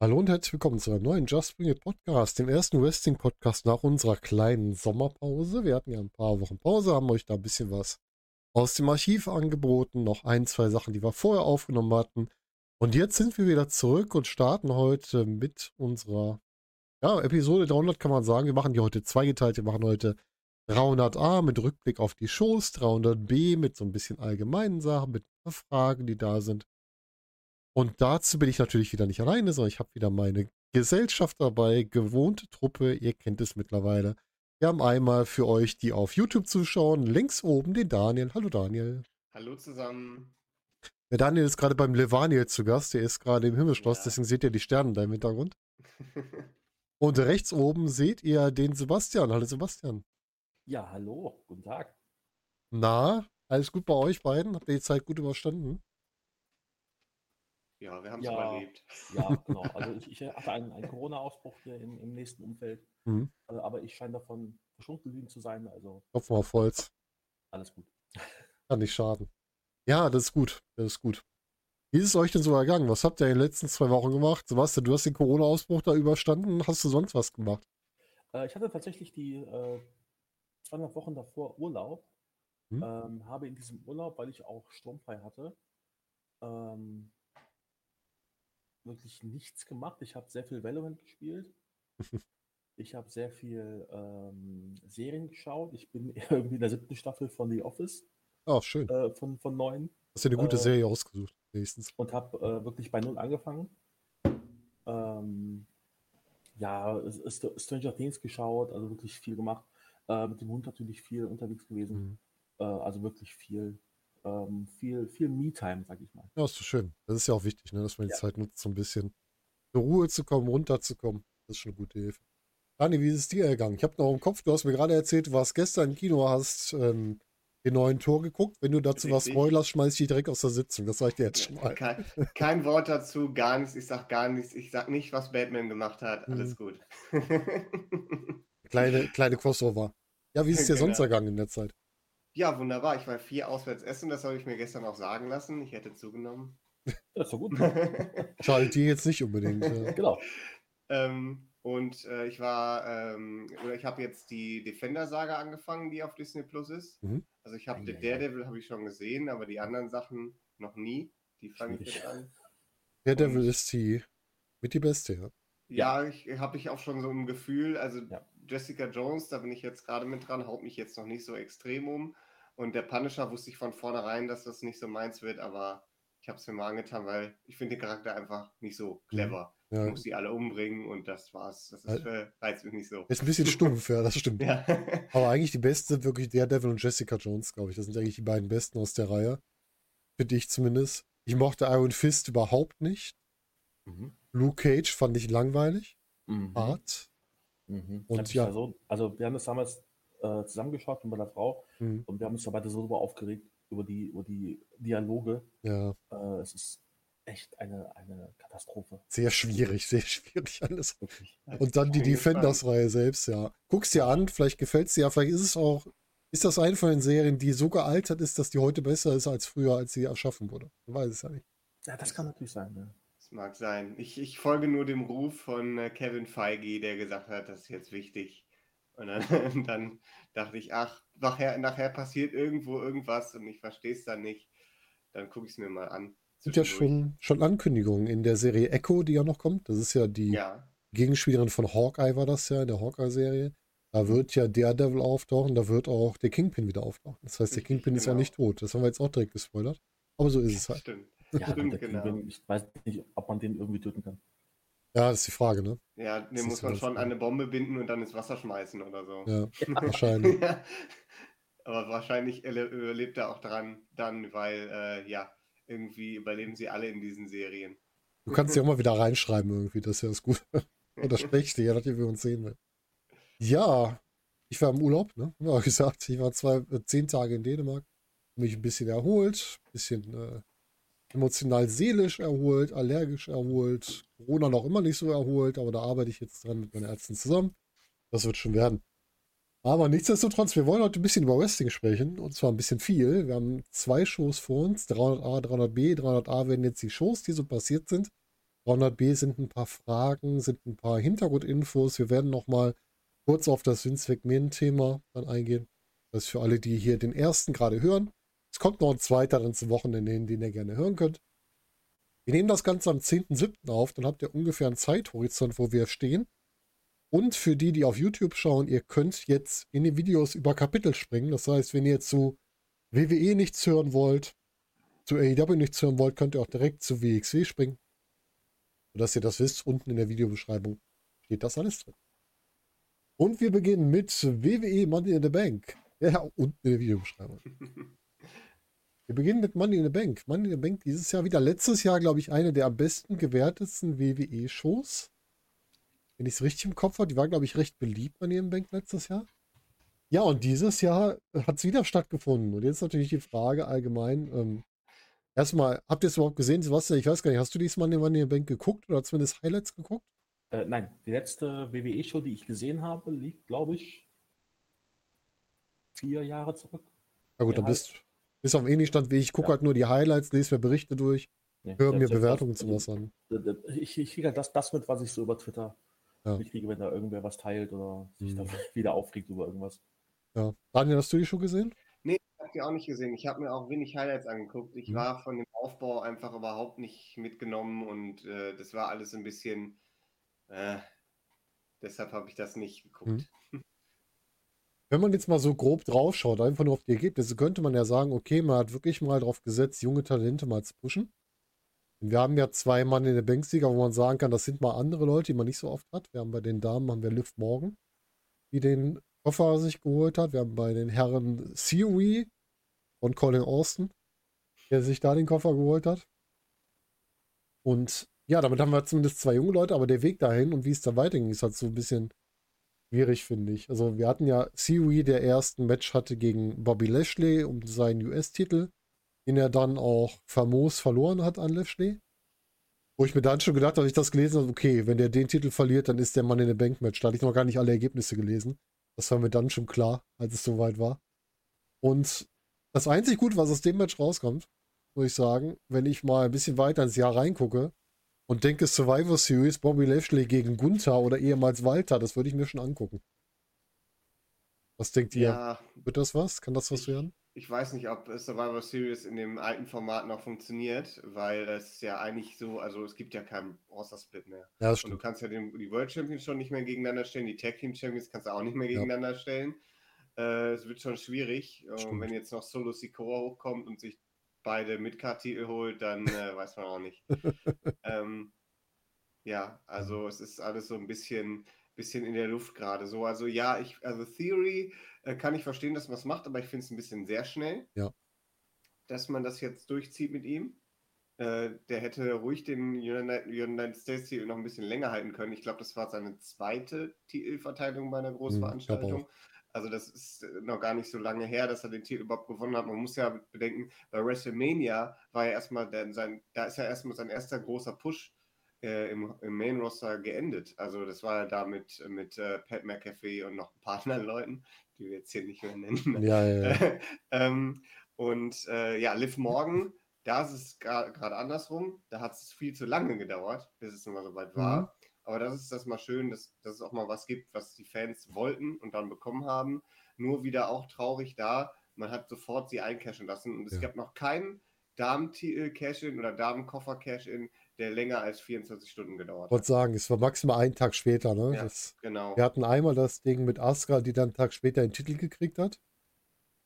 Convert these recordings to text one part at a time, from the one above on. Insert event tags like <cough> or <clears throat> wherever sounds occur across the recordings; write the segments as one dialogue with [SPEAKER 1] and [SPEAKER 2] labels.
[SPEAKER 1] Hallo und herzlich willkommen zu einem neuen Just Bring It Podcast, dem ersten Wrestling-Podcast nach unserer kleinen Sommerpause. Wir hatten ja ein paar Wochen Pause, haben euch da ein bisschen was aus dem Archiv angeboten, noch ein, zwei Sachen, die wir vorher aufgenommen hatten. Und jetzt sind wir wieder zurück und starten heute mit unserer ja, Episode 300, kann man sagen. Wir machen die heute zweigeteilt. Wir machen heute 300a mit Rückblick auf die Shows, 300b mit so ein bisschen allgemeinen Sachen, mit Fragen, die da sind. Und dazu bin ich natürlich wieder nicht alleine, sondern ich habe wieder meine Gesellschaft dabei, gewohnte Truppe, ihr kennt es mittlerweile. Wir haben einmal für euch, die auf YouTube zuschauen, links oben den Daniel. Hallo Daniel.
[SPEAKER 2] Hallo zusammen.
[SPEAKER 1] Der Daniel ist gerade beim Levaniel zu Gast, der ist gerade im Himmelschloss,
[SPEAKER 2] Ja.
[SPEAKER 1] deswegen seht ihr die Sterne da im Hintergrund. <laughs> Und rechts oben seht ihr den Sebastian. Hallo Sebastian.
[SPEAKER 3] Ja, hallo, guten Tag.
[SPEAKER 1] Na, alles gut bei euch beiden? Habt ihr die Zeit gut überstanden?
[SPEAKER 2] ja, wir haben es
[SPEAKER 3] Ja.
[SPEAKER 2] überlebt.
[SPEAKER 3] Ja, <laughs> genau. Also ich, ich hatte einen, einen Corona-Ausbruch hier im, im nächsten Umfeld,
[SPEAKER 1] Mhm.
[SPEAKER 3] äh, aber ich scheine davon verschont geblieben zu sein, also
[SPEAKER 1] Kopf mal auf Holz.
[SPEAKER 3] alles gut. <laughs>
[SPEAKER 1] Kann nicht schaden. Ja, das ist gut. Das ist gut. Wie ist es euch denn so ergangen? Was habt ihr in den letzten zwei Wochen gemacht? Sebastian, du hast den Corona-Ausbruch da überstanden. Hast du sonst was gemacht?
[SPEAKER 3] Äh, ich hatte tatsächlich die äh, zweieinhalb Wochen davor Urlaub,
[SPEAKER 1] Hm?
[SPEAKER 3] ähm, habe in diesem Urlaub, weil ich auch sturmfrei hatte, ähm, wirklich nichts gemacht. Ich habe sehr viel Valorant gespielt. <laughs> Ich habe sehr viel ähm, Serien geschaut. Ich bin <laughs> irgendwie in der siebten Staffel von The Office,
[SPEAKER 1] Ah, schön.
[SPEAKER 3] äh, von, von neun.
[SPEAKER 1] Hast dir eine gute
[SPEAKER 3] äh,
[SPEAKER 1] Serie ausgesucht, wenigstens.
[SPEAKER 3] und habe äh, wirklich bei Null angefangen. Ähm, ja, Stranger Things geschaut, also wirklich viel gemacht. Äh, mit dem Hund natürlich viel unterwegs gewesen.
[SPEAKER 1] Mhm.
[SPEAKER 3] Äh, also wirklich viel, ähm, viel, viel Me-Time, sag ich mal.
[SPEAKER 1] Ja, ist so schön. Das ist ja auch wichtig, ne, dass man die
[SPEAKER 3] Ja.
[SPEAKER 1] Zeit nutzt, so ein bisschen zur Ruhe zu kommen, runterzukommen. Das ist schon eine gute Hilfe. Dani, wie ist es dir ergangen? Ich habe noch im Kopf, du hast mir gerade erzählt, du warst gestern im Kino, hast ähm, den neuen Tor geguckt. Wenn du dazu was spoilerst, schmeiß ich dich direkt aus der Sitzung. Das sag ich dir jetzt schon mal.
[SPEAKER 2] Kein, kein Wort dazu, gar nichts. Ich sag gar nichts. Ich sag nicht, was Batman gemacht hat.
[SPEAKER 1] Mhm.
[SPEAKER 2] Alles gut. <laughs>
[SPEAKER 1] Kleine, kleine Crossover. Ja, wie ist es dir sonst
[SPEAKER 2] Genau.
[SPEAKER 1] ergangen in der Zeit?
[SPEAKER 2] ja, wunderbar. Ich war vier auswärts essen. Das habe ich mir gestern auch sagen lassen. Ich hätte zugenommen. <laughs>
[SPEAKER 3] Ja, ist doch gut. <laughs>
[SPEAKER 1] Schadet dir jetzt nicht unbedingt. Ja.
[SPEAKER 3] genau.
[SPEAKER 2] ähm, und äh, ich war, ähm, oder ich habe jetzt die Defender-Saga angefangen, die auf Disney Plus ist.
[SPEAKER 1] Mhm.
[SPEAKER 2] Also ich habe
[SPEAKER 3] Eieiei.
[SPEAKER 2] Daredevil habe ich schon gesehen, aber die anderen Sachen noch nie. Die fange ich jetzt an.
[SPEAKER 1] Der Devil ist die mit die beste, ja.
[SPEAKER 2] Ja, ich habe ich auch schon so ein Gefühl. Also
[SPEAKER 3] Ja.
[SPEAKER 2] Jessica Jones, da bin ich jetzt gerade mit dran, haut mich jetzt noch nicht so extrem um. Und der Punisher wusste ich von vornherein, dass das nicht so meins wird, aber ich habe es mir mal angetan, weil ich finde den Charakter einfach nicht so clever. Ich
[SPEAKER 1] ja.
[SPEAKER 2] muss die alle umbringen und das war's. Das ist, äh, reizt mich nicht so.
[SPEAKER 1] Ist ein bisschen stumpf, ja, das stimmt.
[SPEAKER 2] Ja. <laughs>
[SPEAKER 1] Aber eigentlich die besten sind wirklich Daredevil und Jessica Jones, glaube ich. Das sind eigentlich die beiden besten aus der Reihe. Finde ich zumindest. Ich mochte Iron Fist überhaupt nicht.
[SPEAKER 3] Mhm.
[SPEAKER 1] Luke Cage fand ich langweilig,
[SPEAKER 3] Mhm.
[SPEAKER 1] hart.
[SPEAKER 3] Mhm.
[SPEAKER 1] Und ja.
[SPEAKER 3] So, also wir haben das damals äh, zusammengeschaut mit meiner Frau
[SPEAKER 1] Mhm.
[SPEAKER 3] und wir haben uns da beide so darüber aufgeregt, über die, über die Dialoge.
[SPEAKER 1] Ja,
[SPEAKER 3] Äh, es ist echt eine, eine Katastrophe.
[SPEAKER 1] sehr schwierig, sehr schwierig alles.
[SPEAKER 3] Wirklich.
[SPEAKER 1] Und dann die. Defenders-Reihe selbst, ja. Guck's dir an, vielleicht gefällt's dir ja, vielleicht ist es auch, ist das eine von den Serien, die so gealtert ist, dass die heute besser ist als früher, als sie erschaffen wurde. Man weiß es ja nicht.
[SPEAKER 3] Ja, das kann natürlich sein. Ne?
[SPEAKER 2] Das mag sein. Ich, ich folge nur dem Ruf von äh, Kevin Feige, der gesagt hat, das ist jetzt wichtig. Und dann, <laughs> dann dachte ich, ach, nachher, nachher passiert irgendwo irgendwas und ich verstehe es dann nicht. Dann gucke ich es mir mal an.
[SPEAKER 1] Es gibt ja schon, schon Ankündigungen in der Serie Echo, die ja noch kommt. Das ist ja die
[SPEAKER 2] Ja,
[SPEAKER 1] Gegenspielerin von Hawkeye, war das ja, in der Hawkeye-Serie. Da wird ja Daredevil auftauchen, da wird auch der Kingpin wieder auftauchen. Das heißt, der Kingpin ist ja
[SPEAKER 2] genau.
[SPEAKER 1] nicht tot. Das haben wir jetzt auch direkt gespoilert. Aber so ist es halt.
[SPEAKER 2] stimmt.
[SPEAKER 3] Ja, <laughs>
[SPEAKER 2] Stimmt, genau.
[SPEAKER 3] Kingpin, ich weiß nicht, ob man den irgendwie töten kann.
[SPEAKER 1] Ja, das ist die Frage, ne?
[SPEAKER 2] Ja,
[SPEAKER 1] Das
[SPEAKER 2] den
[SPEAKER 1] ist
[SPEAKER 2] muss man schon an eine Bombe binden und dann ins Wasser schmeißen oder so.
[SPEAKER 1] Ja, <laughs> wahrscheinlich.
[SPEAKER 2] Ja. <laughs> Aber wahrscheinlich überlebt er auch dran, dann, weil, äh, ja, irgendwie überleben sie alle in diesen Serien.
[SPEAKER 1] Du kannst ja auch mal wieder reinschreiben irgendwie, das ist ja das Gute. Oder Schlechte, je nachdem, wie wir uns sehen will. Ja, ich war im Urlaub, ne? Ja, gesagt, ich war zwei, äh, zehn Tage in Dänemark, mich ein bisschen erholt, ein bisschen äh, emotional seelisch erholt, allergisch erholt, Corona noch immer nicht so erholt, aber da arbeite ich jetzt dran mit meinen Ärzten zusammen. Das wird schon werden. Aber nichtsdestotrotz, wir wollen heute ein bisschen über Wrestling sprechen. Und zwar ein bisschen viel. Wir haben zwei Shows vor uns. 300a, 300b. 300a werden jetzt die Shows, die so passiert sind. 300b sind ein paar Fragen, sind ein paar Hintergrundinfos. Wir werden nochmal kurz auf das Vince McMahon-Thema dann eingehen. Das ist für alle, die hier den ersten gerade hören. Es kommt noch ein zweiter dann zum Wochenende hin, den ihr gerne hören könnt. Wir nehmen das Ganze am 10.7. auf, dann habt ihr ungefähr einen Zeithorizont, wo wir stehen. Und für die, die auf YouTube schauen, ihr könnt jetzt in die Videos über Kapitel springen. Das heißt, wenn ihr zu WWE nichts hören wollt, zu AEW nichts hören wollt, könnt ihr auch direkt zu WXW springen. Sodass ihr das wisst, unten in der Videobeschreibung steht das alles drin. Und wir beginnen mit WWE Money in the Bank. Ja, unten in der Videobeschreibung. <laughs> Wir beginnen mit Money in the Bank. Money in the Bank dieses Jahr wieder. Letztes Jahr, glaube ich, eine der am besten gewertetsten WWE-Shows. Wenn ich es richtig im Kopf habe, die war, glaube ich, recht beliebt Money in the Bank letztes Jahr. Ja, und dieses Jahr hat es wieder stattgefunden. Und jetzt natürlich die Frage allgemein. Ähm, erstmal, habt ihr es überhaupt gesehen, Sebastian? Ich weiß gar nicht, hast du diesmal in Money in the Bank geguckt oder zumindest Highlights geguckt?
[SPEAKER 3] Äh, nein, die letzte WWE-Show, die ich gesehen habe, liegt, glaube ich, vier Jahre zurück.
[SPEAKER 1] Na gut, dann bist bist auf dem ähnlichen Stand wie ich. Gucke
[SPEAKER 3] Ja.
[SPEAKER 1] halt nur die Highlights, lese mir Berichte durch,
[SPEAKER 3] Nee,
[SPEAKER 1] höre mir Bewertungen zu was an.
[SPEAKER 3] Ich, ich kriege halt das, das mit, was ich so über Twitter
[SPEAKER 1] Ja.
[SPEAKER 3] mitkriege, wenn da irgendwer was teilt oder sich
[SPEAKER 1] Mhm.
[SPEAKER 3] da <laughs> wieder aufregt über irgendwas.
[SPEAKER 1] Ja. Daniel, hast du die schon gesehen?
[SPEAKER 2] Ich habe die auch nicht gesehen. Ich habe mir auch wenig Highlights angeguckt. Ich
[SPEAKER 1] Mhm.
[SPEAKER 2] war von dem Aufbau einfach überhaupt nicht mitgenommen und äh, das war alles ein bisschen. Äh, deshalb habe ich das nicht geguckt.
[SPEAKER 1] Mhm. <laughs> Wenn man jetzt mal so grob draufschaut, einfach nur auf die Ergebnisse, könnte man ja sagen, okay, man hat wirklich mal drauf gesetzt, junge Talente mal zu pushen. Und wir haben ja zwei Mann in der Banksieger, wo man sagen kann, das sind mal andere Leute, die man nicht so oft hat. Wir haben bei den Damen haben wir Liv Morgan, die den Koffer sich geholt hat. Wir haben bei den Herren Theory von Colin Austin, der sich da den Koffer geholt hat. Und ja, damit haben wir zumindest zwei junge Leute, aber der Weg dahin und wie es da weiterging, ist halt so ein bisschen schwierig, finde ich. Also wir hatten ja Theory, der ersten Match hatte gegen Bobby Lashley um seinen US-Titel, den er dann auch famos verloren hat an Lashley. Wo ich mir dann schon gedacht habe, als ich das gelesen habe, okay, wenn der den Titel verliert, dann ist der Mann in der Bank-Match. Da hatte ich noch gar nicht alle Ergebnisse gelesen. Das war mir dann schon klar, als es soweit war. Und das einzig Gute, was aus dem Match rauskommt, muss ich sagen, wenn ich mal ein bisschen weiter ins Jahr reingucke und denke Survivor Series, Bobby Lashley gegen Gunther oder ehemals Walter, das würde ich mir schon angucken. Was denkt ihr?
[SPEAKER 2] Ja,
[SPEAKER 1] Wird das was? Kann das was
[SPEAKER 2] Ich-
[SPEAKER 1] werden?
[SPEAKER 2] ich weiß nicht, ob Survivor Series in dem alten Format noch funktioniert, weil es ja eigentlich so, also es gibt ja keinen Roster-Split mehr.
[SPEAKER 1] Ja, das
[SPEAKER 2] Und du
[SPEAKER 1] stimmt.
[SPEAKER 2] kannst ja den, die World Champions schon nicht mehr gegeneinander stellen, die Tag Team Champions kannst du auch nicht mehr
[SPEAKER 1] Ja.
[SPEAKER 2] gegeneinander stellen. Äh, es wird schon schwierig.
[SPEAKER 1] Stimmt.
[SPEAKER 2] wenn jetzt noch Solo Sikoa hochkommt und sich beide Midcard-Titel holt, dann äh, weiß man auch nicht. <laughs> ähm, ja, also es ist alles so ein bisschen, bisschen in der Luft gerade so. Also ja, ich, also Theory äh, kann ich verstehen, dass man es macht, aber ich finde es ein bisschen sehr schnell,
[SPEAKER 1] Ja.
[SPEAKER 2] dass man das jetzt durchzieht mit ihm. Äh, der hätte ruhig den United, United States Titel noch ein bisschen länger halten können. Ich glaube, das war seine zweite Titelverteidigung bei einer Großveranstaltung. Also das ist äh, noch gar nicht so lange her, dass er den Titel überhaupt gewonnen hat. Man muss ja bedenken, bei WrestleMania war ja erstmal der, sein, da ist ja erstmal sein erster großer Push äh, im, im Main Roster geendet. Also das war ja da mit, mit äh, Pat McAfee und noch ein paar anderen Leuten, die wir jetzt hier nicht mehr nennen.
[SPEAKER 1] Ja, ja, <laughs>
[SPEAKER 2] ähm, und äh, ja, Liv Morgan, da ist es gerade andersrum. Da hat es viel zu lange gedauert, bis es mal so weit war.
[SPEAKER 1] Mhm.
[SPEAKER 2] Aber das ist das mal schön, dass, dass es auch mal was gibt, was die Fans wollten und dann bekommen haben. Nur wieder auch traurig da, man hat sofort sie eincashen lassen und es
[SPEAKER 1] Ja.
[SPEAKER 2] gab noch keinen Damen-Cash-In oder Damenkoffer-Cash-In, der länger als 24 Stunden gedauert
[SPEAKER 1] Ich wollte
[SPEAKER 2] hat.
[SPEAKER 1] sagen, es war maximal einen Tag später, ne?
[SPEAKER 2] Ja.
[SPEAKER 1] Das,
[SPEAKER 2] Genau.
[SPEAKER 1] wir hatten einmal das Ding mit Asuka, die dann einen Tag später den Titel gekriegt hat.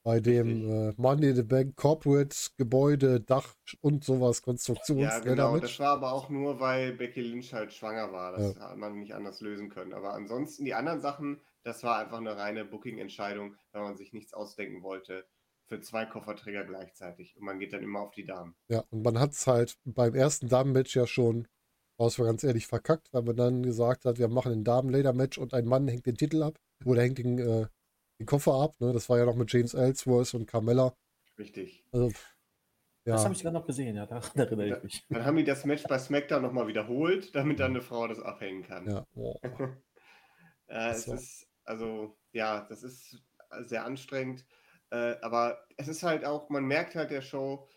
[SPEAKER 1] Bei dem äh, Money in the Bank Corporate Gebäude, Dach und sowas, Konstruktions
[SPEAKER 2] Ja, genau. Das war aber auch nur, weil Becky Lynch halt schwanger war. Das hat man nicht anders lösen können. Aber ansonsten, die anderen Sachen, das war einfach eine reine Booking-Entscheidung, weil man sich nichts ausdenken wollte für zwei Kofferträger gleichzeitig. Und man geht dann immer auf die Damen.
[SPEAKER 1] Ja, und man hat es halt beim ersten Damen-Match ja schon, aus wir ganz ehrlich, verkackt, weil man dann gesagt hat, wir machen ein Damen-Lader-Match und ein Mann hängt den Titel ab oder hängt den, äh, den Koffer ab. Ne? Das war ja noch mit James Ellsworth und Carmella.
[SPEAKER 2] Richtig.
[SPEAKER 1] Also, pff,
[SPEAKER 3] Das
[SPEAKER 1] ja,
[SPEAKER 3] habe ich sogar noch gesehen, ja, daran erinnere
[SPEAKER 2] Ja.
[SPEAKER 3] ich mich.
[SPEAKER 2] Dann haben die das Match bei SmackDown nochmal wiederholt, damit dann eine Frau das abhängen kann.
[SPEAKER 1] ja, boah. <laughs>
[SPEAKER 2] Äh,
[SPEAKER 1] Das
[SPEAKER 2] es
[SPEAKER 1] war-
[SPEAKER 2] ist, also, ja, das ist sehr anstrengend. Äh, aber es ist halt auch, man merkt halt der Show,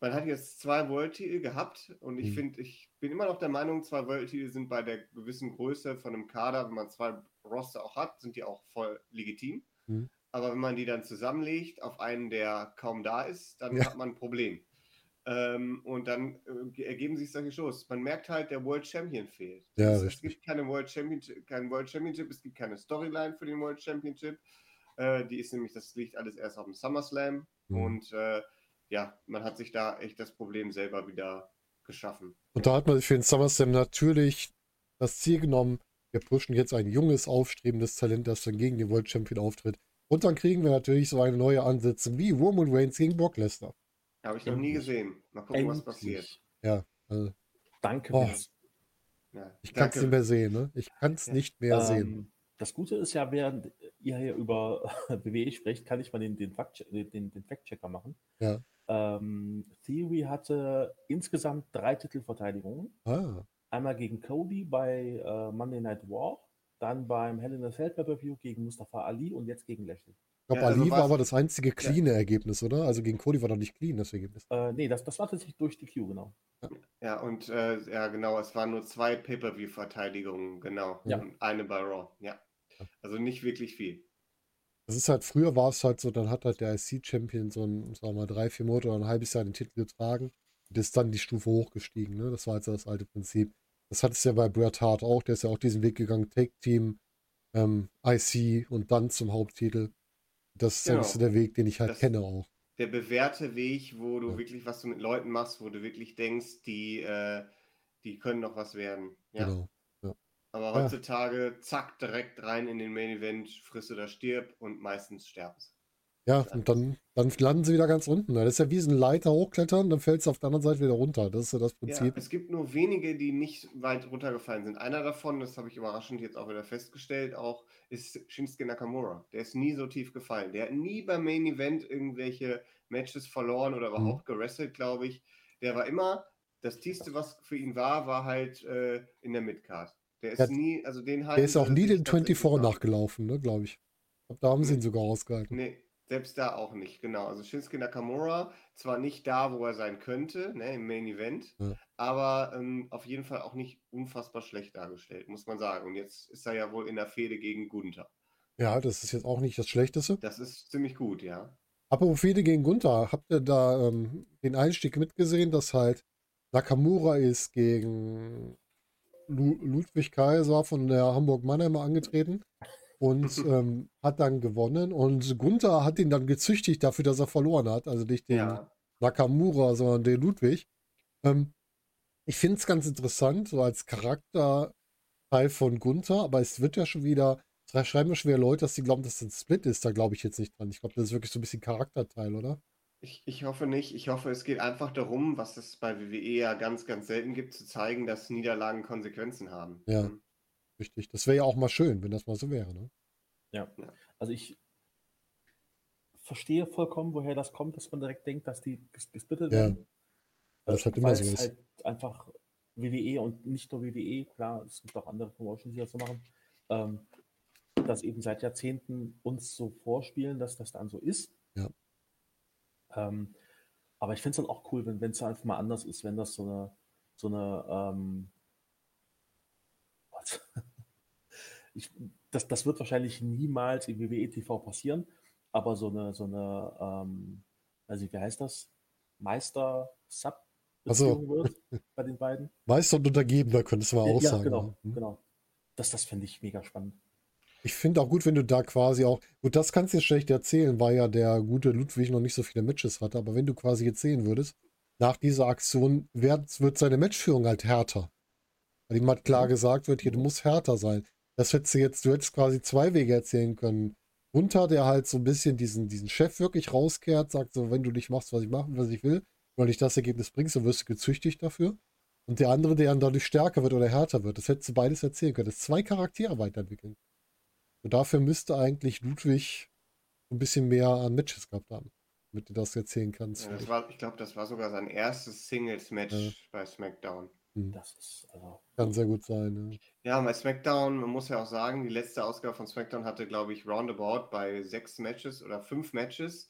[SPEAKER 2] man hat jetzt zwei World-Titel gehabt und ich
[SPEAKER 1] Mhm.
[SPEAKER 2] finde, ich bin immer noch der Meinung, zwei World-Titel sind bei der gewissen Größe von einem Kader, wenn man zwei Roster auch hat, sind die auch voll legitim.
[SPEAKER 1] Mhm.
[SPEAKER 2] Aber wenn man die dann zusammenlegt auf einen, der kaum da ist, dann
[SPEAKER 1] Ja.
[SPEAKER 2] hat man ein Problem. Ähm, und dann äh, ergeben sich solche Shows. Man merkt halt, der World Champion fehlt.
[SPEAKER 1] Ja,
[SPEAKER 2] es, es gibt keine World Championship, kein World Championship, es gibt keine Storyline für den World Championship. Äh, die ist nämlich, das liegt alles erst auf dem SummerSlam.
[SPEAKER 1] Mhm.
[SPEAKER 2] Und äh, ja, man hat sich da echt das Problem selber wieder geschaffen.
[SPEAKER 1] Und da hat man sich für den SummerSlam natürlich das Ziel genommen, wir pushen jetzt ein junges, aufstrebendes Talent, das dann gegen den World Champion auftritt. Und dann kriegen wir natürlich so eine neue Ansätze wie Roman Reigns gegen Brock Lesnar.
[SPEAKER 2] Habe ich noch nie
[SPEAKER 3] Endlich.
[SPEAKER 2] gesehen. Mal gucken, was passiert.
[SPEAKER 3] Endlich.
[SPEAKER 1] Ja, also
[SPEAKER 3] Danke,
[SPEAKER 1] Oh.
[SPEAKER 2] Ja,
[SPEAKER 1] ich kann es nicht mehr sehen, ne? Ich kann es
[SPEAKER 2] Ja.
[SPEAKER 1] nicht mehr sehen.
[SPEAKER 3] Ähm, das Gute ist ja, während ihr hier über <laughs> WWE sprecht, kann ich mal den, den, Fact den, den Fact-Checker machen.
[SPEAKER 1] Ja.
[SPEAKER 3] Ähm, Theory hatte insgesamt drei Titelverteidigungen.
[SPEAKER 1] Ah,
[SPEAKER 3] Einmal gegen Cody bei äh, Monday Night War, dann beim Hell in a Cell Pay-Per-View gegen Mustafa Ali und jetzt gegen Lashley.
[SPEAKER 1] ich glaube,
[SPEAKER 2] Ja, also
[SPEAKER 1] Ali war
[SPEAKER 2] was-
[SPEAKER 1] aber das einzige cleane Ergebnis, oder? Also gegen Cody war doch nicht clean das Ergebnis.
[SPEAKER 3] Äh, nee, das, das war tatsächlich durch die Q, genau.
[SPEAKER 2] Ja, und äh, ja, genau, es waren nur zwei Pay-Per-View-Verteidigungen, genau.
[SPEAKER 3] Ja.
[SPEAKER 2] Und eine bei Raw, ja. Also nicht wirklich viel.
[SPEAKER 1] Das ist halt, früher war es halt so, dann hat halt der IC-Champion so ein, sagen wir mal, drei, vier Monate oder ein halbes Jahr den Titel getragen und ist dann die Stufe hochgestiegen, ne? Das war halt so das alte Prinzip. Das hat es ja bei Bret Hart auch, der ist ja auch diesen Weg gegangen, Take-Team, ähm, IC und dann zum Haupttitel. Das ist
[SPEAKER 2] Genau.
[SPEAKER 1] bisschen der Weg, den ich halt
[SPEAKER 2] Das-
[SPEAKER 1] kenne auch.
[SPEAKER 2] Der bewährte Weg, wo du
[SPEAKER 1] Ja.
[SPEAKER 2] wirklich, was du mit Leuten machst, wo du wirklich denkst, die, äh, die können noch was werden. Ja.
[SPEAKER 1] Genau.
[SPEAKER 2] Aber
[SPEAKER 1] Ja.
[SPEAKER 2] heutzutage, zack, direkt rein in den Main Event, friss oder stirb und meistens sterben sie.
[SPEAKER 1] Ja, und dann, dann landen sie wieder ganz unten. Das ist ja wie so ein Leiter hochklettern, dann fällt es auf der anderen Seite wieder runter. Das ist ja das
[SPEAKER 2] Ja,
[SPEAKER 1] Prinzip.
[SPEAKER 2] es gibt nur wenige, die nicht weit runtergefallen sind. Einer davon, das habe ich überraschend jetzt auch wieder festgestellt, auch ist Shinsuke Nakamura. Der ist nie so tief gefallen. Der hat nie beim Main Event irgendwelche Matches verloren oder
[SPEAKER 1] Mhm.
[SPEAKER 2] überhaupt gerestelt, glaube ich. Der war immer, das tiefste, was für ihn war, war halt äh, in der Midcard. Der ist
[SPEAKER 1] Ja,
[SPEAKER 2] nie, also den
[SPEAKER 1] Der ist auch nie den 24
[SPEAKER 2] nach.
[SPEAKER 1] nachgelaufen, ne, glaube ich. Da haben sie ihn
[SPEAKER 2] Nee.
[SPEAKER 1] sogar ausgehalten.
[SPEAKER 2] Nee, selbst da auch nicht, genau. Also Shinsuke Nakamura, zwar nicht da, wo er sein könnte, ne, im Main Event,
[SPEAKER 1] Ja.
[SPEAKER 2] aber ähm, auf jeden Fall auch nicht unfassbar schlecht dargestellt, muss man sagen. Und jetzt ist er ja wohl in der Fehde gegen Gunther.
[SPEAKER 1] Ja, das ist jetzt auch nicht das Schlechteste.
[SPEAKER 2] Das ist ziemlich gut, ja.
[SPEAKER 1] Apropos Fehde gegen Gunther, habt ihr da ähm, den Einstieg mitgesehen, dass halt Nakamura ist gegen Lu Ludwig Kaiser von der Hamburg Mannheimer angetreten und <laughs> ähm, hat dann gewonnen und Gunther hat ihn dann gezüchtigt dafür, dass er verloren hat. Also nicht den
[SPEAKER 2] Ja,
[SPEAKER 1] Nakamura, sondern den Ludwig. Ähm, ich finde es ganz interessant, so als Charakterteil von Gunther, aber es wird ja schon wieder, da schreiben ja schon wieder Leute, dass sie glauben, dass das ein Split ist. Da glaube ich jetzt nicht dran. Ich glaube, das ist wirklich so ein bisschen Charakterteil, oder?
[SPEAKER 2] ich, ich hoffe nicht. Ich hoffe, es geht einfach darum, was es bei WWE ja ganz, ganz selten gibt, zu zeigen, dass Niederlagen Konsequenzen haben.
[SPEAKER 1] Ja.
[SPEAKER 2] Mhm.
[SPEAKER 1] Richtig. Das wäre ja auch mal schön, wenn das mal so wäre, ne?
[SPEAKER 3] Also ich verstehe vollkommen, woher das kommt, dass man direkt denkt, dass die ges- gesplittet
[SPEAKER 1] Ja.
[SPEAKER 3] werden.
[SPEAKER 1] Es halt
[SPEAKER 3] Äh,
[SPEAKER 1] immer
[SPEAKER 3] weil
[SPEAKER 1] so
[SPEAKER 3] es
[SPEAKER 1] ist.
[SPEAKER 3] halt einfach WWE und nicht nur WWE, klar, es gibt auch andere Promotions, die das so machen, ähm, das eben seit Jahrzehnten uns so vorspielen, dass das dann so ist.
[SPEAKER 1] Ja.
[SPEAKER 3] Ähm, aber ich finde es dann auch cool, wenn es einfach mal anders ist, wenn das so eine, so eine, ähm? Ich, das, das wird wahrscheinlich niemals im WWE TV passieren, aber so eine, so eine, ähm, also wie heißt das? Meister-Sub
[SPEAKER 1] Ach so.
[SPEAKER 3] Beziehung wird <laughs> bei den beiden.
[SPEAKER 1] Meister und Untergebener könntest du mal auch
[SPEAKER 3] ja,
[SPEAKER 1] sagen.
[SPEAKER 3] genau?
[SPEAKER 1] Hm.
[SPEAKER 3] genau. Das, das finde ich mega spannend.
[SPEAKER 1] Ich finde auch gut, wenn du da quasi auch, gut, das kannst du jetzt schlecht erzählen, weil ja der gute Ludwig noch nicht so viele Matches hatte, aber wenn du quasi jetzt sehen würdest, nach dieser Aktion wird, wird seine Matchführung halt härter. Weil ihm halt klar
[SPEAKER 3] Mhm.
[SPEAKER 1] gesagt wird, hier, du musst härter sein. Das hättest du jetzt, du hättest quasi zwei Wege erzählen können. Gunther, der halt so ein bisschen diesen, diesen Chef wirklich rauskehrt, sagt so, wenn du nicht machst, was ich mache, was ich will, weil ich das Ergebnis bringst, dann wirst du gezüchtigt dafür. Und der andere, der dann dadurch stärker wird oder härter wird. Das hättest du beides erzählen können. Das zwei Charaktere weiterentwickeln. Und dafür müsste eigentlich Ludwig ein bisschen mehr an Matches gehabt haben, damit du das erzählen kannst.
[SPEAKER 2] Ja, das war, ich glaube, das war sogar sein erstes Singles-Match
[SPEAKER 1] Ja.
[SPEAKER 2] bei SmackDown.
[SPEAKER 1] Hm.
[SPEAKER 3] Das ist, also,
[SPEAKER 1] Kann sehr gut sein. Ne?
[SPEAKER 2] Ja, bei SmackDown, man muss ja auch sagen, die letzte Ausgabe von SmackDown hatte, glaube ich, roundabout bei sechs Matches oder fünf Matches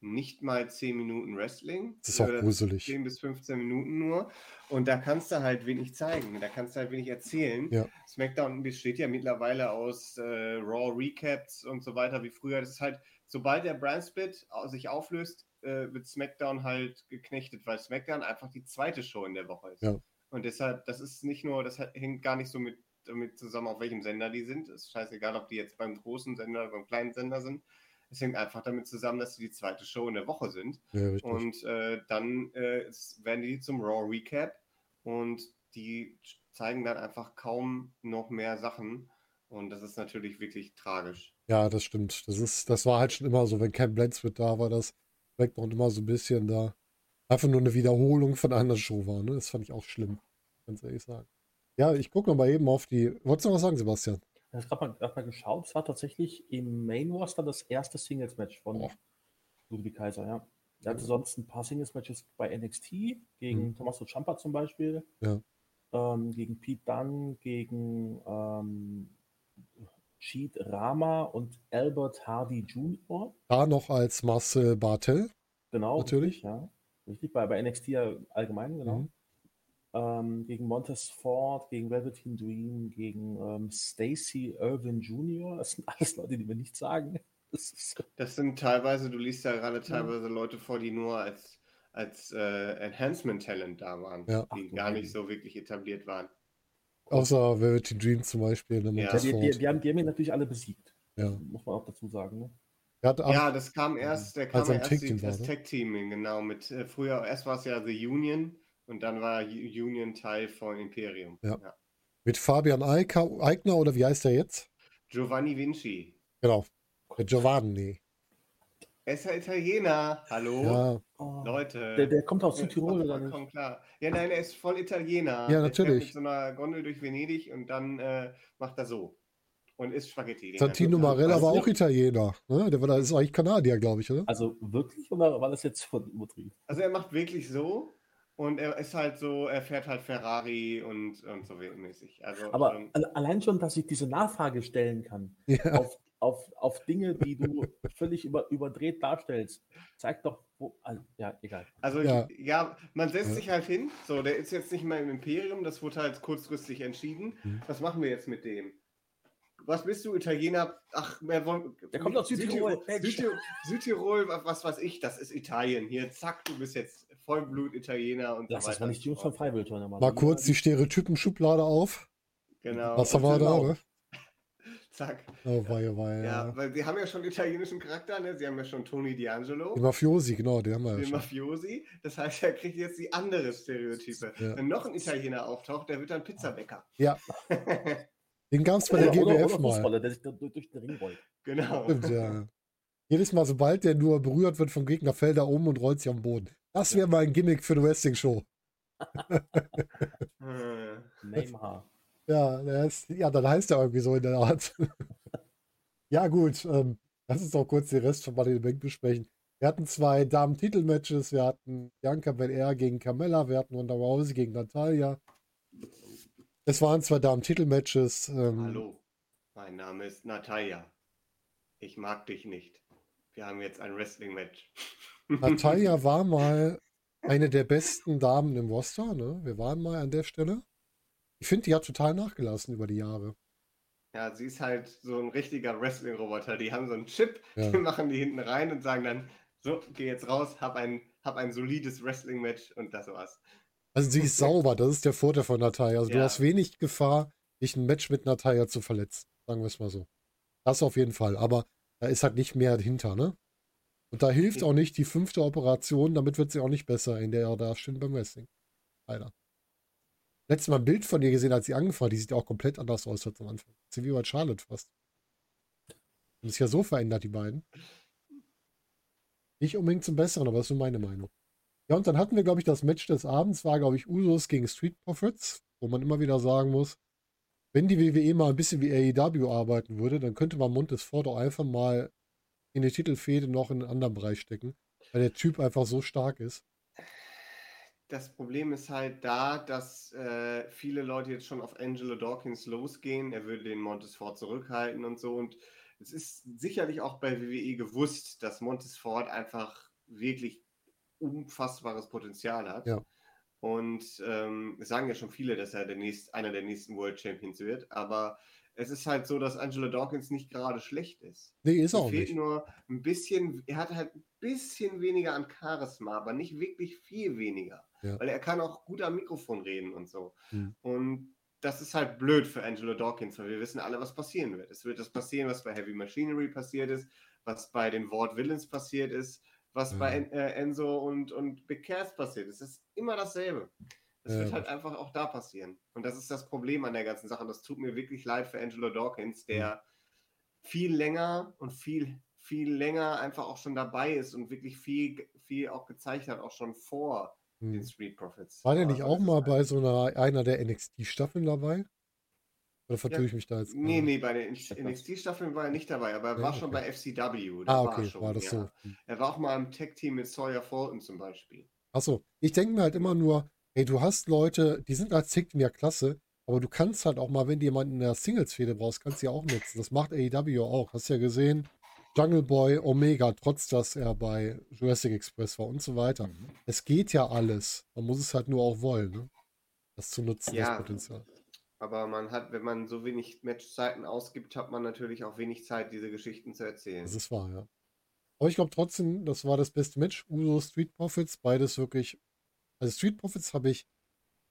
[SPEAKER 2] nicht mal zehn Minuten Wrestling.
[SPEAKER 1] Das ist auch gruselig.
[SPEAKER 2] 10 bis 15 Minuten nur. Und da kannst du halt wenig zeigen. Da kannst du halt wenig erzählen.
[SPEAKER 1] Ja.
[SPEAKER 2] SmackDown besteht ja mittlerweile aus äh, Raw Recaps und so weiter wie früher. Das ist halt, sobald der Brand Split sich auflöst, äh, wird SmackDown halt geknechtet, weil SmackDown einfach die zweite Show in der Woche ist.
[SPEAKER 1] Ja.
[SPEAKER 2] Und deshalb, das ist nicht nur, das hängt gar nicht so mit damit zusammen, auf welchem Sender die sind. Es ist scheißegal, ob die jetzt beim großen Sender oder beim kleinen Sender sind. Es hängt einfach damit zusammen, dass sie die zweite Show in der Woche sind.
[SPEAKER 1] Ja.
[SPEAKER 2] Und äh, dann äh, es- werden die zum Raw Recap und die zeigen dann einfach kaum noch mehr Sachen. Und das ist natürlich wirklich tragisch.
[SPEAKER 1] Ja, das stimmt. Das ist, das war halt schon immer so, wenn Cam Blanchard da war, das Background immer so ein bisschen da einfach nur eine Wiederholung von einer Show war. Ne? Das fand ich auch schlimm, ganz ehrlich sagen. Ja, ich gucke mal eben auf die. Wolltest du noch was sagen, Sebastian?
[SPEAKER 3] ich habe gerade mal, grad mal geschaut. Es war tatsächlich im Main Roster das erste Singles-Match von
[SPEAKER 1] Oh.
[SPEAKER 3] Ludwig Kaiser, ja. Er hatte sonst ein paar Singles-Matches bei NXT, gegen
[SPEAKER 1] Mhm.
[SPEAKER 3] Tommaso Ciampa zum Beispiel,
[SPEAKER 1] Ja.
[SPEAKER 3] ähm, gegen Pete Dunne, gegen ähm, Cheat Rama und Albert Hardy Jr.
[SPEAKER 1] Da noch als Marcel Bartel.
[SPEAKER 3] Genau,
[SPEAKER 1] Natürlich.
[SPEAKER 3] Richtig, ja. Richtig, bei, bei NXT ja allgemein, genau.
[SPEAKER 1] Mhm.
[SPEAKER 3] Ähm, gegen Montez Ford, gegen Velveteen Dream, gegen ähm, Stacy Irwin Jr. Das sind alles Leute, die mir nichts sagen. <laughs> Das ist,
[SPEAKER 2] Das sind teilweise, du liest ja gerade teilweise Leute vor, die nur als, als äh, Enhancement-Talent da waren,
[SPEAKER 1] Ja.
[SPEAKER 2] die
[SPEAKER 3] Ach
[SPEAKER 2] gar nicht so wirklich etabliert waren.
[SPEAKER 1] Außer Velveteen Dream zum Beispiel. Ne?
[SPEAKER 2] Ja.
[SPEAKER 1] Montez
[SPEAKER 3] die, die,
[SPEAKER 1] Ford.
[SPEAKER 3] die, haben, die haben ihn natürlich alle besiegt.
[SPEAKER 1] Ja.
[SPEAKER 3] Muss man auch dazu sagen. Ne?
[SPEAKER 1] Er hat ab-
[SPEAKER 2] Ja, das kam erst, der kam
[SPEAKER 1] er
[SPEAKER 2] erst
[SPEAKER 1] war,
[SPEAKER 2] das
[SPEAKER 1] ne?
[SPEAKER 2] Tag-Team, genau, mit äh, früher, erst war es ja The Union und dann war Union Teil von Imperium.
[SPEAKER 1] Ja. mit Fabian Eigner oder wie heißt er jetzt?
[SPEAKER 2] Giovanni Vinci.
[SPEAKER 1] Genau. Der Giovanni.
[SPEAKER 2] Er ist ja Italiener. Hallo?
[SPEAKER 1] Ja,
[SPEAKER 3] Oh,
[SPEAKER 2] Leute.
[SPEAKER 3] der, der kommt aus
[SPEAKER 2] Ja,
[SPEAKER 3] Südtirol oder nicht?
[SPEAKER 2] klar. Ja, nein, er ist voll Italiener.
[SPEAKER 1] Ja,
[SPEAKER 2] Der fährt
[SPEAKER 1] natürlich.
[SPEAKER 2] mit so einer Gondel durch Venedig und dann äh, macht er so. Und isst Spaghetti.
[SPEAKER 1] Santino. Marella
[SPEAKER 2] Weißt
[SPEAKER 1] war auch Italiener. Ne? Der war, das ist eigentlich Kanadier, glaube ich, oder?
[SPEAKER 3] Also wirklich oder war das jetzt von übertrieben?
[SPEAKER 2] Also er macht wirklich so und er ist halt so, er fährt halt Ferrari und, und so mäßig. Also
[SPEAKER 3] Aber alle- allein schon, dass ich diese Nachfrage stellen kann
[SPEAKER 1] Ja.
[SPEAKER 3] auf, auf, auf Dinge, die du <laughs> völlig über, überdreht darstellst, zeigt doch, wo. Also, ja, egal.
[SPEAKER 2] Also
[SPEAKER 1] Ja.
[SPEAKER 2] ja, man setzt
[SPEAKER 1] Ja.
[SPEAKER 2] sich halt hin. So, der ist jetzt nicht mehr im Imperium, das wurde halt kurzfristig entschieden.
[SPEAKER 1] Mhm.
[SPEAKER 2] Was machen wir jetzt mit dem? Was bist du, Italiener? Ach, wer wollen.
[SPEAKER 3] Der kommt aus Südtirol.
[SPEAKER 2] Südtirol, Südtirol, was weiß ich, das ist Italien. Hier, zack, du bist jetzt Vollblut-Italiener und
[SPEAKER 3] Lass
[SPEAKER 2] so
[SPEAKER 3] das
[SPEAKER 2] weiter.
[SPEAKER 3] mal nicht die Jungs von. Freiwildturner machen.
[SPEAKER 1] Mal kurz die Stereotypen-Schublade auf.
[SPEAKER 2] Genau.
[SPEAKER 1] Was haben wir da?
[SPEAKER 3] genau.
[SPEAKER 1] Ne? <laughs>
[SPEAKER 2] Zack.
[SPEAKER 1] Oh, wei, wei,
[SPEAKER 2] Ja,
[SPEAKER 1] ja.
[SPEAKER 2] weil sie haben ja schon italienischen Charakter, ne? Sie haben ja schon Tony D'Angelo.
[SPEAKER 1] Die Mafiosi, genau, die haben wir ja
[SPEAKER 2] den
[SPEAKER 1] schon.
[SPEAKER 2] Mafiosi. Das heißt, er kriegt jetzt die andere Stereotype.
[SPEAKER 1] Ja.
[SPEAKER 2] Wenn noch ein Italiener auftaucht, der wird dann Pizzabäcker.
[SPEAKER 1] Ja, <laughs> den gab es bei der
[SPEAKER 3] oder, oder,
[SPEAKER 1] GWF
[SPEAKER 3] oder
[SPEAKER 1] mal.
[SPEAKER 3] Fußballer, der sich durch, den Ring rollt.
[SPEAKER 2] genau.
[SPEAKER 1] Stimmt, ja. Jedes Mal, sobald der nur berührt wird vom Gegner, fällt er um und rollt sich am Boden. Das wäre mal ein Gimmick für eine Wrestling-Show. <laughs>
[SPEAKER 2] Äh,
[SPEAKER 3] Neymar.
[SPEAKER 1] Ja, ist, ja, dann heißt er irgendwie so in der Art. <laughs> ja, gut. Ähm, lass uns auch kurz den Rest von Money in the Bank besprechen. Wir hatten zwei Damen-Titel-Matches. Wir hatten Bianca Belair gegen Carmella. Wir hatten Ronda Rousey gegen Natalia. Es waren zwei Damen-Titel-Matches. Ähm,
[SPEAKER 2] Hallo, mein Name ist Natalia. Ich mag dich nicht. Wir haben jetzt ein Wrestling-Match. <laughs>
[SPEAKER 1] Natalia war mal eine der besten Damen im Roster. Ne? Wir waren mal an der Stelle. Ich finde, die hat total nachgelassen über die Jahre.
[SPEAKER 2] Ja, sie ist halt so ein richtiger Wrestling-Roboter. Die haben so einen Chip,
[SPEAKER 1] Ja.
[SPEAKER 2] den machen die hinten rein und sagen dann, so, geh jetzt raus, hab ein, hab ein solides Wrestling-Match und das war's.
[SPEAKER 1] Also sie ist sauber, das ist der Vorteil von Natalia. Also du
[SPEAKER 2] Ja.
[SPEAKER 1] hast wenig Gefahr, dich ein Match mit Natalia zu verletzen. Sagen wir es mal so. Das auf jeden Fall. Aber da ist halt nicht mehr hinter, ne? Und da hilft auch nicht die fünfte Operation, damit wird sie auch nicht besser in der da steht beim Wrestling. Leider. Letztes Mal ein Bild von ihr gesehen, als sie angefangen hat. Die sieht auch komplett anders aus als am Anfang. Sie wie bei Charlotte fast. Und ist ja so verändert, die beiden. Nicht unbedingt zum Besseren, aber das ist nur meine Meinung. Ja, und dann hatten wir, glaube ich, das Match des Abends, war, glaube ich, Usos gegen Street Profits, wo man immer wieder sagen muss, wenn die WWE mal ein bisschen wie AEW arbeiten würde, dann könnte man Montesfort auch einfach mal in die Titelfehde noch in einen anderen Bereich stecken, weil der Typ einfach so stark ist.
[SPEAKER 2] das Problem ist halt da, dass äh, viele Leute jetzt schon auf Angelo Dawkins losgehen. Er würde den Montesfort zurückhalten und so. Und es ist sicherlich auch bei WWE gewusst, dass Montesfort einfach wirklich unfassbares Potenzial hat.
[SPEAKER 1] Ja.
[SPEAKER 2] Und ähm, es sagen ja schon viele, dass er der nächst, einer der nächsten World Champions wird. Aber es ist halt so, dass Angelo Dawkins nicht gerade schlecht ist.
[SPEAKER 1] Nee, ist
[SPEAKER 2] Es
[SPEAKER 1] auch
[SPEAKER 2] fehlt
[SPEAKER 1] nicht.
[SPEAKER 2] nur ein bisschen, er hat halt ein bisschen weniger an Charisma, aber nicht wirklich viel weniger.
[SPEAKER 1] Ja.
[SPEAKER 2] Weil er kann auch gut am Mikrofon reden und so.
[SPEAKER 1] Hm.
[SPEAKER 2] Und das ist halt blöd für Angelo Dawkins, weil wir wissen alle, was passieren wird. Es wird das passieren, was bei Heavy Machinery passiert ist, was bei den Ward Villains passiert ist, was
[SPEAKER 1] Ja.
[SPEAKER 2] bei En äh, Enzo und, und Big Cass passiert ist. Es ist immer dasselbe. Es
[SPEAKER 1] Ja,
[SPEAKER 2] wird halt einfach auch da passieren. Und das ist das Problem an der ganzen Sache. Und das tut mir wirklich leid für Angelo Dawkins, der viel länger und viel, viel länger einfach auch schon dabei ist und wirklich viel, viel auch gezeigt hat, auch schon vor den
[SPEAKER 1] Hm.
[SPEAKER 2] Street Profits.
[SPEAKER 1] War der nicht
[SPEAKER 2] Also
[SPEAKER 1] auch mal
[SPEAKER 2] ist
[SPEAKER 1] bei so einer, einer der NXT-Staffeln dabei? Oder vertue
[SPEAKER 2] Ja.
[SPEAKER 1] ich mich da jetzt?
[SPEAKER 2] Nee, nee, bei den NXT-Staffeln war er nicht dabei, aber er
[SPEAKER 1] Ja,
[SPEAKER 2] war schon
[SPEAKER 1] okay.
[SPEAKER 2] bei FCW.
[SPEAKER 1] Ah,
[SPEAKER 2] da war er
[SPEAKER 1] okay,
[SPEAKER 2] schon,
[SPEAKER 1] war das
[SPEAKER 2] ja.
[SPEAKER 1] so.
[SPEAKER 2] Er war auch mal im Tag-Team mit Sawyer Fulton zum Beispiel.
[SPEAKER 1] Achso, ich denke mir halt immer nur, ey, du hast Leute, die sind als Team ja klasse, aber du kannst halt auch mal, wenn du jemanden in der Singles-Fehde brauchst, kannst du ja auch nutzen. Das macht AEW auch. Hast ja gesehen, Jungle Boy, Omega, trotz dass er bei Jurassic Express war und so weiter.
[SPEAKER 3] Mhm.
[SPEAKER 1] Es geht ja alles. Man muss es halt nur auch wollen, ne? Das zu nutzen,
[SPEAKER 2] Ja.
[SPEAKER 1] das Potenzial.
[SPEAKER 2] Aber man hat, wenn man so wenig Matchzeiten ausgibt, hat man natürlich auch wenig Zeit, diese Geschichten zu erzählen.
[SPEAKER 1] Das ist wahr, ja. Aber ich glaube trotzdem, das war das beste Match. Uso Street Profits, beides wirklich. Also Street Profits habe ich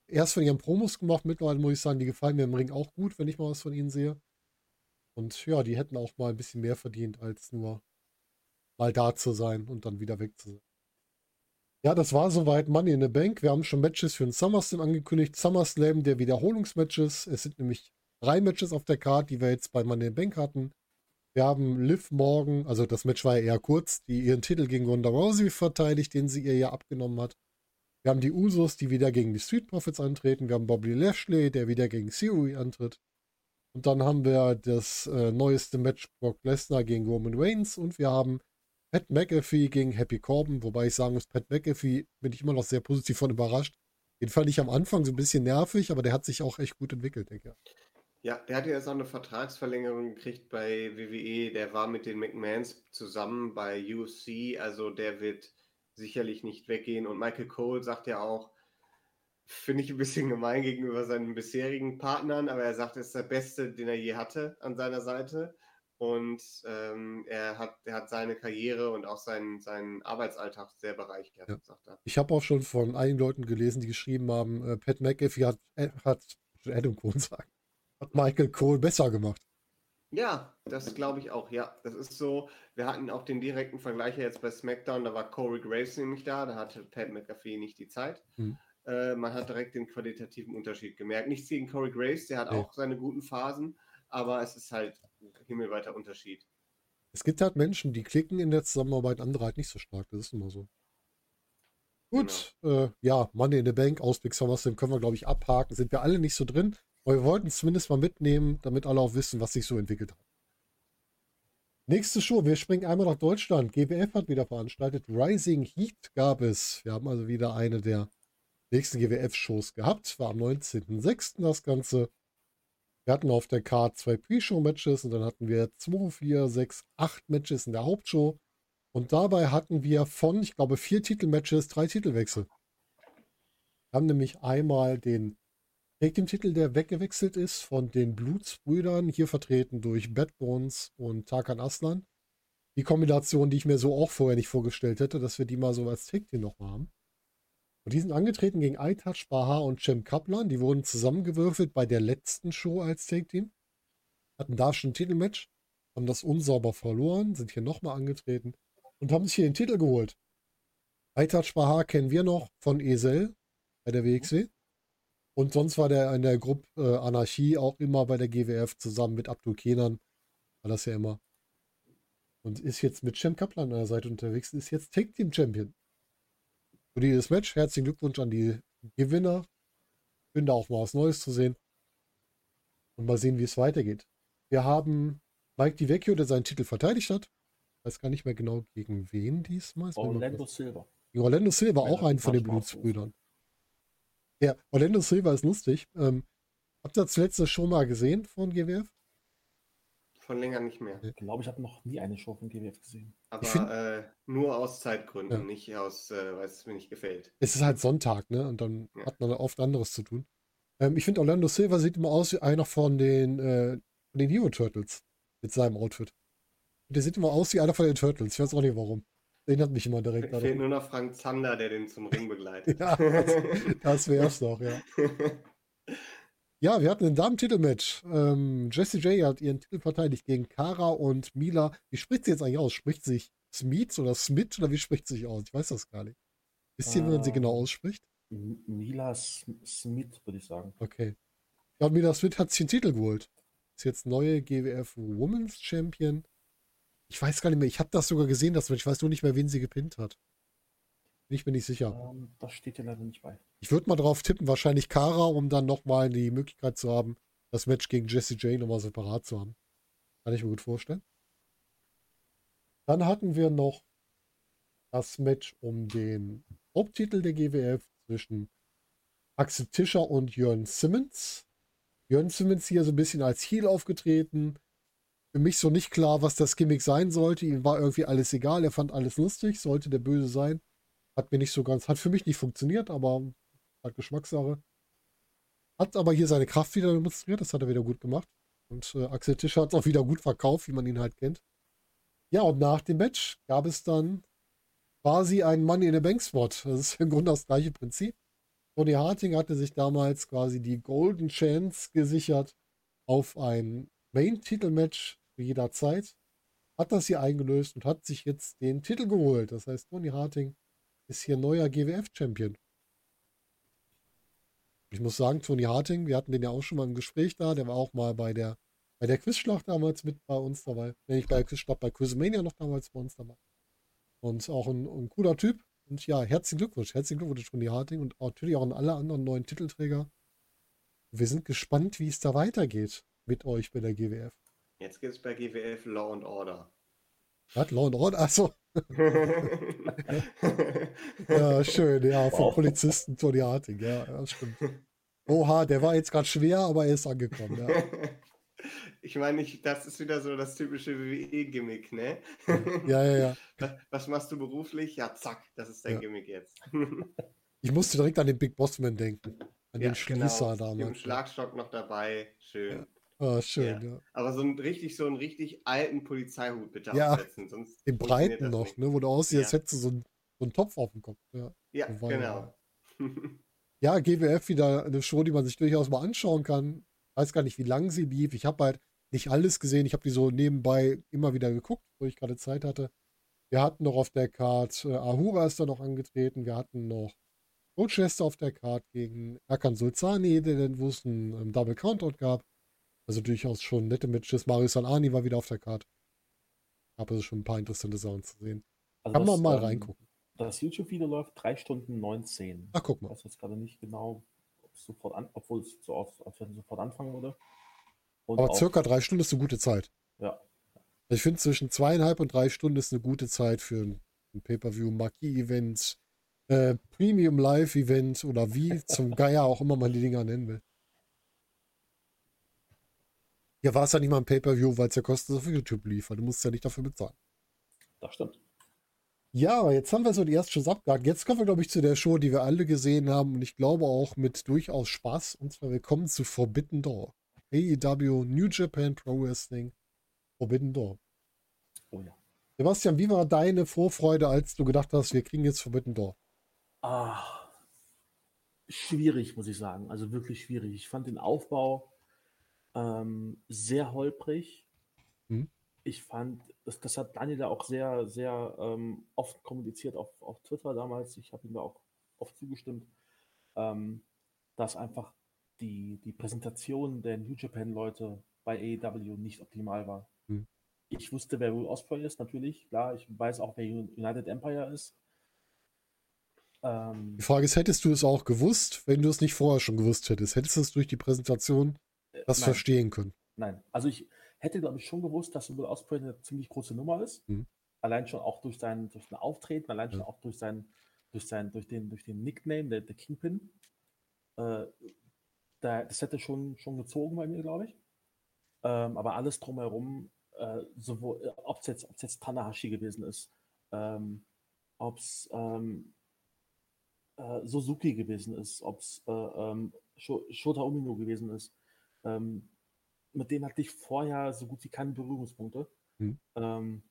[SPEAKER 1] erst von ihren Promos gemacht. Mittlerweile muss ich sagen, die gefallen mir im Ring auch gut, wenn ich mal was von ihnen sehe. Und ja, die hätten auch mal ein bisschen mehr verdient, als nur mal da zu sein und dann wieder weg zu sein. Ja, das war soweit Money in the Bank. Wir haben schon Matches für den SummerSlam angekündigt. SummerSlam der Wiederholungsmatches. Es sind nämlich drei Matches auf der Card, die wir jetzt bei Money in the Bank hatten. Wir haben Liv morgen, also das Match war ja eher kurz, die ihren Titel gegen Ronda Rousey verteidigt, den sie ihr ja abgenommen hat. Wir haben die Usos, die wieder gegen die Street Profits antreten. Wir haben Bobby Lashley, der wieder gegen Theory antritt. Und dann haben wir das äh, neueste Match Brock Lesnar gegen Roman Reigns und wir haben Pat McAfee gegen Happy Corbin, wobei ich sagen muss, Pat McAfee bin ich immer noch sehr positiv von überrascht. Den fand ich am Anfang so ein bisschen nervig, aber der hat sich auch echt gut entwickelt, denke ich.
[SPEAKER 2] Ja, der hatte jetzt auch eine Vertragsverlängerung gekriegt bei WWE. Der war mit den McMahons zusammen bei UFC, also der wird sicherlich nicht weggehen. Und Michael Cole sagt ja auch, finde ich ein bisschen <laughs> gemein gegenüber seinen bisherigen Partnern, aber er sagt, er ist der Beste, den er je hatte an seiner Seite. Und ähm, er, hat, er hat seine Karriere und auch seinen, seinen Arbeitsalltag sehr bereichert,
[SPEAKER 1] Ja.
[SPEAKER 2] sagt er.
[SPEAKER 1] Ich habe auch schon von einigen Leuten gelesen, die geschrieben haben, äh, Pat McAfee hat, äh, hat Adam <laughs> Cole sagen, hat Michael Cole besser gemacht.
[SPEAKER 2] Ja, das glaube ich auch, ja. Das ist so, wir hatten auch den direkten Vergleich jetzt bei SmackDown, da war Corey Graves nämlich da, da hatte Pat McAfee nicht die Zeit.
[SPEAKER 1] Hm.
[SPEAKER 2] Äh, man hat direkt den qualitativen Unterschied gemerkt. Nichts gegen Corey Graves, der hat
[SPEAKER 1] Nee.
[SPEAKER 2] auch seine guten Phasen, aber es ist halt himmelweiter Unterschied.
[SPEAKER 1] Es gibt halt Menschen, die klicken in der Zusammenarbeit, andere halt nicht so stark. Das ist immer so. Gut, äh, ja, Money in the Bank, Ausblick SummerSlam können wir, glaube ich, abhaken. Sind wir alle nicht so drin, aber wir wollten es zumindest mal mitnehmen, damit alle auch wissen, was sich so entwickelt hat. Nächste Show, wir springen einmal nach Deutschland. GWF hat wieder veranstaltet. Rising Heat gab es. Wir haben also wieder eine der nächsten GWF-Shows gehabt. War am 19.06. das Ganze. Wir hatten auf der Card zwei Pre-Show-Matches und dann hatten wir 2, 4, 6, 8 Matches in der Hauptshow. Und dabei hatten wir von, ich glaube, vier Titelmatches drei Titelwechsel. Wir haben nämlich einmal den Take Team Titel, der weggewechselt ist von den Blutsbrüdern, hier vertreten durch Bad Bones und Tarkan Aslan. Die Kombination, die ich mir so auch vorher nicht vorgestellt hätte, dass wir die mal so als Take Team nochmal haben. Und die sind angetreten gegen iTouch, Baha und Cem Kaplan. Die wurden zusammengewürfelt bei der letzten Show als Take Team. Hatten da schon ein Titelmatch, haben das unsauber verloren, sind hier nochmal angetreten und haben sich hier den Titel geholt. iTouch Baha kennen wir noch von Esel bei der WXW. Und sonst war der in der Gruppe äh, Anarchie auch immer bei der GWF zusammen mit Abdul Kenan. War das ja immer. Und ist jetzt mit Cem Kaplan an der Seite unterwegs, ist jetzt Tag Team Champion. Für dieses Match herzlichen Glückwunsch an die Gewinner. Bin da auch mal was Neues zu sehen. Und mal sehen, wie es weitergeht. Wir haben Mike DiVecchio, der seinen Titel verteidigt hat. Weiß gar nicht mehr genau gegen wen diesmal.
[SPEAKER 3] Orlando.
[SPEAKER 1] Gegen Orlando Silva, auch einen von den. Blutsbrüdern. Ja, Orlando Silva ist lustig. Ähm, habt ihr das schon mal gesehen von GWF?
[SPEAKER 2] Von länger nicht mehr.
[SPEAKER 3] Ich glaube, ich habe noch nie eine Show von GWF gesehen.
[SPEAKER 2] Aber
[SPEAKER 1] find-
[SPEAKER 2] äh, nur aus Zeitgründen,
[SPEAKER 1] Ja.
[SPEAKER 2] nicht aus, äh, weil es mir nicht gefällt.
[SPEAKER 1] Es ist halt Sonntag, ne? Und dann
[SPEAKER 2] Ja.
[SPEAKER 1] hat man oft anderes zu tun. Ähm, ich finde, Orlando Silva sieht immer aus wie einer von den, äh, von den Hero Turtles mit seinem Outfit. Der sieht immer aus wie einer von den Turtles. Ich weiß auch nicht warum. Erinnert mich immer direkt
[SPEAKER 2] Fehlt
[SPEAKER 1] daran.
[SPEAKER 2] nur noch Frank Zander, der den zum Ring begleitet. <laughs>
[SPEAKER 1] Ja, das, das wär's doch, ja. <laughs> Ja, wir hatten ein Damen-Titelmatch. Ähm, Jessie J hat ihren Titel verteidigt gegen Kara und Mila. Wie spricht sie jetzt eigentlich aus? Spricht sich Smith oder Smith oder wie spricht sie sich aus? Ich weiß das gar nicht. Wisst ihr, wie man sie genau ausspricht?
[SPEAKER 3] M- Mila Sm- Smith, würde ich sagen.
[SPEAKER 1] Okay. Ja, Mila Smith hat sich den Titel geholt. Ist jetzt neue GWF Women's Champion. Ich weiß gar nicht mehr. Ich habe das sogar gesehen, das Match. Ich weiß nur nicht mehr, wen sie gepinnt hat. Bin ich mir nicht sicher.
[SPEAKER 3] Ähm, das steht hier leider nicht bei.
[SPEAKER 1] Ich würde mal drauf tippen, wahrscheinlich Kara, um dann nochmal die Möglichkeit zu haben, das Match gegen Jessie J nochmal separat zu haben. Kann ich mir gut vorstellen. Dann hatten wir noch das Match um den Haupttitel der GWF zwischen Axel Tischer und Jörn Simmons. Jörn Simmons hier so ein bisschen als Heel aufgetreten. Für mich so nicht klar, was das Gimmick sein sollte. Ihm war irgendwie alles egal. Er fand alles lustig, sollte der Böse sein. Hat mir nicht so ganz, hat für mich nicht funktioniert, aber halt Geschmackssache. Hat aber hier seine Kraft wieder demonstriert, das hat er wieder gut gemacht. Und äh, Axel Tischer hat es auch wieder gut verkauft, wie man ihn halt kennt. Ja, und nach dem Match gab es dann quasi einen Money in a Bank Spot. Das ist im Grunde das gleiche Prinzip. Tony Harting hatte sich damals quasi die Golden Chance gesichert auf ein Main-Titel-Match zu jeder Zeit. Hat das hier eingelöst und hat sich jetzt den Titel geholt. Das heißt, Tony Harting ist hier neuer GWF-Champion. Ich muss sagen, Tony Harting, wir hatten den ja auch schon mal im Gespräch da, der war auch mal bei der, bei der Quizschlacht damals mit bei uns dabei. Nee, nicht bei der Quizschlacht, bei Quizmania noch damals bei uns dabei. Und auch ein, ein cooler Typ. Und ja, herzlichen Glückwunsch. Herzlichen Glückwunsch, Tony Harting und natürlich auch an alle anderen neuen Titelträger. Wir sind gespannt, wie es da weitergeht mit euch bei der GWF.
[SPEAKER 2] Jetzt gibt es bei GWF Law and Order.
[SPEAKER 1] Was? Law and Order? Achso, ja, <laughs> schön, ja, vom
[SPEAKER 3] Wow.
[SPEAKER 1] Polizisten Tony Harting, ja, das stimmt. Oha, der war jetzt gerade schwer, aber er ist angekommen, ja. <laughs>
[SPEAKER 2] Ich meine, ich, das ist wieder so das typische WWE-Gimmick, ne?
[SPEAKER 1] Ja, ja, ja. <laughs>
[SPEAKER 2] Was, was machst du beruflich? Ja, zack, das ist dein
[SPEAKER 1] Ja.
[SPEAKER 2] Gimmick jetzt.
[SPEAKER 1] Ich musste direkt an den Big Bossman denken. An
[SPEAKER 2] Ja,
[SPEAKER 1] den Schließer
[SPEAKER 2] genau. Mit dem
[SPEAKER 1] damals.
[SPEAKER 2] Schlagstock noch dabei. Schön.
[SPEAKER 1] Ah, schön, ja.
[SPEAKER 2] Aber so ein richtig, so einen richtig alten Polizeihut bitte
[SPEAKER 1] Ja,
[SPEAKER 2] aufsetzen. Sonst
[SPEAKER 1] Den breiten noch,
[SPEAKER 2] nicht.
[SPEAKER 1] ne, wo du aussiehst, als
[SPEAKER 2] Ja.
[SPEAKER 1] hättest du so einen, so einen Topf auf dem Kopf. Ja.
[SPEAKER 2] Ja,
[SPEAKER 1] So
[SPEAKER 2] genau. <laughs>
[SPEAKER 1] ja, GWF wieder eine Show, die man sich durchaus mal anschauen kann. Weiß gar nicht, wie lang sie lief. Ich habe halt nicht alles gesehen. Ich habe die so nebenbei immer wieder geguckt, wo ich gerade Zeit hatte. Wir hatten noch auf der Card, äh, Ahura ist da noch angetreten. Wir hatten noch Rochester auf der Card gegen Erkan Sulzani, wo es einen ähm, Double Countout gab. Also durchaus schon nette Matches. Mario Salani war wieder auf der Card. Gab also schon ein paar interessante Sachen zu sehen.
[SPEAKER 3] Also
[SPEAKER 1] Kann man
[SPEAKER 3] das,
[SPEAKER 1] mal
[SPEAKER 3] ähm,
[SPEAKER 1] reingucken.
[SPEAKER 3] Das YouTube-Video läuft 3 Stunden 19.
[SPEAKER 1] Ach, guck
[SPEAKER 3] Ich
[SPEAKER 1] mal.
[SPEAKER 3] weiß jetzt gerade nicht genau, ob es sofort an, obwohl es so aus, als wenn sofort anfangen würde. Und
[SPEAKER 1] Aber
[SPEAKER 3] auch-
[SPEAKER 1] circa drei Stunden ist eine gute Zeit.
[SPEAKER 3] Ja,
[SPEAKER 1] Ich finde, zwischen zweieinhalb und drei Stunden ist eine gute Zeit für ein, ein Pay-Per-View, Marquis-Event, äh, Premium-Live-Event oder wie zum Geier auch immer man die Dinger nennen will. Hier war es ja nicht mal ein Pay-Per-View, weil es ja kostenlos auf YouTube lief. weil Du musst ja nicht dafür bezahlen.
[SPEAKER 3] das stimmt.
[SPEAKER 1] Ja, aber jetzt haben wir so die ersten Shows abgehakt. Jetzt kommen wir, glaube ich, zu der Show, die wir alle gesehen haben und ich glaube auch mit durchaus Spaß. Und zwar willkommen zu Forbidden Door. AEW New Japan Pro Wrestling Forbidden Door.
[SPEAKER 3] Oh ja.
[SPEAKER 1] Sebastian, wie war deine Vorfreude, als du gedacht hast, wir kriegen jetzt Forbidden Door?
[SPEAKER 3] Ah, schwierig, muss ich sagen. Also wirklich schwierig. Ich fand den Aufbau ähm, sehr holprig.
[SPEAKER 1] Hm.
[SPEAKER 3] Ich fand, das, das hat Daniel da auch sehr, sehr ähm, oft kommuniziert auf, auf Twitter damals. Ich habe ihm da auch oft zugestimmt, ähm, dass einfach die, die Präsentation der New Japan-Leute bei AEW nicht optimal war.
[SPEAKER 1] Hm.
[SPEAKER 3] Ich wusste, wer Will Ospreay ist, natürlich. Klar, ich weiß auch, wer United Empire ist. Ähm,
[SPEAKER 1] Die Frage ist, hättest du es auch gewusst, wenn du es nicht vorher schon gewusst hättest? Hättest du es durch die Präsentation das
[SPEAKER 3] nein.
[SPEAKER 1] verstehen können?
[SPEAKER 3] Nein, also ich hätte, glaube ich, schon gewusst, dass Will Ospreay eine ziemlich große Nummer ist.
[SPEAKER 1] Mhm.
[SPEAKER 3] Allein schon auch durch sein, durch sein Auftreten, allein schon
[SPEAKER 1] Ja.
[SPEAKER 3] auch durch sein, durch sein, durch den, durch den Nickname, der, der Kingpin. äh, da, das hätte schon, schon gezogen bei mir, glaube ich. Ähm, aber alles drumherum, äh, sowohl, äh, ob es jetzt, ob's jetzt Tanahashi gewesen ist, ähm, ob es ähm, äh, Suzuki gewesen ist, ob es äh, ähm, Shota Umino gewesen ist, ähm, mit denen hatte ich vorher so gut wie keine Berührungspunkte. Hm. Ähm,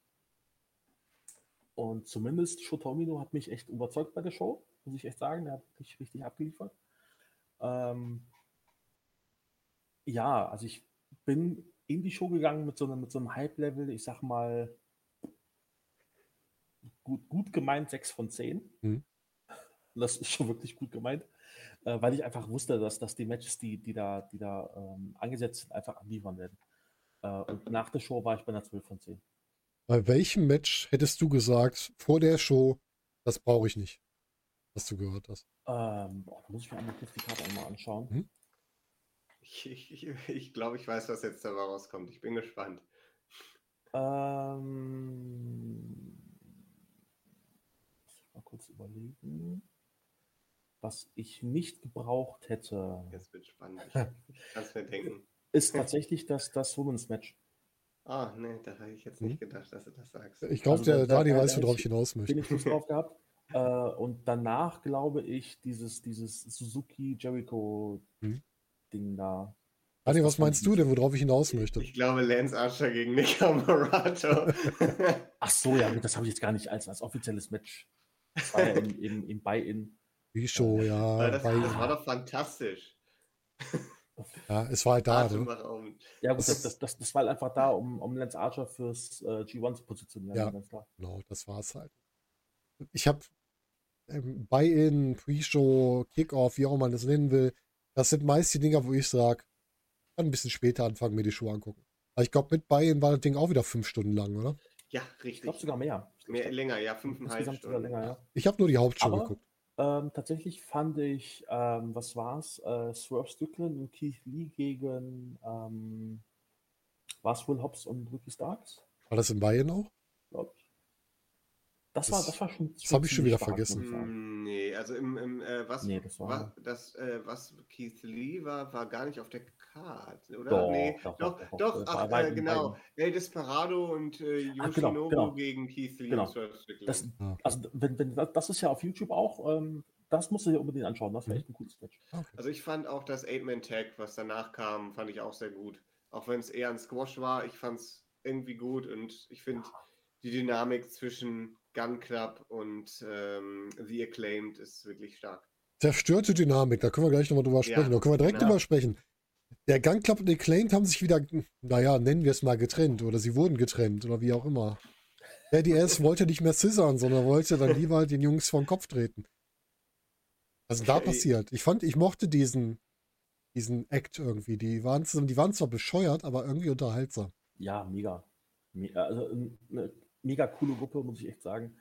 [SPEAKER 3] und zumindest Shota Umino hat mich echt überzeugt bei der Show, muss ich echt sagen. Der hat mich richtig abgeliefert. Ähm, ja, also ich bin in die Show gegangen mit so einem, mit so einem Hype-Level, ich sag mal, gut, gut gemeint 6 von 10. Mhm. Das ist schon wirklich gut gemeint, äh, weil ich einfach wusste, dass, dass die Matches, die, die da, die da ähm, angesetzt sind, einfach abliefern werden. Äh, und nach der Show war ich bei einer 12 von 10.
[SPEAKER 1] Bei welchem Match hättest du gesagt, vor der Show, das brauche ich nicht, was du gehört hast?
[SPEAKER 3] Ähm, boah, da muss ich mir einmal kurz die Karte einmal anschauen.
[SPEAKER 2] Mhm. Ich, ich, ich glaube, ich weiß, was jetzt dabei rauskommt. Ich bin gespannt.
[SPEAKER 3] Ähm, mal kurz überlegen. Was ich nicht gebraucht hätte.
[SPEAKER 2] Jetzt wird spannend. Ich kann es mir denken. <laughs>
[SPEAKER 3] Ist tatsächlich das, das Women's Match.
[SPEAKER 2] Ah, nee, da habe ich jetzt nicht hm? gedacht, dass du das sagst.
[SPEAKER 1] Ich glaube, also, der Dani weiß, worauf ich hinaus möchte.
[SPEAKER 3] Bin ich nicht drauf <laughs> gehabt. Äh, und danach glaube ich, dieses, dieses Suzuki Jericho hm? Ding da.
[SPEAKER 1] Dani, was meinst du denn, worauf ich hinaus möchte?
[SPEAKER 2] Ich glaube, Lance Archer gegen Nick Morato. <laughs>
[SPEAKER 3] Ach so, ja, das habe ich jetzt gar nicht als, als offizielles Match. Das war ja im, im, im Buy-In.
[SPEAKER 1] Wie schon, ja.
[SPEAKER 2] Das, das, war doch fantastisch.
[SPEAKER 1] Ja, es war halt da. Ne?
[SPEAKER 3] Ja, gut, das, das, das, das, war halt einfach da, um, um Lance Archer fürs äh, G1 zu positionieren.
[SPEAKER 1] Ja, genau, das war es halt. Ich habe ähm, Buy-In, Pre-Show, Kickoff, wie auch man das nennen will, das sind meist die Dinger, wo ich sage, kann ein bisschen später anfangen, mir die Schuhe angucken. Aber ich glaube, mit Buy-In war das Ding auch wieder fünf Stunden lang, oder?
[SPEAKER 2] Ja, richtig.
[SPEAKER 3] Ich glaube sogar mehr.
[SPEAKER 2] Mehr länger, ja, fünfeinhalb Stunden. Länger, ja.
[SPEAKER 1] Ich habe nur die Hauptshow
[SPEAKER 3] Aber,
[SPEAKER 1] geguckt.
[SPEAKER 3] Ähm, tatsächlich fand ich, ähm, was war's? Äh, Swerve Strickland und Keith Lee gegen ähm, was Will Hobbs und Ricky Starks?
[SPEAKER 1] War das in Bayern auch?
[SPEAKER 3] Glaube ich. Das, war, das war schon.
[SPEAKER 1] Das habe ich schon wieder vergessen.
[SPEAKER 2] Mm, nee, also im, im äh, was,
[SPEAKER 3] nee, das war,
[SPEAKER 2] was, das, äh, was Keith Lee war, war gar nicht auf der Karte, oder?
[SPEAKER 3] Doch,
[SPEAKER 2] nee,
[SPEAKER 3] doch,
[SPEAKER 2] doch, doch, doch ach, äh, genau. El Desperado und äh, Yoshinobu genau, genau. gegen Keith Lee.
[SPEAKER 3] Genau. Das, ah, also, wenn, wenn, das ist ja auf YouTube auch, ähm, das musst du dir unbedingt anschauen, das wäre mhm. echt ein cooles Match.
[SPEAKER 2] Okay. Also ich fand auch das Eight-Man-Tag, was danach kam, fand ich auch sehr gut. Auch wenn es eher ein Squash war, ich fand es irgendwie gut und ich finde ja. die Dynamik zwischen Gun Club und ähm, The Acclaimed ist wirklich stark.
[SPEAKER 1] Zerstörte Dynamik, da können wir gleich nochmal drüber sprechen. Ja, da können wir direkt ja. drüber sprechen. Der Gun Club und Acclaimed haben sich wieder, naja, nennen wir es mal getrennt oder sie wurden getrennt oder wie auch immer. Der DS <laughs> wollte nicht mehr scissern, sondern wollte dann lieber den Jungs vor den Kopf treten. Was ist da passiert? Ich fand, ich mochte diesen, diesen Act irgendwie. Die waren, die waren zwar bescheuert, aber irgendwie unterhaltsam.
[SPEAKER 3] Ja, mega. Also eine mega coole Gruppe, muss ich echt sagen.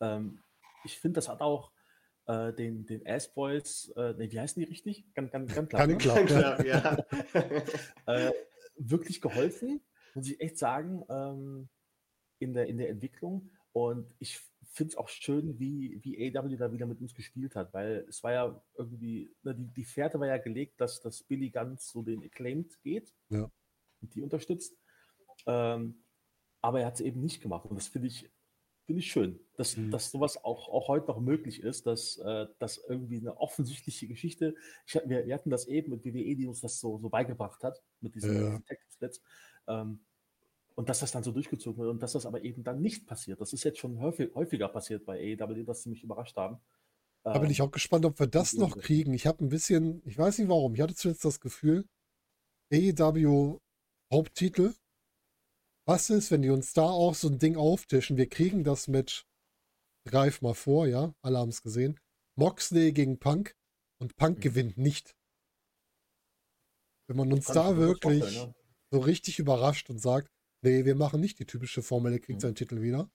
[SPEAKER 3] Ähm, ich finde, das hat auch äh, den, den Ass-Boys, äh, nee, wie heißen die richtig? Ganz, ganz, ganz klar.
[SPEAKER 1] Ne? klar, <laughs> ja.
[SPEAKER 3] äh, wirklich geholfen, muss ich echt sagen, ähm, in, der, in der Entwicklung. Und ich finde es auch schön, wie, wie AW da wieder mit uns gespielt hat, weil es war ja irgendwie, ne, die, die Fährte war ja gelegt, dass, dass Billy ganz so den Acclaimed geht
[SPEAKER 1] ja.
[SPEAKER 3] und die unterstützt. Ähm, aber er hat es eben nicht gemacht. Und das finde ich, finde ich schön, dass, mhm. dass sowas auch, auch heute noch möglich ist, dass, äh, dass irgendwie eine offensichtliche Geschichte, ich, wir, wir hatten das eben mit WWE, die uns das so, so beigebracht hat, mit diesen ja. Tech-Splits, ähm, und dass das dann so durchgezogen wird und dass das aber eben dann nicht passiert. Das ist jetzt schon häufig, häufiger passiert bei AEW, dass sie mich überrascht haben.
[SPEAKER 1] Da bin ich ähm, auch gespannt, ob wir das noch kriegen. Ich habe ein bisschen, ich weiß nicht warum, ich hatte zuletzt das Gefühl, AEW Haupttitel was ist, wenn die uns da auch so ein Ding auftischen? Wir kriegen das mit, greif mal vor, ja, alle haben es gesehen. Moxley gegen Punk und Punk mhm. gewinnt nicht. Wenn man uns da wirklich ne? so richtig überrascht und sagt, nee, wir machen nicht die typische Formel, er kriegt mhm. seinen Titel wieder.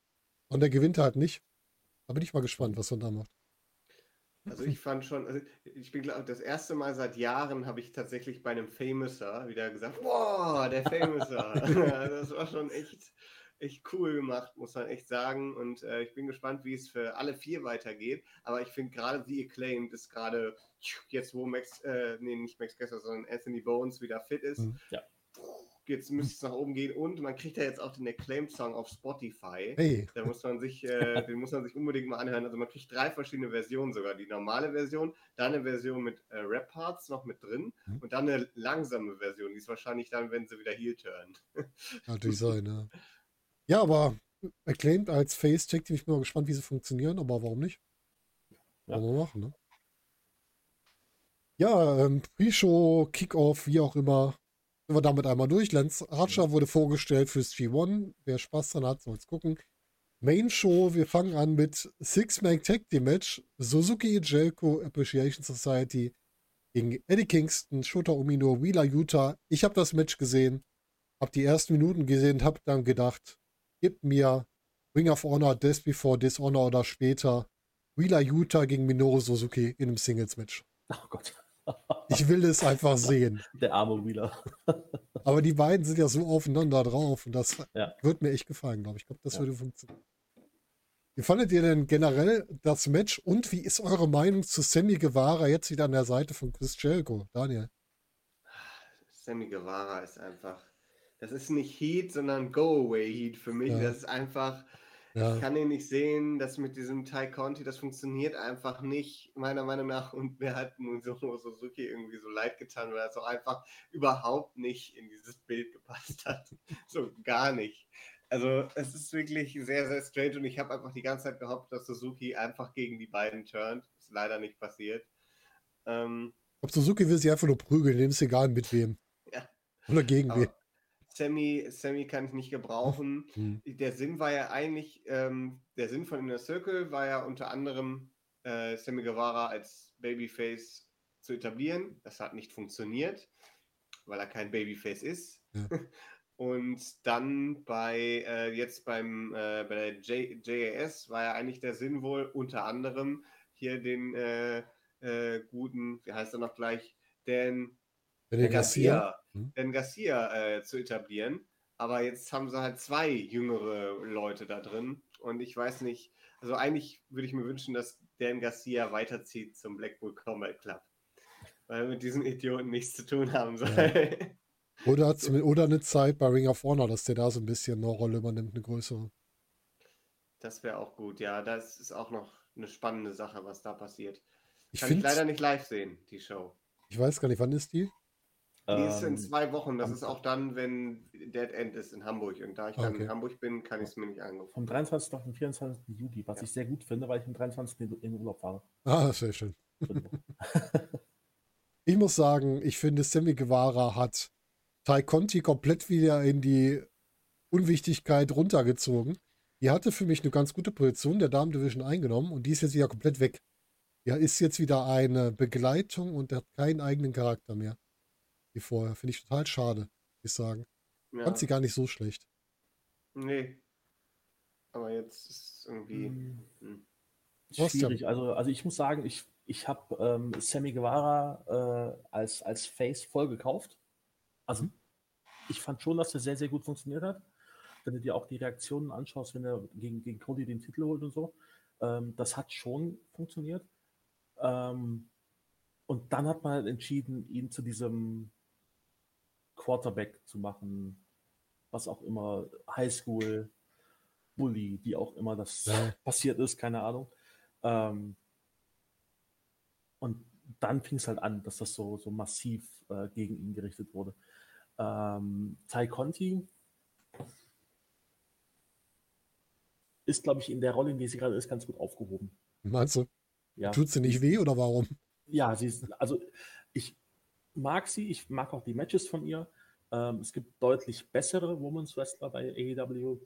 [SPEAKER 1] Und der gewinnt halt nicht. Da bin ich mal gespannt, was er da macht.
[SPEAKER 2] Also ich fand schon, also ich bin glaube das erste Mal seit Jahren habe ich tatsächlich bei einem Famouser wieder gesagt, boah, der Famouser. <laughs> <laughs> das war schon echt, echt cool gemacht, muss man echt sagen. Und äh, ich bin gespannt, wie es für alle vier weitergeht. Aber ich finde gerade The Acclaimed ist gerade jetzt, wo Max, äh, nee, nicht Max Kessler, sondern Anthony Bones wieder fit ist.
[SPEAKER 1] Mhm.
[SPEAKER 3] Ja.
[SPEAKER 2] Jetzt müsste es nach oben gehen und man kriegt ja jetzt auch den Acclaimed-Song auf Spotify.
[SPEAKER 1] Hey,
[SPEAKER 2] Da muss man sich, äh, den muss man sich unbedingt mal anhören. Also man kriegt drei verschiedene Versionen sogar. Die normale Version, dann eine Version mit äh, Rap-Parts noch mit drin
[SPEAKER 1] Mhm.
[SPEAKER 2] und dann eine langsame Version. Die ist wahrscheinlich dann, wenn sie wieder heel turn.
[SPEAKER 1] natürlich <laughs> sein, ja. Ja, aber Acclaimed als Face-Check, bin ich bin mal gespannt, wie sie funktionieren, aber warum nicht?
[SPEAKER 3] Ja.
[SPEAKER 1] Wollen wir machen, ne? Ja, ähm, Pre-Show, Kickoff, wie auch immer. Sind wir damit einmal durch. Lance Archer wurde vorgestellt fürs G1. Wer Spaß dran hat, soll es gucken. Main Show, wir fangen an mit Six-Man Tag Team Match. Suzuki Jelko Appreciation Society gegen Eddie Kingston, Shota Umino, Wheeler Utah. Ich habe das Match gesehen, habe die ersten Minuten gesehen, habe dann gedacht, gib mir Ring of Honor, Death Before Dishonor oder später Wheeler Utah gegen Minoru Suzuki in einem Singles-Match.
[SPEAKER 3] Oh Gott.
[SPEAKER 1] Ich will es einfach sehen.
[SPEAKER 3] Der arme Wheeler.
[SPEAKER 1] Aber die beiden sind ja so aufeinander drauf und das
[SPEAKER 3] Ja.
[SPEAKER 1] wird mir echt gefallen, glaube ich. Ich glaube, das
[SPEAKER 3] Ja.
[SPEAKER 1] würde funktionieren. Wie fandet ihr denn generell das Match und wie ist eure Meinung zu Sammy Guevara jetzt wieder an der Seite von Chris Jericho? Daniel.
[SPEAKER 2] Sammy Guevara ist einfach, das ist nicht Heat, sondern Go-Away-Heat für mich.
[SPEAKER 1] Ja.
[SPEAKER 2] Das ist einfach,
[SPEAKER 1] Ja,
[SPEAKER 2] ich kann ihn nicht sehen, das mit diesem Tai Conti, das funktioniert einfach nicht, meiner Meinung nach. Und mir hat Minoru Suzuki irgendwie so leid getan, weil er so einfach überhaupt nicht in dieses Bild gepasst hat. <laughs> So gar nicht. Also es ist wirklich sehr, sehr strange und ich habe einfach die ganze Zeit gehofft, dass Suzuki einfach gegen die beiden turnt. Ist leider nicht passiert. Ähm,
[SPEAKER 1] glaube, Suzuki will sie einfach nur prügeln, dem ist egal mit wem.
[SPEAKER 2] Ja.
[SPEAKER 1] Oder gegen wen.
[SPEAKER 2] Sammy, Sammy kann ich nicht gebrauchen.
[SPEAKER 1] Hm.
[SPEAKER 2] Der Sinn war ja eigentlich, ähm, der Sinn von Inner Circle war ja unter anderem, äh, Sammy Guevara als Babyface zu etablieren. Das hat nicht funktioniert, weil er kein Babyface ist.
[SPEAKER 1] Ja. <laughs>
[SPEAKER 2] Und dann bei, äh, jetzt beim, äh, bei der J JAS war ja eigentlich der Sinn wohl unter anderem hier den äh, äh, guten, wie heißt er noch gleich, Dan
[SPEAKER 1] Garcia.
[SPEAKER 2] Garcia,
[SPEAKER 1] Hm.
[SPEAKER 2] Dan Garcia äh, zu etablieren. Aber jetzt haben sie halt zwei jüngere Leute da drin. Und ich weiß nicht, also eigentlich würde ich mir wünschen, dass Dan Garcia weiterzieht zum Blackpool Combat Club. Weil er mit diesen Idioten nichts zu tun haben soll. <laughs>
[SPEAKER 1] Oder, zum, oder eine Zeit bei Ring of Honor, dass der da so ein bisschen eine Rolle übernimmt, eine größere.
[SPEAKER 2] Das wäre auch gut, ja. Das ist auch noch eine spannende Sache, was da passiert.
[SPEAKER 1] Ich
[SPEAKER 2] Kann ich leider nicht live sehen, die Show.
[SPEAKER 1] ich weiß gar nicht, wann ist die?
[SPEAKER 2] Die ist in
[SPEAKER 3] Ähm,
[SPEAKER 2] zwei Wochen. Das ist auch dann, wenn Dead End ist in Hamburg. Und da ich dann
[SPEAKER 1] Okay.
[SPEAKER 2] in Hamburg bin, kann ich es mir nicht angucken.
[SPEAKER 3] vom 23. auf den 24. Juli, was
[SPEAKER 2] Ja.
[SPEAKER 3] ich sehr gut finde, weil ich am 23. in Urlaub fahre.
[SPEAKER 1] Ah, sehr schön.
[SPEAKER 3] Die Woche. <laughs> <laughs>
[SPEAKER 1] Ich muss sagen, ich finde, Sammy Guevara hat Tai Conti komplett wieder in die Unwichtigkeit runtergezogen. Die hatte für mich eine ganz gute Position der Damen-Division eingenommen und die ist jetzt wieder komplett weg. Ja, ist jetzt wieder eine Begleitung und hat keinen eigenen Charakter mehr. Wie vorher. Finde ich total schade, muss ich sagen.
[SPEAKER 2] Ja.
[SPEAKER 1] Fand sie gar nicht so schlecht.
[SPEAKER 2] Nee. Aber jetzt ist es irgendwie.
[SPEAKER 3] Hm,
[SPEAKER 2] hm.
[SPEAKER 3] Schwierig. Also, also ich muss sagen, ich, ich habe ähm, Sammy Guevara äh, als, als Face voll gekauft. Also
[SPEAKER 1] Mhm.
[SPEAKER 3] ich fand schon, dass er sehr, sehr gut funktioniert hat. Wenn du dir auch die Reaktionen anschaust, wenn er gegen, gegen Cody den Titel holt und so, ähm, das hat schon funktioniert. Ähm, und dann hat man halt entschieden, ihn zu diesem Quarterback zu machen, was auch immer, Highschool, Bully, wie auch immer das
[SPEAKER 1] Ja.
[SPEAKER 3] passiert ist, keine Ahnung. Ähm, und dann fing es halt an, dass das so, so massiv äh, gegen ihn gerichtet wurde. Ähm, Tai Conti ist, glaube ich, in der Rolle, in der sie gerade ist, ganz gut aufgehoben.
[SPEAKER 1] Meinst du,
[SPEAKER 3] Ja,
[SPEAKER 1] tut sie nicht weh oder warum?
[SPEAKER 3] ja sie ist, also ich mag sie, ich mag auch die Matches von ihr. Ähm, es gibt deutlich bessere Women's Wrestler bei AEW,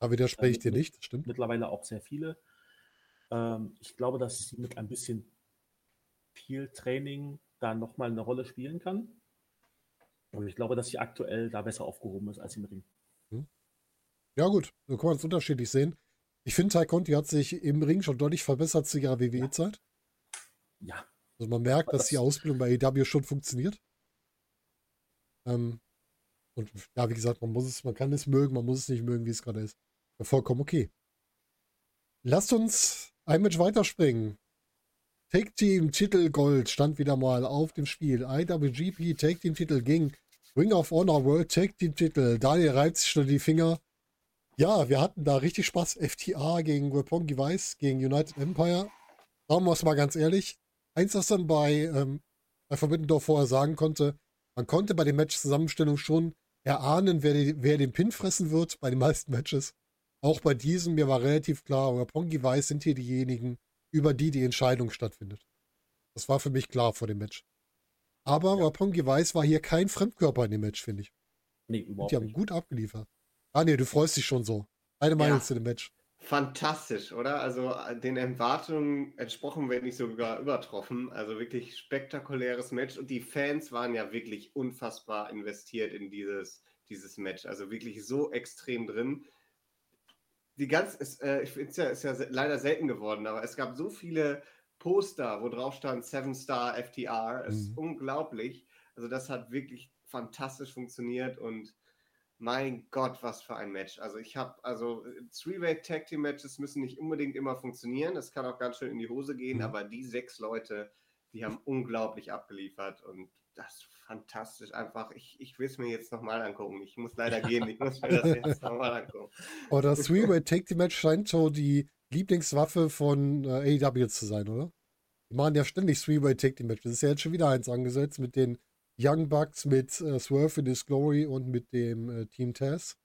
[SPEAKER 1] Da widerspreche ich
[SPEAKER 3] Ähm,
[SPEAKER 1] dir nicht, das stimmt.
[SPEAKER 3] mittlerweile auch sehr viele. Ähm, ich glaube, dass sie mit ein bisschen viel Training da nochmal eine Rolle spielen kann. Und ich glaube, dass sie aktuell da besser aufgehoben ist als im Ring.
[SPEAKER 1] Ja, gut, so kann man es unterschiedlich sehen. Ich finde, Tai Conti hat sich im Ring schon deutlich verbessert zu ihrer WWE-Zeit.
[SPEAKER 3] Ja,
[SPEAKER 1] Also man merkt, dass
[SPEAKER 3] Das-
[SPEAKER 1] die Ausbildung bei AEW schon funktioniert. Ähm, Und ja, wie gesagt, man muss es, man kann es mögen, man muss es nicht mögen, wie es gerade ist. Ja, vollkommen okay. Lasst uns ein Match weiterspringen. Take Team Titel Gold stand wieder mal auf dem Spiel. IWGP Take Team Titel ging. Ring of Honor World Take Team Titel. Daniel reibt sich schon die Finger. Ja, wir hatten da richtig Spaß. FTA gegen Roppongi Weiß, gegen United Empire. Sagen wir es mal ganz ehrlich. Eins, was dann bei, ähm, bei Forbidden Door vorher sagen konnte, man konnte bei den Match-Zusammenstellungen schon erahnen, wer, die, wer den Pin fressen wird bei den meisten Matches. Auch bei diesem, mir war relativ klar, Roppongi Weiß sind hier diejenigen, über die die Entscheidung stattfindet. Das war für mich klar vor dem Match. Aber ja. Roppongi Weiß war hier kein Fremdkörper in dem Match, finde ich.
[SPEAKER 3] Nee, überhaupt
[SPEAKER 1] Die haben
[SPEAKER 3] nicht.
[SPEAKER 1] gut abgeliefert. Daniel, du freust dich schon so. Deine Meinung
[SPEAKER 2] Ja.
[SPEAKER 1] zu dem Match.
[SPEAKER 2] Fantastisch, oder? Also äh, den Erwartungen entsprochen, wenn nicht sogar übertroffen. Also wirklich spektakuläres Match und die Fans waren ja wirklich unfassbar investiert in dieses, dieses Match. Also wirklich so extrem drin. Die ganz, ist, äh, ich finde es ja, ist ja leider selten geworden, aber es gab so viele Poster, wo drauf stand Seven Star FTR. Es ist
[SPEAKER 1] Mhm.
[SPEAKER 2] unglaublich. Also das hat wirklich fantastisch funktioniert und mein Gott, was für ein Match. Also ich habe, also Three-Way Tag Team Matches müssen nicht unbedingt immer funktionieren. Das kann auch ganz schön in die Hose gehen,
[SPEAKER 1] Mhm.
[SPEAKER 2] aber die sechs Leute, die haben unglaublich abgeliefert und das ist fantastisch. Einfach, ich, ich will es mir jetzt nochmal angucken. Ich muss leider <laughs> gehen, ich muss mir das jetzt nochmal angucken. <laughs>
[SPEAKER 1] Das Three-Way Take the Match scheint so die Lieblingswaffe von äh, AEW zu sein, oder? Die machen ja ständig Three-Way Take the Match. Das ist ja jetzt schon wieder eins angesetzt mit den Young Bucks, mit äh, Swerve in His Glory und mit dem äh, Team Taz.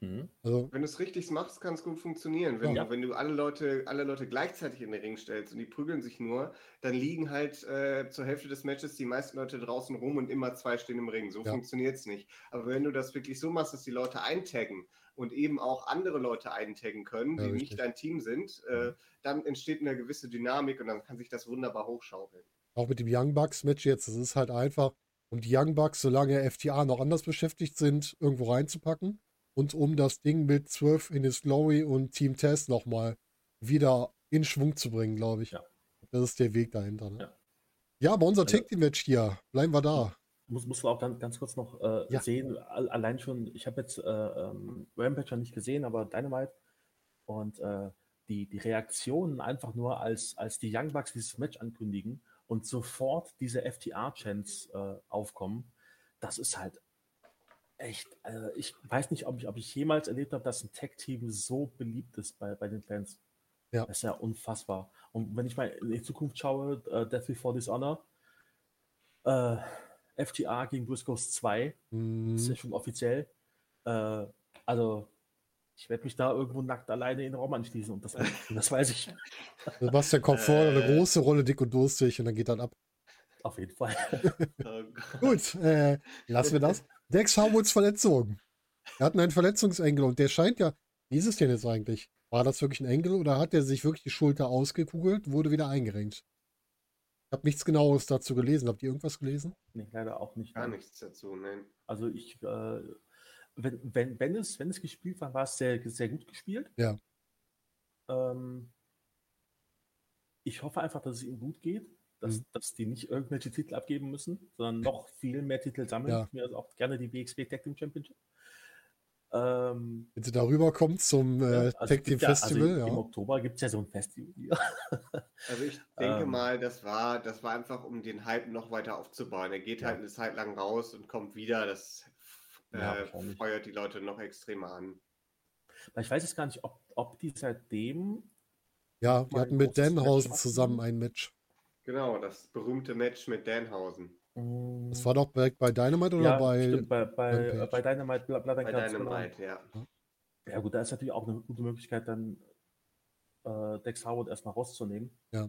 [SPEAKER 3] Mhm.
[SPEAKER 1] Also,
[SPEAKER 2] Wenn du es richtig machst, kann es gut funktionieren. Wenn,
[SPEAKER 3] Ja.
[SPEAKER 2] du, wenn du alle Leute, alle Leute gleichzeitig in den Ring stellst und die prügeln sich nur, dann liegen halt äh, zur Hälfte des Matches die meisten Leute draußen rum und immer zwei stehen im Ring. So
[SPEAKER 1] Ja.
[SPEAKER 2] funktioniert es nicht. Aber wenn du das wirklich so machst, dass die Leute eintaggen und eben auch andere Leute eintaggen können,
[SPEAKER 1] Ja,
[SPEAKER 2] die
[SPEAKER 1] richtig.
[SPEAKER 2] nicht dein Team sind, äh, dann entsteht eine gewisse Dynamik und dann kann sich das wunderbar hochschaukeln.
[SPEAKER 1] auch mit dem Young Bucks Match jetzt, das ist halt einfach, um die Young Bucks, solange FTA noch anders beschäftigt sind, irgendwo reinzupacken und um das Ding mit 12 in His Glory und Team Taz nochmal wieder in Schwung zu bringen, glaube ich.
[SPEAKER 3] Ja.
[SPEAKER 1] Das ist der Weg dahinter. Ne?
[SPEAKER 3] Ja.
[SPEAKER 1] Ja. aber unser
[SPEAKER 3] Also-
[SPEAKER 1] Take Team Match hier, bleiben wir da.
[SPEAKER 3] Muss, muss man auch ganz, ganz kurz noch äh,
[SPEAKER 1] Ja.
[SPEAKER 3] sehen, all, allein schon, ich habe jetzt äh, ähm, Rampage noch nicht gesehen, aber Dynamite und äh, die, die Reaktionen einfach nur, als, als die Young Bucks dieses Match ankündigen und sofort diese FTR-Chants äh, aufkommen, das ist halt echt, äh, ich weiß nicht, ob ich, ob ich jemals erlebt habe, dass ein Tag-Team so beliebt ist bei, bei den Fans.
[SPEAKER 1] Ja.
[SPEAKER 3] Das ist ja unfassbar. Und wenn ich mal in die Zukunft schaue, äh, Death Before Dishonor, äh, FTA gegen Briscoes 2,
[SPEAKER 1] Hm,
[SPEAKER 3] ist ja schon offiziell. Äh, also, ich werde mich da irgendwo nackt alleine in den Raum anschließen und das, das weiß ich
[SPEAKER 1] Sebastian kommt vor, eine
[SPEAKER 2] Äh.
[SPEAKER 1] große Rolle dick und durstig und dann geht dann ab.
[SPEAKER 3] auf jeden Fall. <laughs>
[SPEAKER 2] Oh.
[SPEAKER 1] Gut, äh, lassen wir das. Dex Harwoods Verletzung. Wir hatten einen Verletzungsengel und der scheint ja, wie ist es denn jetzt eigentlich? War das wirklich ein Engel oder hat er sich wirklich die Schulter ausgekugelt, wurde wieder eingerenkt? Ich habe nichts genaues dazu gelesen. Habt ihr irgendwas gelesen?
[SPEAKER 3] nee, leider auch nicht.
[SPEAKER 2] Gar nichts dazu, nein.
[SPEAKER 3] Also ich, äh, wenn, wenn, wenn, es, wenn es gespielt war, war es sehr, sehr gut gespielt.
[SPEAKER 1] Ja.
[SPEAKER 3] Ähm, ich hoffe einfach, dass es ihnen gut geht, dass,
[SPEAKER 1] Mhm.
[SPEAKER 3] dass die nicht irgendwelche Titel abgeben müssen, sondern noch viel mehr Titel sammeln.
[SPEAKER 1] Ja.
[SPEAKER 3] Mir also auch gerne die WXW Tag Team Championship. Ähm,
[SPEAKER 1] Wenn sie darüber kommt zum äh,
[SPEAKER 3] ja, also
[SPEAKER 1] Tag Team
[SPEAKER 3] gibt ja,
[SPEAKER 1] Festival,
[SPEAKER 3] also Im. Oktober gibt es ja so ein Festival. hier. <laughs>
[SPEAKER 2] Also ich denke
[SPEAKER 3] Ähm.
[SPEAKER 2] mal, das war, das war einfach, um den Hype noch weiter aufzubauen. Er geht
[SPEAKER 3] Ja.
[SPEAKER 2] halt eine Zeit lang raus und kommt wieder. Das
[SPEAKER 3] Ja,
[SPEAKER 2] äh, feuert die Leute noch extremer an.
[SPEAKER 3] Ich weiß jetzt gar nicht, ob, ob die seitdem
[SPEAKER 1] Ja, die hatten mit Danhausen zusammen ein Match.
[SPEAKER 2] Genau, das berühmte Match mit Danhausen.
[SPEAKER 1] Das war doch direkt bei Dynamite oder
[SPEAKER 3] ja,
[SPEAKER 1] bei.
[SPEAKER 3] stimmt, bei, bei, bei Dynamite Blood
[SPEAKER 2] Bei
[SPEAKER 3] genau.
[SPEAKER 2] Dynamite, ja.
[SPEAKER 3] Ja gut, da ist natürlich auch eine gute Möglichkeit, dann äh, Dex Howard erstmal rauszunehmen.
[SPEAKER 1] Ja.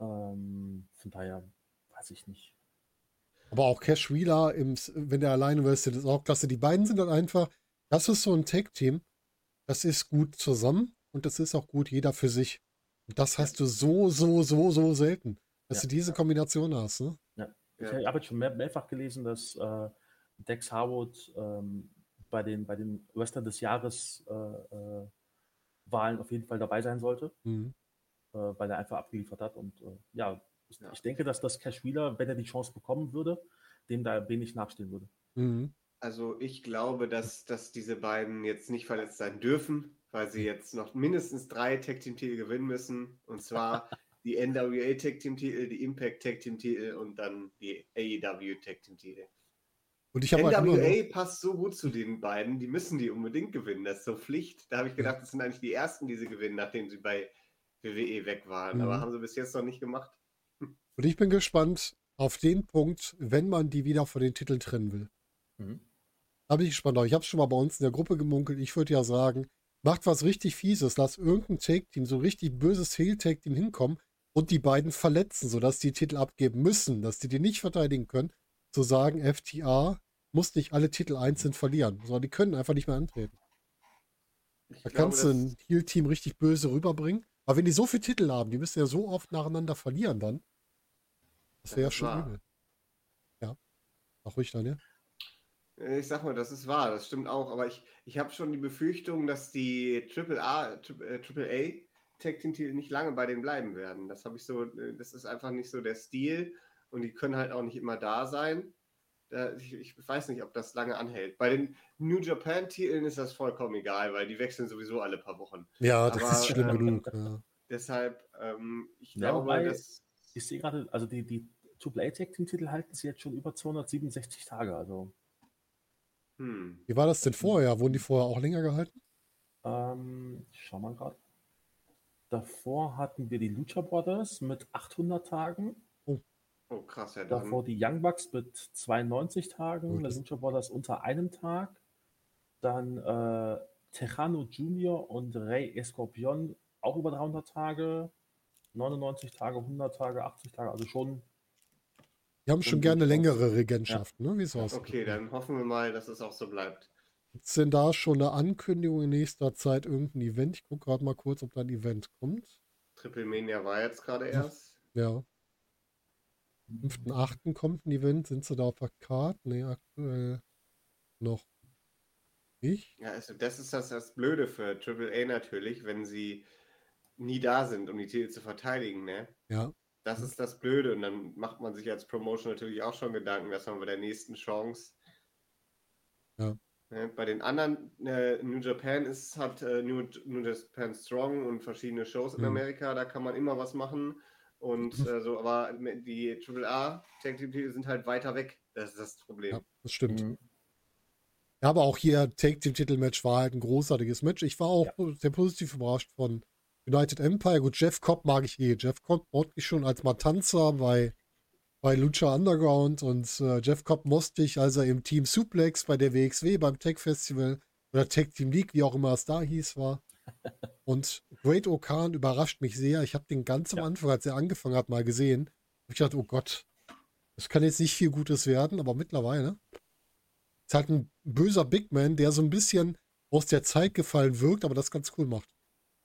[SPEAKER 3] Ähm, von daher weiß ich nicht.
[SPEAKER 1] Aber auch Cash Wheeler, im, wenn der alleine wrestelt, ist auch klasse. Die beiden sind dann einfach, das ist so ein Tag-Team, das ist gut zusammen und das ist auch gut jeder für sich. Und das hast du so, so, so, so selten, dass
[SPEAKER 3] Ja.
[SPEAKER 1] du diese Kombination hast. Ne?
[SPEAKER 3] Ich
[SPEAKER 2] Ja.
[SPEAKER 3] habe jetzt schon mehr, mehrfach gelesen, dass äh, Dex Harwood ähm, bei, den, bei den Wrestler des Jahres äh, äh, Wahlen auf jeden Fall dabei sein sollte,
[SPEAKER 1] Mhm.
[SPEAKER 3] äh, weil er einfach abgeliefert hat. Und äh, ja, ich,
[SPEAKER 2] Ja.
[SPEAKER 3] ich denke, dass das Cash Wheeler, wenn er die Chance bekommen würde, dem da wenig nachstehen würde.
[SPEAKER 1] Mhm.
[SPEAKER 2] Also ich glaube, dass, dass diese beiden jetzt nicht verletzt sein dürfen, weil sie jetzt noch mindestens drei Tag Team Titel gewinnen müssen. Und zwar <laughs> die NWA Tag Team Titel, die Impact Tag Team Titel und dann die AEW Tag Team Titel.
[SPEAKER 1] Und ich habe halt
[SPEAKER 2] NWA
[SPEAKER 1] noch,
[SPEAKER 2] passt so gut zu den beiden, die müssen die unbedingt gewinnen. Das ist so Pflicht. Da habe ich gedacht, das sind eigentlich die ersten, die sie gewinnen, nachdem sie bei WWE weg waren. Aber
[SPEAKER 1] Mhm.
[SPEAKER 2] haben sie bis jetzt noch nicht gemacht.
[SPEAKER 1] Und ich bin gespannt auf den Punkt, wenn man die wieder von den Titeln trennen will.
[SPEAKER 3] Mhm.
[SPEAKER 1] Da bin ich gespannt. Ich habe es schon mal bei uns in der Gruppe gemunkelt. Ich würde ja sagen, macht was richtig Fieses. Lass irgendein Take-Team, so richtig böses Heel-Take-Team hinkommen und die beiden verletzen, sodass die Titel abgeben müssen, dass die die nicht verteidigen können. Zu sagen, FTA muss nicht alle Titel einzeln verlieren, sondern die können einfach nicht mehr antreten.
[SPEAKER 2] Ich
[SPEAKER 1] Da
[SPEAKER 2] glaube,
[SPEAKER 1] kannst du ein Heel-Team richtig böse rüberbringen. Aber wenn die so viele Titel haben, die müssen ja so oft nacheinander verlieren dann. Das wäre ja schon
[SPEAKER 2] wahr.
[SPEAKER 1] übel. Ja. Sag ruhig, Daniel.
[SPEAKER 2] Äh, Ich sag mal, das ist wahr, das stimmt auch, aber ich, ich habe schon die Befürchtung, dass die Triple A, Triple, äh, Tag Team Titel nicht lange bei denen bleiben werden. Das habe ich so, äh, das ist einfach nicht so der Stil und die können halt auch nicht immer da sein. Da, ich, ich weiß nicht, ob das lange anhält. Bei den New Japan Titeln ist das vollkommen egal, weil die wechseln sowieso alle paar Wochen.
[SPEAKER 1] Ja, das
[SPEAKER 2] Aber,
[SPEAKER 1] ist schlimm
[SPEAKER 2] ähm,
[SPEAKER 1] genug. Ja.
[SPEAKER 2] Deshalb, ähm, ich
[SPEAKER 3] Ja,
[SPEAKER 2] glaube,
[SPEAKER 3] wobei-
[SPEAKER 2] dass
[SPEAKER 3] Ich sehe gerade, also die, die AAA Tag Team Titel halten sie jetzt schon über 267 Tage. Also
[SPEAKER 2] hm,
[SPEAKER 1] Wie war das denn vorher? Wurden die vorher auch länger gehalten?
[SPEAKER 3] Ähm, ich schau mal gerade. Davor hatten wir die Lucha Brothers mit 800 Tagen.
[SPEAKER 2] oh krass, ja dann.
[SPEAKER 3] Davor die Young Bucks mit 92 Tagen.
[SPEAKER 1] Oh,
[SPEAKER 3] die
[SPEAKER 1] das-
[SPEAKER 3] Lucha Brothers unter einem Tag. Dann äh, Tejano Junior und Rey Escorpion auch über 300 Tage. 99 Tage, 100 Tage, 80 Tage. Also schon.
[SPEAKER 1] Die haben schon gerne längere Regentschaften, ne? Wie es aussieht.
[SPEAKER 2] Okay, dann hoffen wir mal, dass es auch so bleibt.
[SPEAKER 1] Gibt es denn da schon eine Ankündigung in nächster Zeit, irgendein Event? Ich gucke gerade mal kurz, ob da ein Event kommt.
[SPEAKER 2] Triple Mania war jetzt gerade erst.
[SPEAKER 1] Ja. 5.8. kommt ein Event. Sind sie da auf der Karte? Nee, aktuell noch nicht.
[SPEAKER 2] Ja, also das ist das, das Blöde für Triple A natürlich, wenn sie nie da sind, um die Titel zu verteidigen, ne?
[SPEAKER 1] Ja.
[SPEAKER 2] Das ist das Blöde und dann macht man sich als Promotion natürlich auch schon Gedanken, dass man bei der nächsten Chance.
[SPEAKER 1] Ja.
[SPEAKER 2] Ne, bei den anderen, äh, New Japan ist, hat äh, New, New Japan Strong und verschiedene Shows in
[SPEAKER 1] Mhm.
[SPEAKER 2] Amerika, da kann man immer was machen. Und äh, so, aber die Triple A Tag Team Titel sind halt weiter weg. Das ist das Problem.
[SPEAKER 1] Ja, das stimmt.
[SPEAKER 3] Mhm.
[SPEAKER 1] Ja, aber auch hier Take Team Titelmatch war halt ein großartiges Match. Ich war auch sehr positiv überrascht von United Empire. Gut, Jeff Cobb mag ich eh. Jeff Cobb mochte ich schon als Matanza bei, bei Lucha Underground und äh, Jeff Cobb mochte ich, als er im Team Suplex bei der WXW beim Tech Festival oder Tag Team League, wie auch immer es da hieß, war. <laughs> Und Great Okan überrascht mich sehr. Ich habe den ganz am. Anfang, als er angefangen hat, mal gesehen. Ich dachte, oh Gott, das kann jetzt nicht viel Gutes werden, aber mittlerweile ist halt ein böser Big Man, der so ein bisschen aus der Zeit gefallen wirkt, aber das ganz cool macht,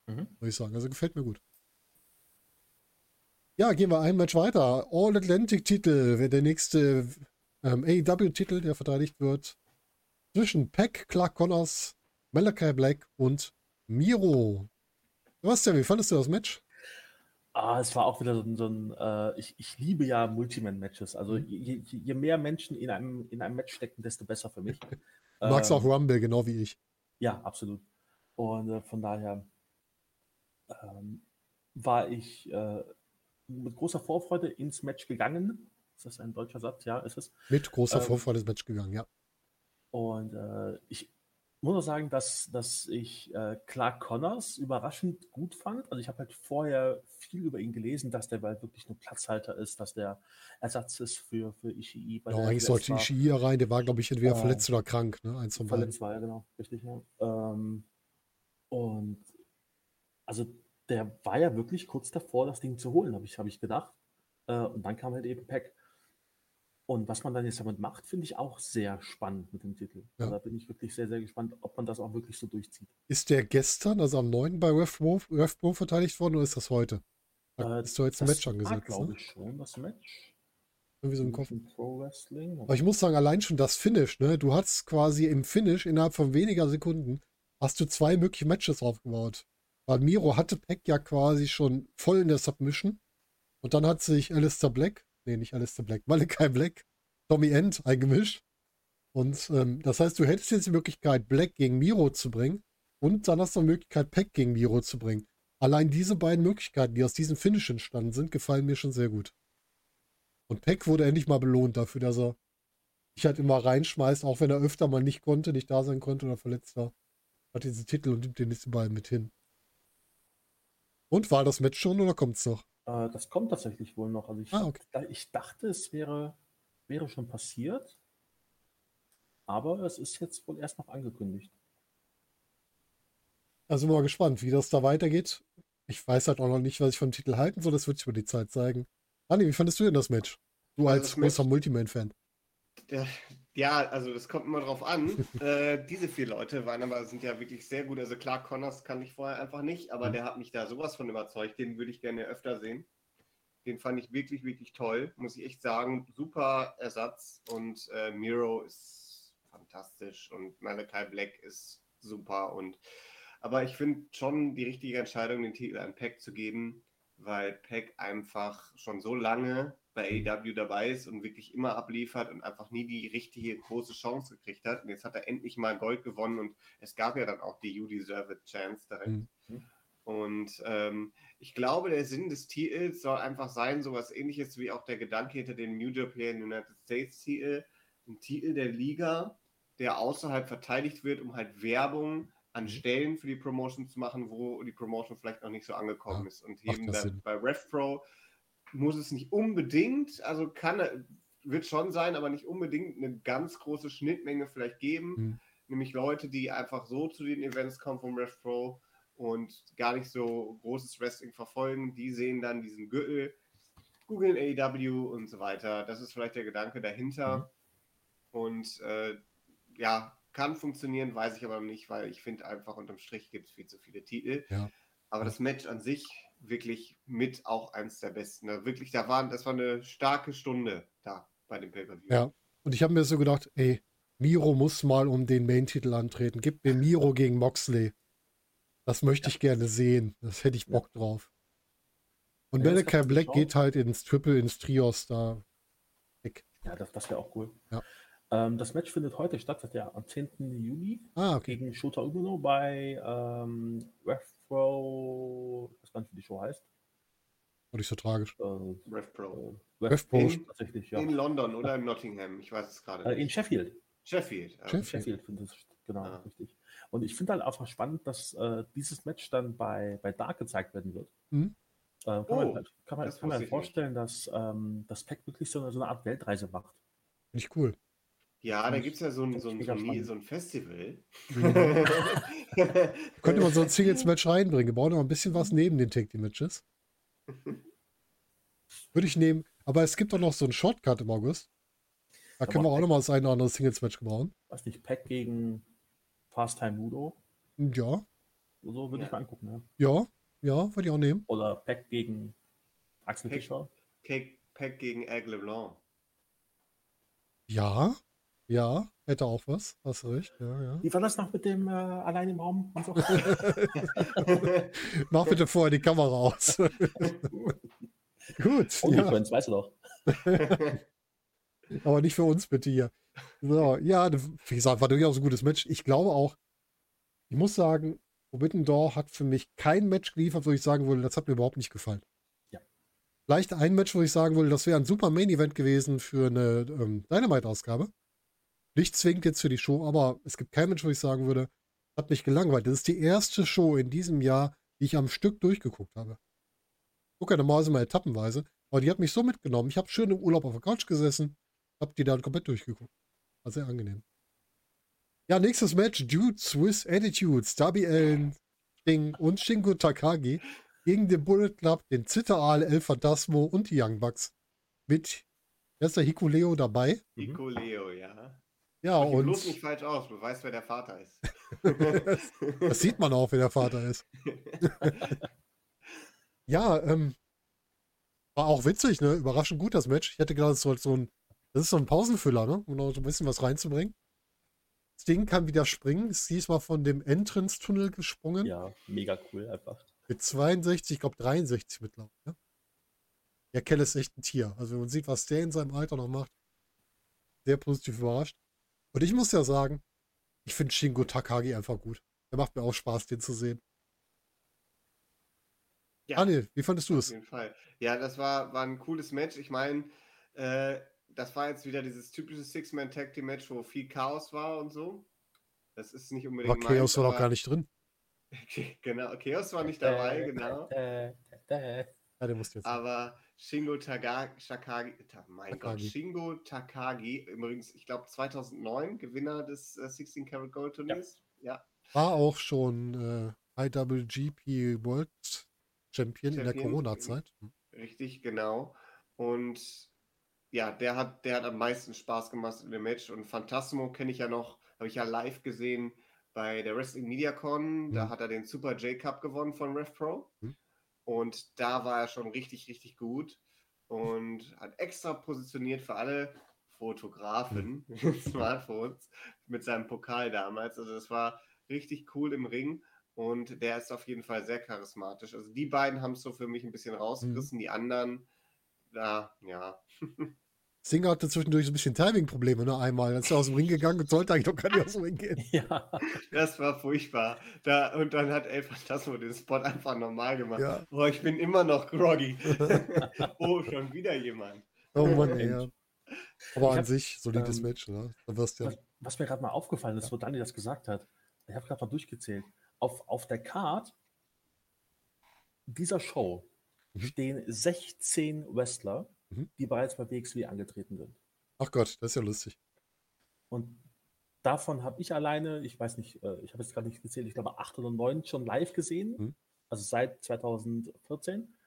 [SPEAKER 3] Mhm.
[SPEAKER 1] muss ich sagen. Also gefällt mir gut. Ja, gehen wir ein Match weiter. All-Atlantic-Titel wäre der nächste ähm, AEW-Titel, der verteidigt wird. Zwischen Peck, Clark Connors, Malachi Black und Miro. Sebastian, wie fandest du das Match?
[SPEAKER 3] Ah, es war auch wieder so ein, so ein äh, ich, ich liebe ja Multiman-Matches. Also
[SPEAKER 1] Mhm.
[SPEAKER 3] je, je, je mehr Menschen in einem, in einem Match stecken, desto besser für mich.
[SPEAKER 1] Du magst
[SPEAKER 3] Ähm,
[SPEAKER 1] auch Rumble, genau wie ich.
[SPEAKER 3] Ja, absolut. Und äh, von daher ähm, war ich äh, mit großer Vorfreude ins Match gegangen. Ist das ein deutscher Satz? Ja, ist es.
[SPEAKER 1] Mit großer
[SPEAKER 3] ähm,
[SPEAKER 1] Vorfreude ins Match gegangen, ja.
[SPEAKER 3] Und äh, ich muss auch sagen, dass, dass ich äh, Clark Connors überraschend gut fand. Also ich habe halt vorher viel über ihn gelesen, dass der halt wirklich nur Platzhalter ist, dass der Ersatz ist für, für Ishii. bei
[SPEAKER 1] ja eigentlich sollte. Ishii hier rein. Der war, glaube ich, entweder
[SPEAKER 3] Äh,
[SPEAKER 1] verletzt oder krank. Ne? Eins von beiden.
[SPEAKER 3] Verletzt war er, genau, richtig, ja. Ähm, und also der war ja wirklich kurz davor, das Ding zu holen, habe ich, hab ich gedacht. Äh, und dann kam halt eben Pack. Und was man dann jetzt damit macht, finde ich auch sehr spannend mit dem Titel.
[SPEAKER 1] Ja.
[SPEAKER 3] Also da bin ich wirklich sehr, sehr gespannt, ob man das auch wirklich so durchzieht.
[SPEAKER 1] Ist der gestern, also am 9. bei RefPro verteidigt worden oder ist das heute? Da
[SPEAKER 3] Äh,
[SPEAKER 1] ist doch jetzt ein Match angesetzt.
[SPEAKER 3] glaube
[SPEAKER 1] Ne?
[SPEAKER 3] ich schon, das Match.
[SPEAKER 1] Irgendwie so im Kopf.
[SPEAKER 3] Pro Wrestling.
[SPEAKER 1] Aber ich muss sagen, allein schon das Finish, ne? Du hast quasi im Finish innerhalb von weniger Sekunden hast du zwei mögliche Matches aufgebaut. Weil Miro hatte Peck ja quasi schon voll in der Submission. Und dann hat sich Alistair Black, nee, nicht Alistair Black, <laughs> Malachi Black, Tommy End eingemischt. Und ähm, das heißt, du hättest jetzt die Möglichkeit, Black gegen Miro zu bringen und dann hast du die Möglichkeit, Pack gegen Miro zu bringen. Allein diese beiden Möglichkeiten, die aus diesem Finish entstanden sind, gefallen mir schon sehr gut. Und Peck wurde endlich mal belohnt dafür, dass er sich halt immer reinschmeißt, auch wenn er öfter mal nicht konnte, nicht da sein konnte oder verletzt war. Hat diese Titel und nimmt den nächsten Ball mit hin. Und war das Match schon oder kommt es noch?
[SPEAKER 3] Äh, das kommt tatsächlich wohl noch. Also ich,
[SPEAKER 1] Ah, okay.
[SPEAKER 3] ich dachte, es wäre, wäre schon passiert. Aber es ist jetzt wohl erst noch angekündigt.
[SPEAKER 1] Also bin mal gespannt, wie das da weitergeht. Ich weiß halt auch noch nicht, was ich vom Titel halten soll. Das wird sich über die Zeit zeigen. Anni, wie fandest du denn das Match? Du
[SPEAKER 2] Also
[SPEAKER 1] als
[SPEAKER 2] das
[SPEAKER 1] großer Multiman-Fan.
[SPEAKER 2] Ja, Ja, also das kommt immer drauf an. <laughs> äh, diese vier Leute waren aber sind ja wirklich sehr gut. Also klar, Connors kann ich vorher einfach nicht, aber
[SPEAKER 1] Mhm.
[SPEAKER 2] der hat mich da sowas von überzeugt. Den würde ich gerne öfter sehen. Den fand ich wirklich, wirklich toll, muss ich echt sagen. Super Ersatz und äh, Miro ist fantastisch und Malachi Black ist super und aber ich finde schon die richtige Entscheidung, den Titel an Peck zu geben, weil Peck einfach schon so lange bei AEW dabei ist und wirklich immer abliefert und einfach nie die richtige große Chance gekriegt hat. Und jetzt hat er endlich mal Gold gewonnen und es gab ja dann auch die You Deserve It Chance direkt.
[SPEAKER 1] Mhm.
[SPEAKER 2] Und ähm, ich glaube, der Sinn des Titels soll einfach sein, sowas ähnliches wie auch der Gedanke hinter dem New Japan United States Titel, ein Titel der Liga, der außerhalb verteidigt wird, um halt Werbung an
[SPEAKER 1] Mhm.
[SPEAKER 2] Stellen für die Promotion zu machen, wo die Promotion vielleicht noch nicht so angekommen
[SPEAKER 1] Ja,
[SPEAKER 2] ist. Und eben bei,
[SPEAKER 1] Sinn.
[SPEAKER 2] bei RevPro muss es nicht unbedingt, also kann er- wird schon sein, aber nicht unbedingt eine ganz große Schnittmenge vielleicht geben.
[SPEAKER 1] Mhm.
[SPEAKER 2] Nämlich Leute, die einfach so zu den Events kommen vom RevPro und gar nicht so großes Wrestling verfolgen, die sehen dann diesen Gürtel, googeln AEW und so weiter. Das ist vielleicht der Gedanke dahinter. Und äh, ja, kann funktionieren, weiß ich aber noch nicht, weil ich finde einfach unterm Strich gibt es viel zu viele Titel.
[SPEAKER 1] Ja.
[SPEAKER 2] Aber das Match an sich wirklich mit auch eins der besten. Wirklich, da waren, das war eine starke Stunde da bei dem Pay-Per-View.
[SPEAKER 1] Ja. Und ich habe mir so gedacht, ey, Miro muss mal um den Main-Titel antreten. Gib mir Miro gegen Moxley. Das möchte ich gerne sehen. Das hätte ich Bock drauf. Und
[SPEAKER 3] Ja,
[SPEAKER 1] Malachi Black
[SPEAKER 3] schauen.
[SPEAKER 1] geht halt ins Triple, ins Trios da. weg.
[SPEAKER 3] Ja, das, das wäre auch cool.
[SPEAKER 1] Ja.
[SPEAKER 3] Ähm, das Match findet heute statt, das ja am 10. Juni
[SPEAKER 1] Ah, okay.
[SPEAKER 3] gegen Shota Umino bei ähm, RevPro, ich weiß gar nicht, wie die Show heißt.
[SPEAKER 1] War nicht so tragisch.
[SPEAKER 3] Äh,
[SPEAKER 2] RevPro.
[SPEAKER 3] äh,
[SPEAKER 1] RevPro.
[SPEAKER 2] In-
[SPEAKER 3] tatsächlich, ja.
[SPEAKER 2] In London oder in Nottingham, ich weiß es gerade
[SPEAKER 3] Äh, in
[SPEAKER 2] nicht.
[SPEAKER 3] Sheffield.
[SPEAKER 2] Sheffield. ja.
[SPEAKER 1] Sheffield.
[SPEAKER 3] Sheffield findet es genau
[SPEAKER 2] Ah.
[SPEAKER 3] richtig. Und ich finde halt einfach spannend, dass äh, dieses Match dann bei, bei Dark gezeigt werden wird.
[SPEAKER 1] Mhm.
[SPEAKER 3] Äh, kann
[SPEAKER 2] Oh,
[SPEAKER 3] man, halt- kann man,
[SPEAKER 2] das
[SPEAKER 3] kann man
[SPEAKER 2] wusste ich
[SPEAKER 3] vorstellen, dass ähm, das Pack wirklich so eine, so eine Art Weltreise macht.
[SPEAKER 1] Finde ich cool.
[SPEAKER 2] Ja, da gibt es ja so ein, so,
[SPEAKER 3] ich
[SPEAKER 2] ein, so, ein, so ein Festival. <laughs>
[SPEAKER 1] Könnte man so ein Singles-Match reinbringen. Wir brauchen noch ein bisschen was neben den Take-Team-Matches. <laughs> Würde ich nehmen. Aber es gibt doch noch so einen Shortcut im August. Da können wir auch noch mal das eine oder andere Singles-Match gebrauchen.
[SPEAKER 3] Weiß nicht, Pack gegen Fast Time Ludo.
[SPEAKER 1] Ja,
[SPEAKER 3] So würde ich
[SPEAKER 2] Ja.
[SPEAKER 3] mal angucken. Ja.
[SPEAKER 1] ja, ja, würde ich auch nehmen.
[SPEAKER 3] Oder Pack gegen Axel
[SPEAKER 2] Pack.
[SPEAKER 3] Fischer.
[SPEAKER 2] Cake Pack gegen Egg LeBlanc.
[SPEAKER 1] Ja, ja, hätte auch was. Hast du recht. Ja, ja.
[SPEAKER 3] Wie war das noch mit dem äh, allein im Raum? Und so? <laughs>
[SPEAKER 1] Mach bitte vorher die Kamera aus. <laughs> Gut,
[SPEAKER 3] Oh,
[SPEAKER 1] ja,
[SPEAKER 3] ja. weißt du doch. <laughs>
[SPEAKER 1] aber nicht für uns bitte hier. So, ja, wie gesagt, war durchaus ein gutes Match. Ich glaube auch, ich muss sagen, Forbidden Door hat für mich kein Match geliefert, wo ich sagen würde, das hat mir überhaupt nicht gefallen.
[SPEAKER 3] Ja.
[SPEAKER 1] Vielleicht ein Match, wo ich sagen würde, das wäre ein super Main-Event gewesen für eine ähm, Dynamite-Ausgabe. Nicht zwingend jetzt für die Show, aber es gibt kein Match, wo ich sagen würde, hat mich gelangweilt. Das ist die erste Show in diesem Jahr, die ich am Stück durchgeguckt habe. Gucke ja normalerweise mal etappenweise, aber die hat mich so mitgenommen. Ich habe schön im Urlaub auf der Couch gesessen, habe die dann komplett durchgeguckt. War sehr angenehm. Ja, nächstes Match: Dude Swiss Attitudes, Darby Allen, Sting und Shingo Takagi gegen den Bullet Club, den Zitteraal, El Phantasmo und die Young Bucks. Mit, wer ist der Hikuleo dabei?
[SPEAKER 2] Nico Leo, ja.
[SPEAKER 1] Ja,
[SPEAKER 2] ihn bloß nicht
[SPEAKER 1] und
[SPEAKER 2] falsch aus, du weißt, wer der Vater ist. <laughs> <laughs>
[SPEAKER 1] das sieht man auch, wer der Vater ist. <laughs> Ja, ähm, war auch witzig, ne? Überraschend gut das Match. Ich hätte gedacht, es sollte so ein, das ist so ein Pausenfüller, ne? Um noch so ein bisschen was reinzubringen. Das Ding kann wieder springen, ist diesmal von dem Entrance-Tunnel gesprungen.
[SPEAKER 3] Ja, mega cool einfach.
[SPEAKER 1] Mit 62, ich glaube 63 mittlerweile. Ne? Ja, Kell ist echt ein Tier. Also wenn man sieht, was der in seinem Alter noch macht, sehr positiv überrascht. Und ich muss ja sagen, ich finde Shingo Takagi einfach gut. Der macht mir auch Spaß, den zu sehen.
[SPEAKER 2] Ja.
[SPEAKER 1] Daniel, wie fandest du
[SPEAKER 2] Auf
[SPEAKER 1] es?
[SPEAKER 2] jeden Fall. Ja, das war, war ein cooles Match. Ich meine, äh, das war jetzt wieder dieses typische Six-Man-Tag-Team-Match, wo viel Chaos war und so. Das ist nicht unbedingt
[SPEAKER 1] Aber Chaos
[SPEAKER 2] meins,
[SPEAKER 1] war doch
[SPEAKER 2] aber-
[SPEAKER 1] gar nicht drin. <laughs>
[SPEAKER 2] genau, Chaos war nicht dabei, genau.
[SPEAKER 3] Äh, äh,
[SPEAKER 1] Ja, der musste jetzt.
[SPEAKER 2] Aber Shingo Takagi, ta, mein Gott,
[SPEAKER 1] Takagi.
[SPEAKER 2] Shingo Takagi, übrigens, ich glaube 2009 Gewinner des äh, 16 Karat Gold Turniers. Ja,
[SPEAKER 1] War auch schon äh, IWGP World Champion, in der
[SPEAKER 2] Champion,
[SPEAKER 1] Corona-Zeit.
[SPEAKER 2] richtig, genau. Und ja, der hat, der hat am meisten Spaß gemacht in dem Match. Und Phantasmo kenne ich ja noch, habe ich ja live gesehen bei der Wrestling Media Con. Da
[SPEAKER 1] Mhm.
[SPEAKER 2] hat er den Super J Cup gewonnen von RevPro.
[SPEAKER 1] Mhm.
[SPEAKER 2] Und da war er schon richtig, richtig gut. Und hat extra positioniert für alle Fotografen <laughs> mit Smartphones mit seinem Pokal damals. Also das war richtig cool im Ring. Und der ist auf jeden Fall sehr charismatisch. Also die beiden haben es so für mich ein bisschen rausgerissen. Die anderen, da, ja. <laughs>
[SPEAKER 1] Singer hatte zwischendurch so ein bisschen Timing-Probleme, ne? Einmal. Dann ist er aus dem Ring gegangen und sollte eigentlich noch gar nicht aus dem Ring gehen. <laughs>
[SPEAKER 3] ja.
[SPEAKER 2] Das war furchtbar. Da, und dann hat El Phantasmo <laughs> den Spot einfach normal gemacht.
[SPEAKER 1] Ja.
[SPEAKER 2] Oh, ich bin immer noch groggy. <laughs> oh, schon wieder jemand.
[SPEAKER 1] Oh Mann, ey. ja. Aber
[SPEAKER 3] Ich
[SPEAKER 1] an
[SPEAKER 3] hab,
[SPEAKER 1] sich, solides
[SPEAKER 3] ähm,
[SPEAKER 1] Match, ne? Da wirst du ja.
[SPEAKER 3] Was, was mir gerade mal aufgefallen ist, wo Dani das gesagt hat, ich habe gerade mal durchgezählt. Auf, auf der Card dieser Show
[SPEAKER 1] Mhm.
[SPEAKER 3] stehen 16 Wrestler,
[SPEAKER 1] Mhm.
[SPEAKER 3] die bereits bei WXW angetreten sind.
[SPEAKER 1] Ach Gott, das ist ja lustig.
[SPEAKER 3] Und davon habe ich alleine, ich weiß nicht, äh, ich habe jetzt gerade nicht gezählt, ich glaube acht oder neun schon live gesehen,
[SPEAKER 1] Mhm.
[SPEAKER 3] also seit 2014.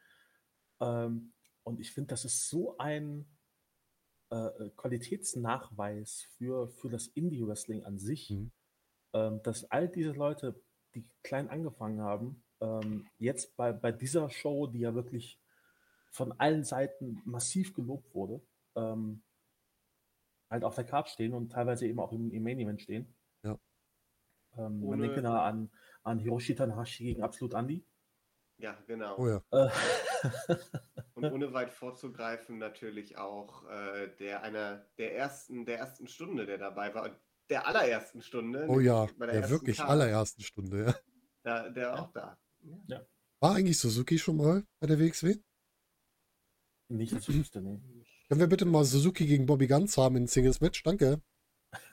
[SPEAKER 3] Ähm, und ich finde, das ist so ein äh, äh, Qualitätsnachweis für, für das Indie-Wrestling an sich,
[SPEAKER 1] Mhm.
[SPEAKER 3] ähm, dass all diese Leute, die klein angefangen haben, ähm, jetzt bei, bei dieser Show, die ja wirklich von allen Seiten massiv gelobt wurde, ähm, halt auf der Card stehen und teilweise eben auch im, im Main Event stehen.
[SPEAKER 1] Ja.
[SPEAKER 3] Ähm, man denke da an, an Hiroshi Tanahashi gegen Absolut Andy.
[SPEAKER 2] Ja, genau.
[SPEAKER 1] Oh ja.
[SPEAKER 3] Äh, <laughs>
[SPEAKER 2] Und ohne weit vorzugreifen, natürlich auch äh, der einer der ersten, der ersten Stunde, der dabei war. Der allerersten Stunde.
[SPEAKER 1] Oh ja,
[SPEAKER 2] der
[SPEAKER 1] wirklich
[SPEAKER 2] Card.
[SPEAKER 1] allerersten Stunde, ja.
[SPEAKER 2] Da, der
[SPEAKER 3] Ja.
[SPEAKER 2] auch da.
[SPEAKER 1] War eigentlich Suzuki schon mal bei der WXW?
[SPEAKER 3] Nicht, dass ich wüsste, nee.
[SPEAKER 1] Können wir bitte mal Suzuki gegen Bobby Guns haben in Singles Match? Danke.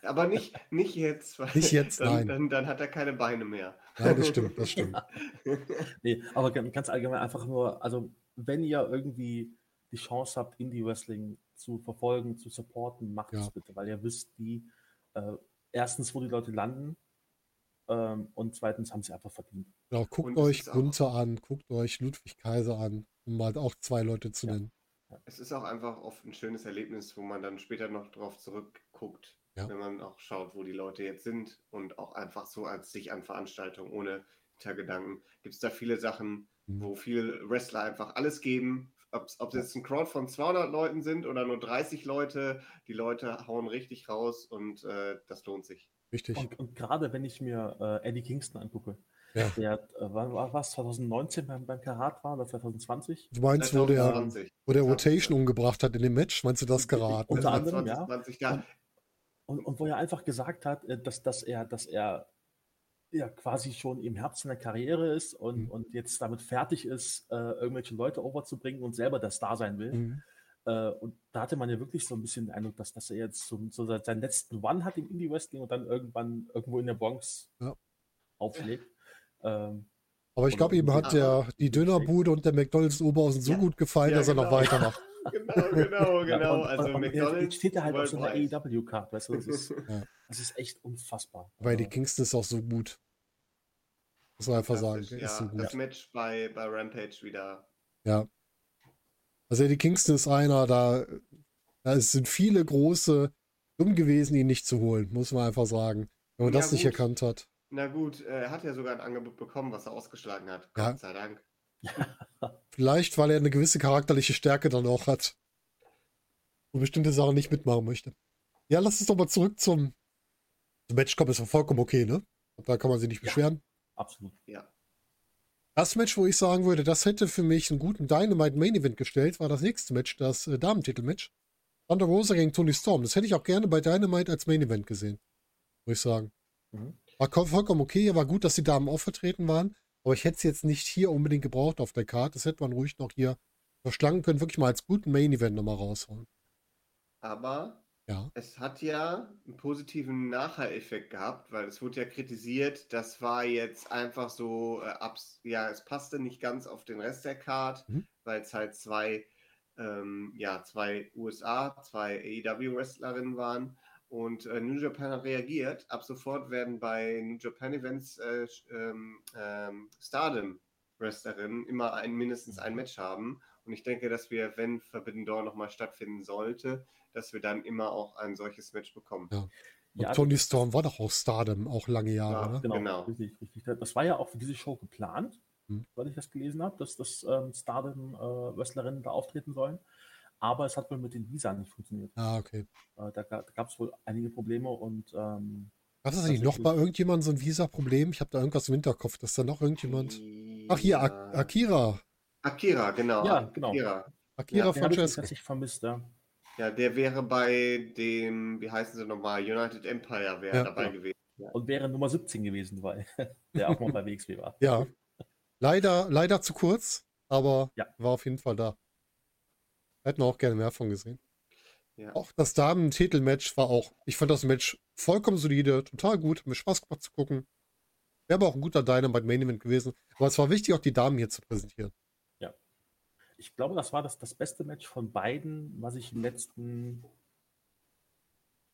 [SPEAKER 2] Aber nicht, nicht jetzt. Weil
[SPEAKER 1] Nicht jetzt,
[SPEAKER 2] dann,
[SPEAKER 1] nein.
[SPEAKER 2] Dann, dann hat er keine Beine mehr.
[SPEAKER 1] Ja, das stimmt, das stimmt. <laughs>
[SPEAKER 3] Nee, aber ganz ganz allgemein einfach nur, also wenn ihr irgendwie die Chance habt, Indie-Wrestling zu verfolgen, zu supporten, macht
[SPEAKER 1] Ja.
[SPEAKER 3] es bitte, weil ihr wisst, die äh, erstens, wo die Leute landen ähm, und zweitens haben sie einfach verdient.
[SPEAKER 1] Genau, guckt
[SPEAKER 2] Und
[SPEAKER 1] euch Gunther an, guckt euch Ludwig Kaiser an, um mal auch zwei Leute zu
[SPEAKER 3] Ja.
[SPEAKER 1] nennen.
[SPEAKER 2] Es ist auch einfach oft ein schönes Erlebnis, wo man dann später noch drauf zurückguckt,
[SPEAKER 1] Ja.
[SPEAKER 2] wenn man auch schaut, wo die Leute jetzt sind und auch einfach so als sich an Veranstaltungen ohne Hintergedanken. Gibt es da viele Sachen,
[SPEAKER 1] Mhm.
[SPEAKER 2] wo viele Wrestler einfach alles geben. Ob es jetzt ein Crowd von 200 Leuten sind oder nur 30 Leute, die Leute hauen richtig raus und äh, das lohnt sich.
[SPEAKER 1] Richtig.
[SPEAKER 3] Und, und gerade wenn ich mir äh, Eddie Kingston angucke,
[SPEAKER 1] Ja.
[SPEAKER 3] der äh, war, war was 2019 beim, beim Karat war oder 2020?
[SPEAKER 1] Du meinst, wo der,
[SPEAKER 2] 2020.
[SPEAKER 1] wo der Rotation umgebracht hat in dem Match? Meinst du das geraten?
[SPEAKER 3] Unter
[SPEAKER 2] Das
[SPEAKER 3] anderem, ja.
[SPEAKER 2] 2020, ja.
[SPEAKER 3] Und, und wo er einfach gesagt hat, äh, dass, dass er, dass er ja quasi schon im Herbst seiner Karriere ist und,
[SPEAKER 1] Mhm.
[SPEAKER 3] und jetzt damit fertig ist, äh, irgendwelche Leute overzubringen und selber der Star sein will.
[SPEAKER 1] Mhm.
[SPEAKER 3] Äh, und da hatte man ja wirklich so ein bisschen den Eindruck, dass, dass er jetzt so, so seinen letzten One hat im Indie-Wrestling und dann irgendwann irgendwo in der Bronx
[SPEAKER 1] Ja.
[SPEAKER 3] aufschlägt. Ähm,
[SPEAKER 1] Aber ich glaube, ihm hat der, die Dönerbude und der McDonalds Oberhausen so
[SPEAKER 2] Ja.
[SPEAKER 1] gut gefallen,
[SPEAKER 2] Ja,
[SPEAKER 1] dass er noch
[SPEAKER 2] genau.
[SPEAKER 1] weitermacht. <laughs>
[SPEAKER 2] Genau, genau, <laughs>
[SPEAKER 3] ja,
[SPEAKER 2] genau.
[SPEAKER 3] und,
[SPEAKER 2] also
[SPEAKER 3] und, und jetzt-
[SPEAKER 2] McDonald's.
[SPEAKER 3] steht er halt auf so einer. AEW-Card, weißt du, das ist, <laughs>
[SPEAKER 1] Ja.
[SPEAKER 3] das ist echt unfassbar.
[SPEAKER 1] Weil die
[SPEAKER 3] Also,
[SPEAKER 1] Kingston ist auch so gut. Muss man einfach sagen, ist
[SPEAKER 2] ja,
[SPEAKER 1] so gut.
[SPEAKER 2] das Match bei, bei Rampage wieder.
[SPEAKER 1] Ja. Also Eddie Kingston ist einer, da, da es sind viele große dumm gewesen, ihn nicht zu holen, muss man einfach sagen. Wenn man
[SPEAKER 2] Ja,
[SPEAKER 1] das nicht
[SPEAKER 2] gut.
[SPEAKER 1] erkannt hat.
[SPEAKER 2] Na gut, äh, er hat ja sogar ein Angebot bekommen, was er ausgeschlagen hat.
[SPEAKER 1] Ja.
[SPEAKER 2] Gott sei Dank. <laughs>
[SPEAKER 1] Vielleicht, weil er eine gewisse charakterliche Stärke dann auch hat. Und bestimmte Sachen nicht mitmachen möchte. Ja, lass uns doch mal zurück zum, zum Match kommen. Ist vollkommen okay, ne? Da kann man sich nicht
[SPEAKER 2] Ja.
[SPEAKER 1] beschweren.
[SPEAKER 3] absolut.
[SPEAKER 2] Ja.
[SPEAKER 1] Das Match, wo ich sagen würde, das hätte für mich einen guten Dynamite Main Event gestellt, war das nächste Match, das äh, Damentitelmatch. Thunder Rosa gegen Tony Storm. Das hätte ich auch gerne bei Dynamite als Main Event gesehen. Muss ich sagen.
[SPEAKER 3] Mhm.
[SPEAKER 1] War ko- vollkommen okay, war gut, dass die Damen auch vertreten waren. Aber ich hätte es jetzt nicht hier unbedingt gebraucht auf der Karte. Das hätte man ruhig noch hier verschlangen können. Wirklich mal als guten Main Event nochmal raushauen.
[SPEAKER 2] Aber
[SPEAKER 1] Ja.
[SPEAKER 2] es hat ja einen positiven Nachher-Effekt gehabt, weil es wurde ja kritisiert, das war jetzt einfach so, äh, abs ja, es passte nicht ganz auf den Rest der Card,
[SPEAKER 1] Mhm.
[SPEAKER 2] weil es halt zwei, ähm, ja, zwei USA, zwei AEW-Wrestlerinnen waren. Und äh, New Japan hat reagiert. Ab sofort werden bei New Japan Events äh, ähm, ähm, Stardom-Wrestlerinnen immer ein, mindestens ein Match haben. Und ich denke, dass wir, wenn Forbidden Door nochmal stattfinden sollte, dass wir dann immer auch ein solches Match bekommen.
[SPEAKER 1] Ja. Und
[SPEAKER 3] Ja,
[SPEAKER 1] Tony Storm war doch auch Stardom, auch lange Jahre,
[SPEAKER 2] Ja,
[SPEAKER 1] ne?
[SPEAKER 3] Genau,
[SPEAKER 2] Genau.
[SPEAKER 3] richtig, richtig. Das war ja auch für diese Show geplant,
[SPEAKER 1] Hm.
[SPEAKER 3] weil ich das gelesen habe, dass das ähm, Stardom-Wrestlerinnen da auftreten sollen. Aber es hat wohl mit den Visa nicht funktioniert.
[SPEAKER 1] Ah, okay.
[SPEAKER 3] Äh, da gab es wohl einige Probleme und ähm,
[SPEAKER 1] Gab es eigentlich noch bei irgendjemandem so ein Visa-Problem? Ich habe da irgendwas im Hinterkopf, dass da noch irgendjemand. Ach, hier, Ak
[SPEAKER 2] Ja.
[SPEAKER 1] Akira.
[SPEAKER 2] Akira, genau.
[SPEAKER 3] Ja, genau.
[SPEAKER 2] Akira.
[SPEAKER 1] Akira
[SPEAKER 2] Ja,
[SPEAKER 3] ich
[SPEAKER 1] Francesco.
[SPEAKER 3] tatsächlich vermisst. Ja.
[SPEAKER 2] Ja, der wäre bei dem, wie heißen sie nochmal, United Empire wäre
[SPEAKER 1] Ja,
[SPEAKER 2] dabei
[SPEAKER 3] genau.
[SPEAKER 2] gewesen.
[SPEAKER 3] Und wäre Nummer 17 gewesen, weil <laughs> der auch mal bei WXW war.
[SPEAKER 1] Ja. Leider, leider zu kurz, aber
[SPEAKER 3] Ja.
[SPEAKER 1] war auf jeden Fall da. Hätten wir auch gerne mehr von gesehen.
[SPEAKER 2] Ja.
[SPEAKER 1] Auch das Damen-Titelmatch war auch, ich fand das Match vollkommen solide, total gut, hat mir Spaß gemacht zu gucken. Wäre aber auch ein guter Dynamite Main Event gewesen. Aber es war wichtig, auch die Damen hier zu präsentieren.
[SPEAKER 3] Ich glaube, das war das, das beste Match von beiden, was ich im letzten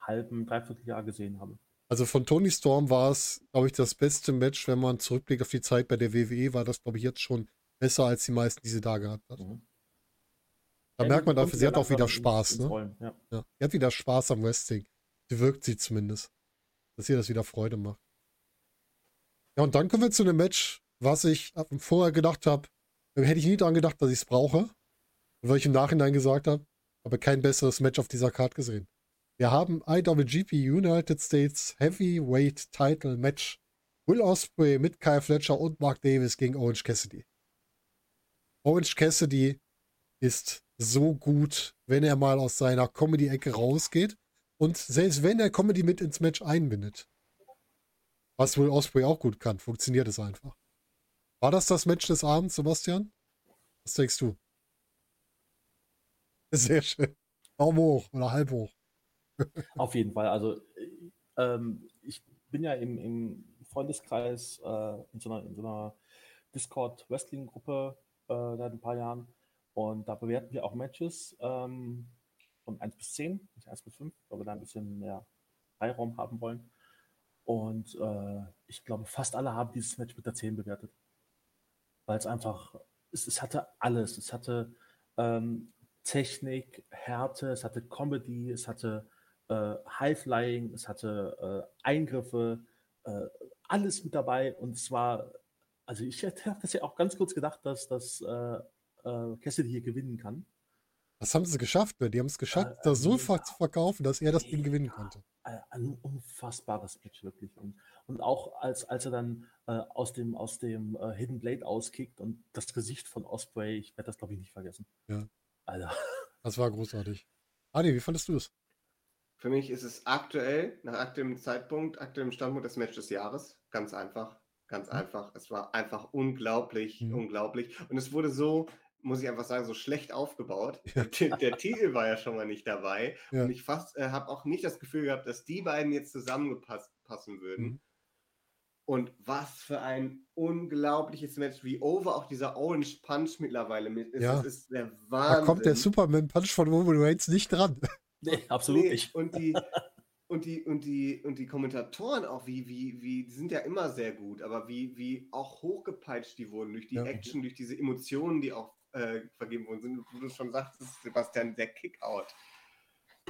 [SPEAKER 3] halben, dreiviertel Jahr gesehen habe.
[SPEAKER 1] Also von Tony Storm war es, glaube ich, das beste Match, wenn man zurückblickt auf die Zeit bei der WWE, war das, glaube ich, jetzt schon besser als die meisten, die sie da gehabt hat.
[SPEAKER 3] Mhm.
[SPEAKER 1] Da merkt man dafür, sie hat auch wieder Spaß, ne?
[SPEAKER 3] Rollen, Ja.
[SPEAKER 1] Ja. Sie hat wieder Spaß am Wrestling. Sie wirkt sie zumindest. Dass ihr das wieder Freude macht. Ja, und dann kommen wir zu einem Match, was ich vorher gedacht habe, hätte ich nie daran gedacht, dass ich es brauche. Weil ich im Nachhinein gesagt habe, aber kein besseres Match auf dieser Card gesehen. Wir haben IWGP United States Heavyweight Title Match. Will Ospreay mit Kyle Fletcher und Mark Davis gegen Orange Cassidy. Orange Cassidy ist so gut, wenn er mal aus seiner Comedy-Ecke rausgeht und selbst wenn er Comedy mit ins Match einbindet. Was Will Ospreay auch gut kann, funktioniert es einfach. War das das Match des Abends, Sebastian? Was denkst du? <laughs> Sehr schön. Daumen hoch oder halb hoch. <laughs>
[SPEAKER 3] Auf jeden Fall. Also äh, ähm, ich bin ja im, im Freundeskreis äh, in, so einer, in so einer Discord-Wrestling-Gruppe äh, seit ein paar Jahren und da bewerten wir auch Matches ähm, von 1 bis 10, nicht 1 bis 5, weil wir da ein bisschen mehr Freiraum haben wollen. Und äh, ich glaube, fast alle haben dieses Match mit der 10 bewertet. Weil es einfach, es, es hatte alles. Es hatte ähm, Technik, Härte, es hatte Comedy, es hatte äh, High-Flying, es hatte äh, Eingriffe, äh, alles mit dabei. Und zwar, also ich hätte das ja auch ganz kurz gedacht, dass, dass äh, äh, Cassidy hier gewinnen kann.
[SPEAKER 1] Das haben sie geschafft, ne? Die haben es geschafft,
[SPEAKER 3] Äh,
[SPEAKER 1] das so
[SPEAKER 3] mega.
[SPEAKER 1] ver- zu verkaufen, dass er das Ding gewinnen konnte.
[SPEAKER 3] Äh, Ein unfassbares Match, wirklich. Und, und auch als, als er dann äh, aus dem, aus dem äh, Hidden Blade auskickt und das Gesicht von Osprey, ich werde das, glaube ich, nicht vergessen.
[SPEAKER 1] Ja.
[SPEAKER 3] Alter. <laughs>
[SPEAKER 1] Das war großartig. Adi, wie fandest du es?
[SPEAKER 2] Für mich ist es aktuell, nach aktuellem Zeitpunkt, aktuellem Standpunkt das Match des Jahres. Ganz einfach. Ganz einfach. Es war einfach unglaublich,
[SPEAKER 1] Mhm.
[SPEAKER 2] unglaublich. Und es wurde so, muss ich einfach sagen, so schlecht aufgebaut.
[SPEAKER 1] Ja. <laughs>
[SPEAKER 2] Der, der Titel war ja schon mal nicht dabei.
[SPEAKER 1] Ja.
[SPEAKER 2] Und ich fast äh, habe auch nicht das Gefühl gehabt, dass die beiden jetzt zusammengepasst passen würden.
[SPEAKER 1] Mhm.
[SPEAKER 2] Und was für ein unglaubliches Match, wie over auch dieser Orange Punch mittlerweile mit ist.
[SPEAKER 1] Ja.
[SPEAKER 2] Das ist der
[SPEAKER 1] Da
[SPEAKER 2] Wahnsinn.
[SPEAKER 1] kommt der Superman Punch von Roman Reigns nicht dran. <laughs>
[SPEAKER 3] Nee, <laughs> absolut
[SPEAKER 2] Nee,
[SPEAKER 3] nicht.
[SPEAKER 2] Und die, und die, und die, und die Kommentatoren auch, wie, wie, wie, die sind ja immer sehr gut, aber wie, wie auch hochgepeitscht die wurden durch die
[SPEAKER 1] Ja.
[SPEAKER 2] Action, durch diese Emotionen, die auch äh, vergeben worden sind. Wo du schon sagtest, Sebastian, der Kickout.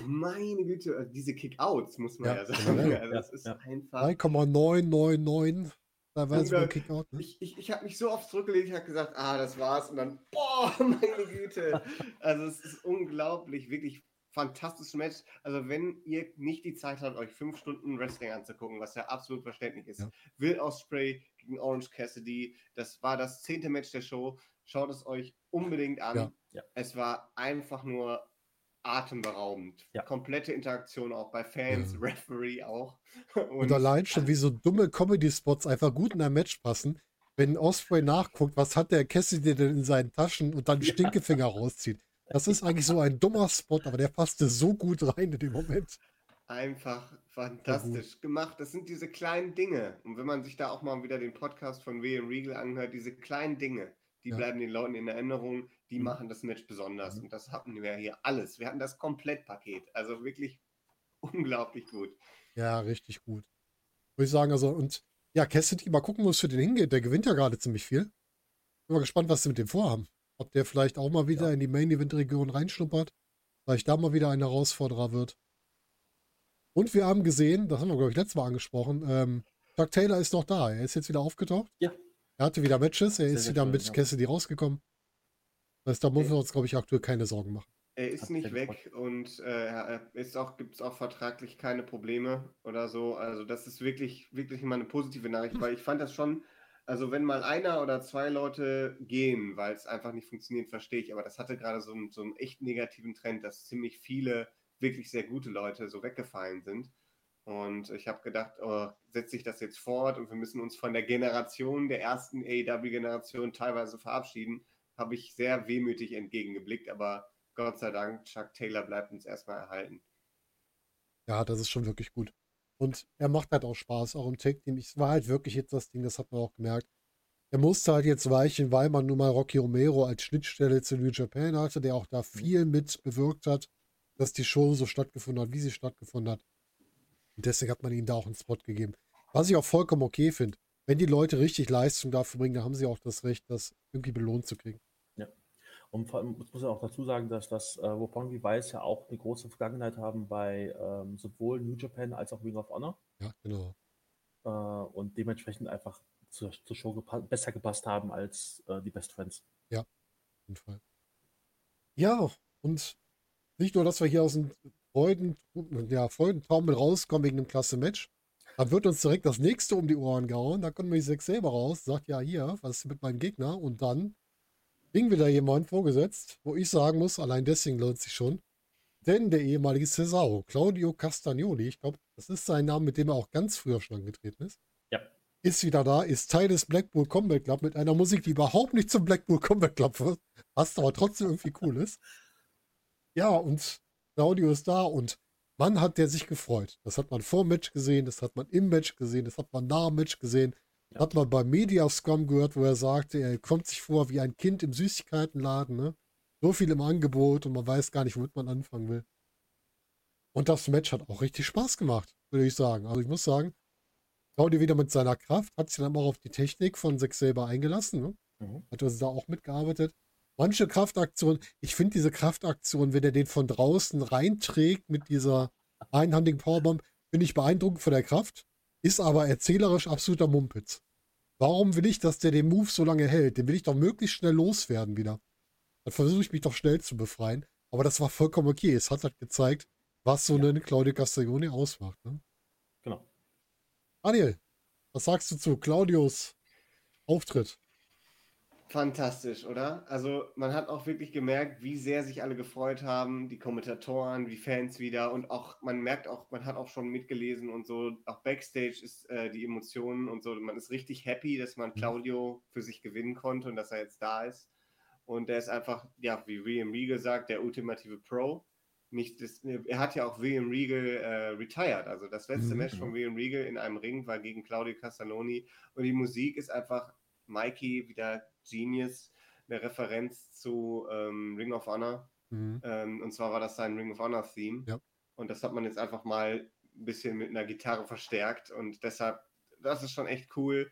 [SPEAKER 2] Meine Güte, also diese Kickouts, muss man
[SPEAKER 1] Ja,
[SPEAKER 2] ja, sagen.
[SPEAKER 1] generell.
[SPEAKER 2] Also
[SPEAKER 3] Ja,
[SPEAKER 2] das ist
[SPEAKER 3] ja.
[SPEAKER 2] einfach.
[SPEAKER 1] 3,999. Da war es wohl. Kickout. Ne?
[SPEAKER 2] Ich, ich, ich habe mich so oft zurückgelegt, habe gesagt, ah, das war's. Und dann, boah, <laughs> meine Güte. Also es ist unglaublich, wirklich fantastisches Match. Also wenn ihr nicht die Zeit habt, euch fünf Stunden Wrestling anzugucken, was ja absolut verständlich ist.
[SPEAKER 1] Ja.
[SPEAKER 2] Will Osprey gegen Orange Cassidy, das war das zehnte Match der Show. Schaut es euch unbedingt an.
[SPEAKER 1] Ja.
[SPEAKER 3] Ja.
[SPEAKER 2] Es war einfach nur atemberaubend.
[SPEAKER 3] Ja.
[SPEAKER 2] Komplette Interaktion auch bei Fans,
[SPEAKER 1] Ja.
[SPEAKER 2] Referee auch.
[SPEAKER 1] Und allein schon, wie so dumme Comedy-Spots einfach gut in ein Match passen. Wenn Osprey nachguckt, was hat der Cassidy denn in seinen Taschen und dann
[SPEAKER 3] Ja.
[SPEAKER 1] Stinkefinger rauszieht. Das ist eigentlich so ein dummer Spot, aber der passte so gut rein in dem Moment.
[SPEAKER 2] Einfach fantastisch gemacht. Das sind diese kleinen Dinge. Und wenn man sich da auch mal wieder den Podcast von William Regal anhört, diese kleinen Dinge, die
[SPEAKER 1] Ja.
[SPEAKER 2] bleiben den Leuten in Erinnerung, die
[SPEAKER 1] Mhm.
[SPEAKER 2] machen das Match besonders.
[SPEAKER 1] Mhm.
[SPEAKER 2] Und das hatten wir hier alles. Wir hatten das Komplettpaket. Also wirklich <laughs> unglaublich gut.
[SPEAKER 1] Ja, richtig gut. Würde ich sagen, also, und ja, Cassidy, mal gucken, wo es für den hingeht. Der gewinnt ja gerade ziemlich viel. Bin mal gespannt, was sie mit dem vorhaben. Ob der vielleicht auch mal wieder
[SPEAKER 3] Ja.
[SPEAKER 1] in die Main-Event-Region reinschnuppert. Vielleicht da mal wieder ein Herausforderer wird. Und wir haben gesehen, das haben wir, glaube ich, letztes Mal angesprochen, ähm, Chuck Taylor ist noch da. Er ist jetzt wieder aufgetaucht.
[SPEAKER 3] Ja.
[SPEAKER 1] Er hatte wieder Matches. Er
[SPEAKER 3] Sehr,
[SPEAKER 1] ist
[SPEAKER 3] sehr
[SPEAKER 1] wieder
[SPEAKER 3] schön,
[SPEAKER 1] mit
[SPEAKER 3] ja.
[SPEAKER 1] Cassidy rausgekommen. Das heißt, da müssen wir uns, glaube ich, aktuell keine Sorgen machen.
[SPEAKER 2] Er ist
[SPEAKER 3] Hat
[SPEAKER 2] nicht weg und äh, ist auch, gibt es auch vertraglich keine Probleme oder so. Also das ist wirklich, wirklich mal eine positive Nachricht, weil ich fand das schon, also wenn mal einer oder zwei Leute gehen, weil es einfach nicht funktioniert, verstehe ich, aber das hatte gerade so einen, so einen echt negativen Trend, dass ziemlich viele wirklich sehr gute Leute so weggefallen sind. Und ich habe gedacht, oh, setze sich das jetzt fort und wir müssen uns von der Generation, der ersten AEW-Generation teilweise verabschieden, habe ich sehr wehmütig entgegengeblickt, aber Gott sei Dank, Chuck Taylor bleibt uns erstmal erhalten.
[SPEAKER 1] Ja, das ist schon wirklich gut. Und er macht halt auch Spaß, auch im Tag-Team. Es war halt wirklich jetzt das Ding, das hat man auch gemerkt. Er musste halt jetzt weichen, weil man nun mal Rocky Romero als Schnittstelle zu New Japan hatte, der auch da viel mit bewirkt hat, dass die Show so stattgefunden hat, wie sie stattgefunden hat. Und deswegen hat man ihnen da auch einen Spot gegeben. Was ich auch vollkommen okay finde. Wenn die Leute richtig Leistung dafür bringen, dann haben sie auch das Recht, das irgendwie belohnt zu kriegen.
[SPEAKER 3] Und vor allem, ich muss ja auch dazu sagen, dass das äh, Roppongi Weiß ja auch eine große Vergangenheit haben bei ähm, sowohl New Japan als auch Ring of Honor
[SPEAKER 1] Ja, genau.
[SPEAKER 3] äh, und dementsprechend einfach zur, zur Show gepa besser gepasst haben als äh, die Best Friends.
[SPEAKER 1] Auf jeden Fall. Ja, und nicht nur, dass wir hier aus dem Freuden, ja, Freudentaumel rauskommen wegen einem klasse Match. Da wird uns direkt das nächste um die Ohren gehauen. Da kommt nämlich Sex selber raus, sagt ja hier, was ist mit meinem Gegner? Und dann ging wieder jemand vorgesetzt, wo ich sagen muss, allein deswegen lohnt sich schon. Denn der ehemalige Cesaro, Claudio Castagnoli, ich glaube, das ist sein Name, mit dem er auch ganz früher schon angetreten ist,
[SPEAKER 3] Ja.
[SPEAKER 1] ist wieder da, ist Teil des Blackpool Combat Club mit einer Musik, die überhaupt nicht zum Blackpool Combat Club wird, was aber trotzdem irgendwie cool ist. Ja, und Claudio ist da und Mann hat der sich gefreut. Das hat man vor dem Match gesehen, das hat man im Match gesehen, das hat man nach dem Match gesehen.
[SPEAKER 3] Ja.
[SPEAKER 1] Hat man beim Media Scrum gehört, wo er sagte, er kommt sich vor wie ein Kind im Süßigkeitenladen, ne? So viel im Angebot und man weiß gar nicht, womit man anfangen will. Und das Match hat auch richtig Spaß gemacht, würde ich sagen. Also ich muss sagen, Claudio wieder mit seiner Kraft, hat sich dann auch auf die Technik von Zack selber eingelassen, ne?
[SPEAKER 3] Mhm.
[SPEAKER 1] hat also da auch mitgearbeitet. Manche Kraftaktionen, ich finde diese Kraftaktion, wenn er den von draußen reinträgt mit dieser einhandigen Powerbomb, finde ich beeindruckend von der Kraft, ist aber erzählerisch absoluter Mumpitz. Warum will ich, dass der den Move so lange hält? Den will ich doch möglichst schnell loswerden wieder. Dann versuche ich mich doch schnell zu befreien. Aber das war vollkommen okay. Es hat halt gezeigt, was so eine Claudio Castaglione ausmacht. Ne?
[SPEAKER 3] Genau.
[SPEAKER 1] Daniel, was sagst du zu Claudios Auftritt?
[SPEAKER 2] Fantastisch, oder? Also man hat auch wirklich gemerkt, wie sehr sich alle gefreut haben, die Kommentatoren, die Fans wieder und auch, man merkt auch, man hat auch schon mitgelesen und so, auch Backstage ist äh, die Emotionen und so, man ist richtig happy, dass man Claudio für sich gewinnen konnte und dass er jetzt da ist. Und der ist einfach, ja, wie William Regal sagt, der ultimative Pro. Nicht das, er hat ja auch William Regal äh, retired. Also das letzte
[SPEAKER 1] Mhm.
[SPEAKER 2] Match von William Regal in einem Ring war gegen Claudio Castagnoni. Und die Musik ist einfach Mikey, wieder Genius, eine Referenz zu ähm, Ring of Honor.
[SPEAKER 1] Mhm.
[SPEAKER 2] Ähm, und zwar war das sein Ring of Honor Theme.
[SPEAKER 1] Ja.
[SPEAKER 2] Und das hat man jetzt einfach mal ein bisschen mit einer Gitarre verstärkt. Und deshalb, das ist schon echt cool.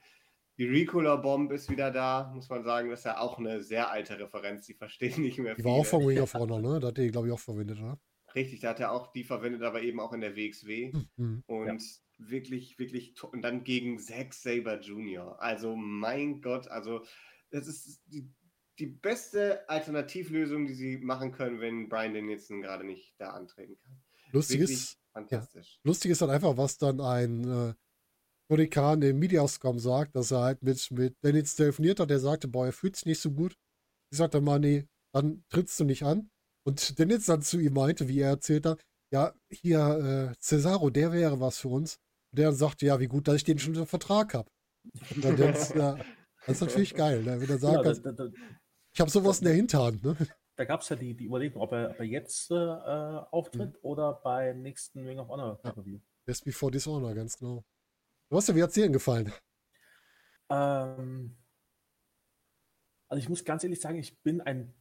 [SPEAKER 2] Die Ricola Bomb ist wieder da, muss man sagen. Das ist ja auch eine sehr alte Referenz. Die verstehen nicht mehr
[SPEAKER 1] Die
[SPEAKER 2] viele.
[SPEAKER 1] war auch von Ring <laughs> of Honor, ne? Da hat die, glaube ich, auch verwendet, oder?
[SPEAKER 2] Richtig, da hat er auch die verwendet, aber eben auch in der WXW.
[SPEAKER 1] Mhm.
[SPEAKER 2] Und wirklich, wirklich, to- und dann gegen Zack Saber Jr. Also, mein Gott, also, das ist die, die beste Alternativlösung, die sie machen können, wenn Brian Danielson gerade nicht da antreten kann.
[SPEAKER 1] Lustig ist,
[SPEAKER 2] fantastisch.
[SPEAKER 1] lustig ist halt einfach, was dann ein äh, Tony Khan im Mediascom sagt, dass er halt mit, mit Dennis telefoniert hat, der sagte, boah, er fühlt sich nicht so gut. Ich sagte mal, nee, dann trittst du nicht an. Und Dennis dann zu ihm meinte, wie er erzählt hat, ja, hier, äh, Cesaro, der wäre was für uns. Und der sagte, ja, wie gut, dass ich den schon unter Vertrag habe. Das, ja, das ist natürlich geil, ne? wenn er sagt,
[SPEAKER 3] Genau, da, da, da,
[SPEAKER 1] ich habe sowas in der Hinterhand. Ne?
[SPEAKER 3] da gab es ja die, die Überlegung, ob er, ob er jetzt äh, auftritt oder beim nächsten Ring of Honor Pay-Per-View.
[SPEAKER 1] Best Before Dishonor, ganz genau. Hast ja, wie hat's dir denn gefallen?
[SPEAKER 3] Ähm, also ich muss ganz ehrlich sagen, ich bin ein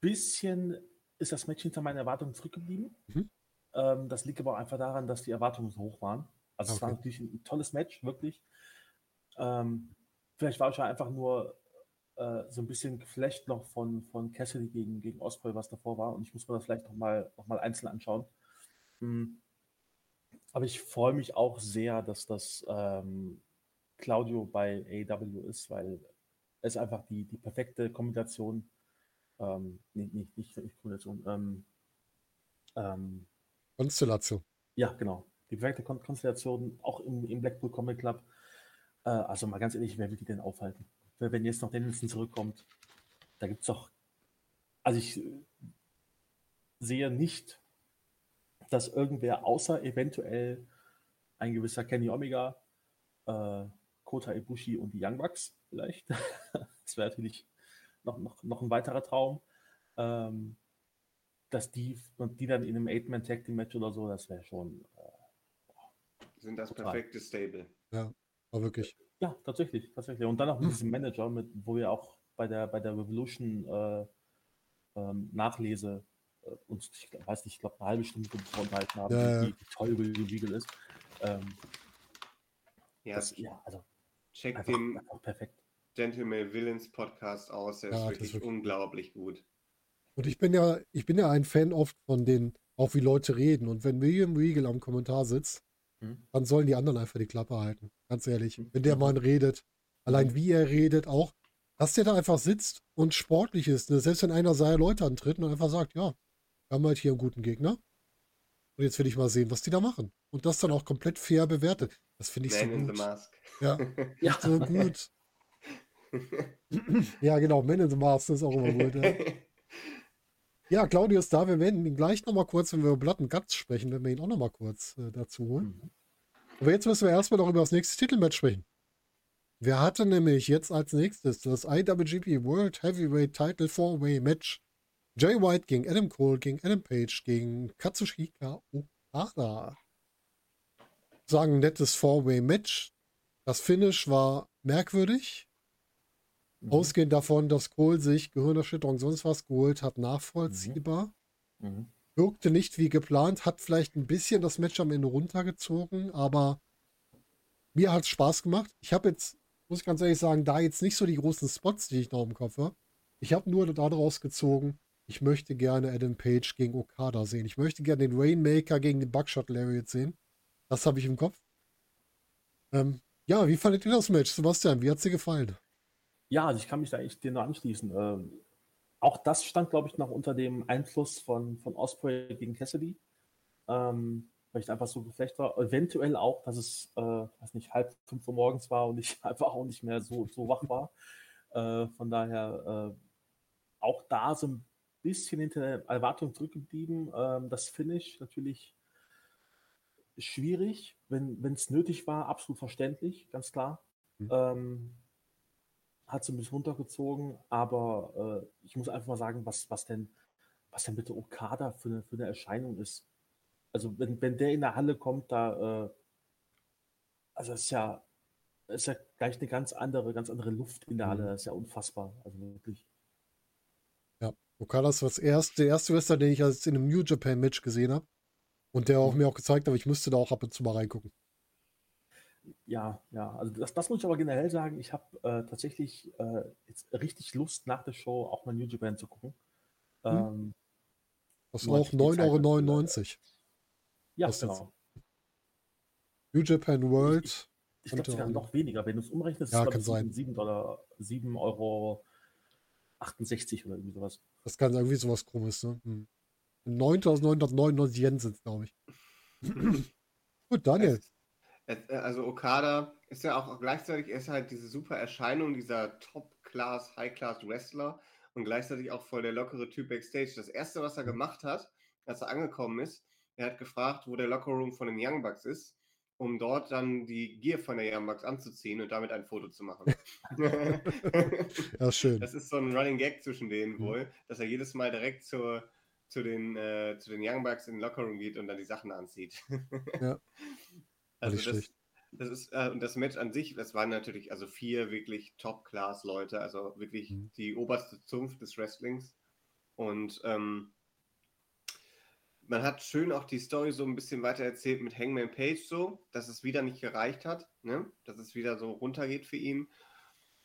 [SPEAKER 3] bisschen, ist das Match hinter meinen Erwartungen zurückgeblieben.
[SPEAKER 1] Mhm.
[SPEAKER 3] Ähm, das liegt aber auch einfach daran, dass die Erwartungen so hoch waren. Also es war
[SPEAKER 1] Okay.
[SPEAKER 3] natürlich ein tolles Match, wirklich. Ähm, vielleicht war ich ja einfach nur äh, so ein bisschen geflecht noch von, von Cassidy gegen, gegen Osprey, was davor war. Und ich muss mir das vielleicht nochmal noch mal einzeln anschauen. Mm. Aber ich freue mich auch sehr, dass das ähm, Claudio bei AEW ist, weil es einfach die, die perfekte Kombination, ähm, nicht, nicht, nicht, nicht Kombination, ähm, ähm,
[SPEAKER 1] Konstellation.
[SPEAKER 3] ja, genau. Die perfekte Kon Konstellation, auch im, im Blackpool Comic Club. Äh, also mal ganz ehrlich, wer will die denn aufhalten? Wenn jetzt noch Danielson zurückkommt, da gibt es doch. Also ich äh, sehe nicht, dass irgendwer außer eventuell ein gewisser Kenny Omega, äh, Kota Ibushi und die Young Bucks vielleicht. <laughs> das wäre natürlich noch, noch, noch ein weiterer Traum. Ähm, dass die, und die dann in einem Eight-Man-Tag-Team-Match oder so, das wäre schon. Äh,
[SPEAKER 2] Sind das
[SPEAKER 3] Total.
[SPEAKER 2] perfekte Stable.
[SPEAKER 1] War wirklich.
[SPEAKER 3] ja, tatsächlich, tatsächlich. Und dann auch mit diesem Manager, mit, wo wir auch bei der, bei der Revolution äh, ähm, Nachlese äh, uns, ich weiß nicht, ich glaube, eine halbe Stunde unterhalten haben,
[SPEAKER 1] Ja, ja.
[SPEAKER 3] wie, wie toll William Regal ist. Ähm,
[SPEAKER 2] Ja,
[SPEAKER 3] das, ja, also
[SPEAKER 2] check
[SPEAKER 3] einfach,
[SPEAKER 2] den
[SPEAKER 3] einfach perfekt.
[SPEAKER 2] Gentleman Villains Podcast aus. Der
[SPEAKER 1] Ja,
[SPEAKER 2] ist
[SPEAKER 1] das
[SPEAKER 2] wirklich
[SPEAKER 1] ist wirklich-
[SPEAKER 2] unglaublich gut.
[SPEAKER 1] Und ich bin ja, ich bin ja ein Fan oft von den, auch wie Leute reden. Und wenn William Regal am Kommentar sitzt,
[SPEAKER 3] Mhm.
[SPEAKER 1] dann sollen die anderen einfach die Klappe halten. Ganz ehrlich.
[SPEAKER 3] Mhm.
[SPEAKER 1] Wenn der Mann redet, allein
[SPEAKER 3] Mhm.
[SPEAKER 1] wie er redet, auch, dass der da einfach sitzt und sportlich ist. Ne? Selbst wenn einer seiner Leute antritt und einfach sagt, ja, wir haben halt hier einen guten Gegner. Und jetzt will ich mal sehen, was die da machen. Und das dann auch komplett fair bewertet. Das finde ich so
[SPEAKER 2] Man in the
[SPEAKER 1] gut.
[SPEAKER 2] Mask.
[SPEAKER 1] Ja,
[SPEAKER 3] Ja, <laughs>
[SPEAKER 1] so gut. <laughs> ja, genau, Man in the Mask ist auch immer gut. Ja. <laughs> Ja, Claudio ist da. Wir werden ihn gleich nochmal kurz, wenn wir über Blood and Guts sprechen, wenn wir ihn auch nochmal kurz äh, dazu holen.
[SPEAKER 3] Mhm.
[SPEAKER 1] Aber jetzt müssen wir erstmal noch über das nächste Titelmatch sprechen. Wer hatte nämlich jetzt als nächstes das IWGP World Heavyweight Title 4-Way Match? Jay White gegen Adam Cole, gegen Adam Page, gegen Katsushika Okada. Sagen ein nettes 4-Way Match. Das Finish war merkwürdig.
[SPEAKER 3] Mhm.
[SPEAKER 1] Ausgehend davon, dass Cole sich Gehirnerschütterung sonst was geholt hat, nachvollziehbar.
[SPEAKER 3] Mhm.
[SPEAKER 1] Wirkte nicht wie geplant, hat vielleicht ein bisschen das Match am Ende runtergezogen, aber mir hat es Spaß gemacht. Ich habe jetzt, muss ich ganz ehrlich sagen, da jetzt nicht so die großen Spots, die ich noch im Kopf habe. Ich habe nur daraus gezogen, ich möchte gerne Adam Page gegen Okada sehen. Ich möchte gerne den Rainmaker gegen den Buckshot Lariat sehen. Das habe ich im Kopf. Ähm, ja, wie fandet ihr das Match, Sebastian? Wie hat es dir gefallen?
[SPEAKER 3] Ja, also ich kann mich da echt dir nur anschließen. Ähm, auch das stand, glaube ich, noch unter dem Einfluss von, von Osprey gegen Cassidy. Ähm, weil ich einfach so geflecht war. Eventuell auch, dass es, äh, weiß nicht, halb fünf Uhr morgens war und ich <laughs> einfach auch nicht mehr so, so wach war. Äh, von daher äh, auch da so ein bisschen hinter der Erwartung zurückgeblieben. Ähm, das Finish natürlich schwierig, wenn es nötig war, absolut verständlich, ganz klar.
[SPEAKER 1] Mhm.
[SPEAKER 3] Ähm, hat sie ein bisschen runtergezogen, aber äh, ich muss einfach mal sagen, was, was denn, was denn bitte Okada für eine, für eine Erscheinung ist. Also wenn, wenn der in der Halle kommt, da, äh, also es ist ja, ist ja gleich eine ganz andere, ganz andere Luft in der Halle.
[SPEAKER 1] Mhm.
[SPEAKER 3] Das ist ja unfassbar. Also wirklich.
[SPEAKER 1] Okada ist das erste, der erste Wrestler, den ich als in einem New Japan Match gesehen habe. Und der auch
[SPEAKER 3] Mhm.
[SPEAKER 1] mir auch gezeigt hat, ich müsste da auch ab und zu mal reingucken.
[SPEAKER 3] Ja, ja, also das, das muss ich aber generell sagen. Ich habe äh, tatsächlich äh, jetzt richtig Lust, nach der Show auch mal New Japan zu gucken.
[SPEAKER 1] Hm.
[SPEAKER 3] Ähm,
[SPEAKER 1] Das ist auch
[SPEAKER 3] die Zeit dafür.
[SPEAKER 1] 9,99 Euro.
[SPEAKER 3] ja,
[SPEAKER 1] Kostet's.
[SPEAKER 3] genau.
[SPEAKER 1] New Japan World.
[SPEAKER 3] Ich glaube
[SPEAKER 1] Könnte
[SPEAKER 3] sogar
[SPEAKER 1] auch-
[SPEAKER 3] noch weniger. Wenn du es umrechnest,
[SPEAKER 1] Ja,
[SPEAKER 3] ist
[SPEAKER 1] kann
[SPEAKER 3] glaube
[SPEAKER 1] sein.
[SPEAKER 3] ich 7 Dollar, 7 Euro 68 oder irgendwie sowas.
[SPEAKER 1] Das kann irgendwie sowas komisches, ne? Hm. 9.999 Yen sind es, glaube ich. <clears throat> Gut, Daniel.
[SPEAKER 2] Es- Also Okada ist ja auch gleichzeitig, er ist halt diese super Erscheinung, dieser Top-Class, High-Class-Wrestler. und gleichzeitig auch voll der lockere Typ Backstage. Das erste, was er gemacht hat, als er angekommen ist, er hat gefragt, wo der Lockerroom von den Young Bucks ist, um dort dann die Gear von der Young Bucks anzuziehen und damit ein Foto zu machen. <laughs>
[SPEAKER 1] Ja, schön.
[SPEAKER 2] Das ist so ein Running Gag zwischen denen
[SPEAKER 1] Mhm.
[SPEAKER 2] wohl, dass er jedes Mal direkt zur, zu, den, äh, zu den Young Bucks in den Lockerroom geht und dann die Sachen anzieht.
[SPEAKER 1] Ja. <laughs>
[SPEAKER 2] Also das,
[SPEAKER 1] schlecht.
[SPEAKER 2] das ist, äh, und das Match an sich, das waren natürlich also vier wirklich Top-Class-Leute, also wirklich
[SPEAKER 1] Mhm.
[SPEAKER 2] die oberste Zunft des Wrestlings. Und ähm, man hat schön auch die Story so ein bisschen weiter erzählt mit Hangman Page so, dass es wieder nicht gereicht hat, ne? dass es wieder so runtergeht für ihn.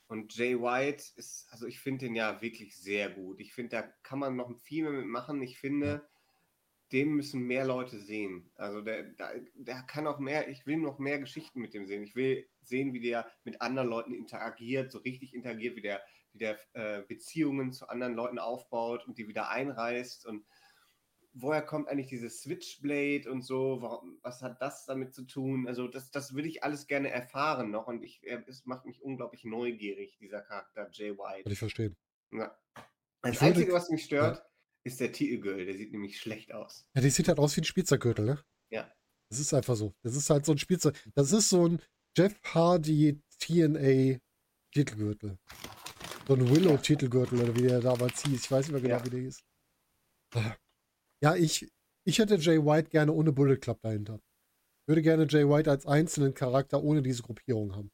[SPEAKER 2] Und Jay White ist, also ich finde den ja wirklich sehr gut. Ich finde, da kann man noch viel mehr mitmachen. Ich finde, den müssen mehr Leute sehen. Also der, der, der kann auch mehr, ich will noch mehr Geschichten mit dem sehen. Ich will sehen, wie der mit anderen Leuten interagiert, so richtig interagiert, wie der, wie der äh, Beziehungen zu anderen Leuten aufbaut und die wieder einreißt und woher kommt eigentlich dieses Switchblade und so, warum, was hat das damit zu tun? Also das, das würde ich alles gerne erfahren noch und ich, es macht mich unglaublich neugierig, dieser Charakter Jay
[SPEAKER 1] Kann
[SPEAKER 2] White.
[SPEAKER 1] ich verstehen.
[SPEAKER 2] Ja. Das
[SPEAKER 1] Ich
[SPEAKER 2] Einzige, was mich stört, ist der Titelgirl, der sieht nämlich schlecht aus.
[SPEAKER 1] Ja, die sieht halt aus wie ein Spielzeuggürtel, ne?
[SPEAKER 2] Ja.
[SPEAKER 1] Das ist einfach so. Das ist halt so ein Spielzeug. Das ist so ein Jeff Hardy TNA Titelgürtel. So ein Willow Titelgürtel oder wie der damals hieß. Ich weiß nicht mehr genau,
[SPEAKER 2] Ja.
[SPEAKER 1] wie der hieß. Ja, ich, ich hätte Jay White gerne ohne Bullet Club dahinter. Ich würde gerne Jay White als einzelnen Charakter ohne diese Gruppierung haben.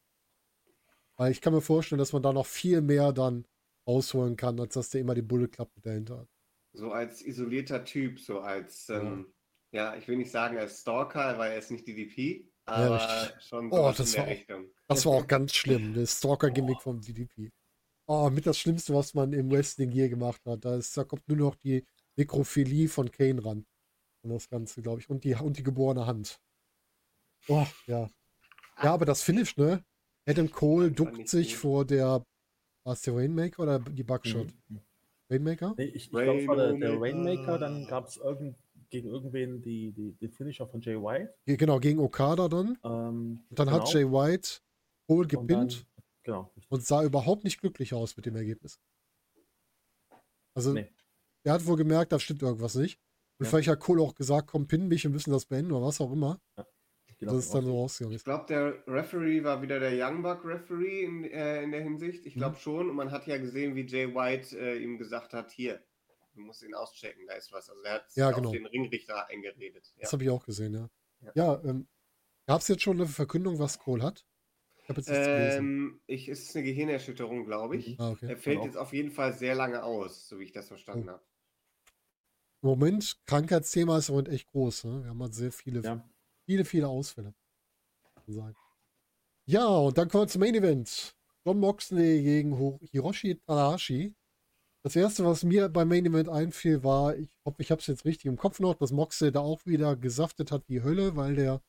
[SPEAKER 1] Weil ich kann mir vorstellen, dass man da noch viel mehr dann rausholen kann, als dass der immer die Bullet Club dahinter hat.
[SPEAKER 2] So als isolierter Typ, so als, ähm, ja, ich will nicht sagen als Stalker, weil er ist nicht DDP, aber
[SPEAKER 1] richtig.
[SPEAKER 2] schon
[SPEAKER 1] Oh,
[SPEAKER 2] sowas
[SPEAKER 1] das
[SPEAKER 2] in der
[SPEAKER 1] war auch-
[SPEAKER 2] Richtung.
[SPEAKER 1] Das war auch ganz schlimm, das <laughs> Stalker-Gimmick vom DDP. Oh, mit das Schlimmste, was man im Wrestling je gemacht hat. Da, ist, da kommt nur noch die Nekrophilie von Kane ran. Und das Ganze, glaube ich. Und die, und die geborene Hand. Oh, ja. Ja, aber das Finish, ne? Adam Cole duckt sich
[SPEAKER 2] gut.
[SPEAKER 1] vor der. War es der Rainmaker oder die Buckshot?
[SPEAKER 3] Mhm.
[SPEAKER 1] Rainmaker?
[SPEAKER 3] Nee, ich, ich glaube, es war der, der
[SPEAKER 2] Rainmaker.
[SPEAKER 3] Dann gab es irgend, gegen irgendwen die, die, den Finisher von Jay White.
[SPEAKER 1] Ge- Genau, gegen Okada dann.
[SPEAKER 3] Ähm,
[SPEAKER 1] Und dann hat
[SPEAKER 3] genau.
[SPEAKER 1] Jay White Cole
[SPEAKER 3] Und dann-
[SPEAKER 1] gepinnt
[SPEAKER 3] Genau,
[SPEAKER 1] und sah überhaupt nicht glücklich aus mit dem Ergebnis. Also,
[SPEAKER 3] Nee.
[SPEAKER 1] er hat wohl gemerkt, da stimmt irgendwas nicht. Und
[SPEAKER 3] Ja.
[SPEAKER 1] vielleicht hat Cole auch gesagt, komm, pin mich, wir müssen das beenden oder was auch immer.
[SPEAKER 3] Genau,
[SPEAKER 1] das ist dann so rausgegangen.
[SPEAKER 2] Ich glaube, der Referee war wieder der Young Buck Referee in, äh, in der Hinsicht. Ich glaube schon. Und man hat ja gesehen, wie Jay White äh, ihm gesagt hat, hier, du musst ihn auschecken, da ist was. Also er hat
[SPEAKER 1] Ja,
[SPEAKER 2] auf
[SPEAKER 1] genau.
[SPEAKER 2] den Ringrichter eingeredet. Ja.
[SPEAKER 1] Das habe ich auch gesehen, ja.
[SPEAKER 2] Ja.
[SPEAKER 1] Ja, ähm, gab es jetzt schon eine Verkündung, was Cole hat? Ich habe jetzt nichts gelesen.
[SPEAKER 2] Ähm, ich, es ist eine Gehirnerschütterung, glaube ich.
[SPEAKER 1] Ah, okay.
[SPEAKER 2] Er fällt
[SPEAKER 3] Genau.
[SPEAKER 2] jetzt auf jeden Fall sehr lange aus, so wie ich das verstanden
[SPEAKER 1] Oh.
[SPEAKER 2] habe.
[SPEAKER 1] Im Moment, Krankheitsthema ist im Moment echt groß. Ne? Wir haben halt sehr viele,
[SPEAKER 3] Ja.
[SPEAKER 1] Viele, viele Ausfälle. Ja, und dann kommen wir zum Main Event. John Moxley gegen Hiroshi Tanahashi. Das erste, was mir beim Main Event einfiel, war, ich hoffe, ich habe es jetzt richtig im Kopf noch, dass Moxley da auch wieder gesaftet hat wie Hölle, weil der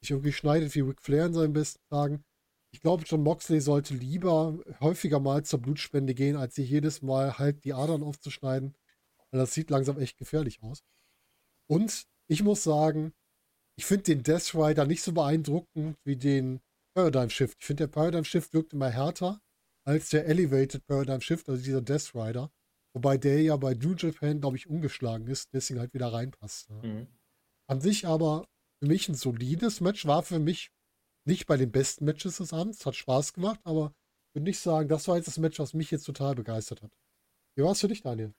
[SPEAKER 1] sich irgendwie schneidet wie Ric Flair in seinen besten Tagen. Ich glaube, John Moxley sollte lieber häufiger mal zur Blutspende gehen, als sich jedes Mal halt die Adern aufzuschneiden. Weil das sieht langsam echt gefährlich aus. Und ich muss sagen, ich finde den Death Rider nicht so beeindruckend wie den Paradigm Shift. Ich finde, der Paradigm Shift wirkt immer härter als der Elevated Paradigm Shift, also dieser Death Rider. Wobei der ja bei New Japan, glaube ich, umgeschlagen ist, deswegen halt wieder reinpasst. Ne?
[SPEAKER 3] Mhm.
[SPEAKER 1] An sich aber für mich ein solides Match, war für mich nicht bei den besten Matches des Abends, hat Spaß gemacht, aber ich würde nicht sagen, das war jetzt das Match, was mich jetzt total begeistert hat. Wie war es für dich, Daniel?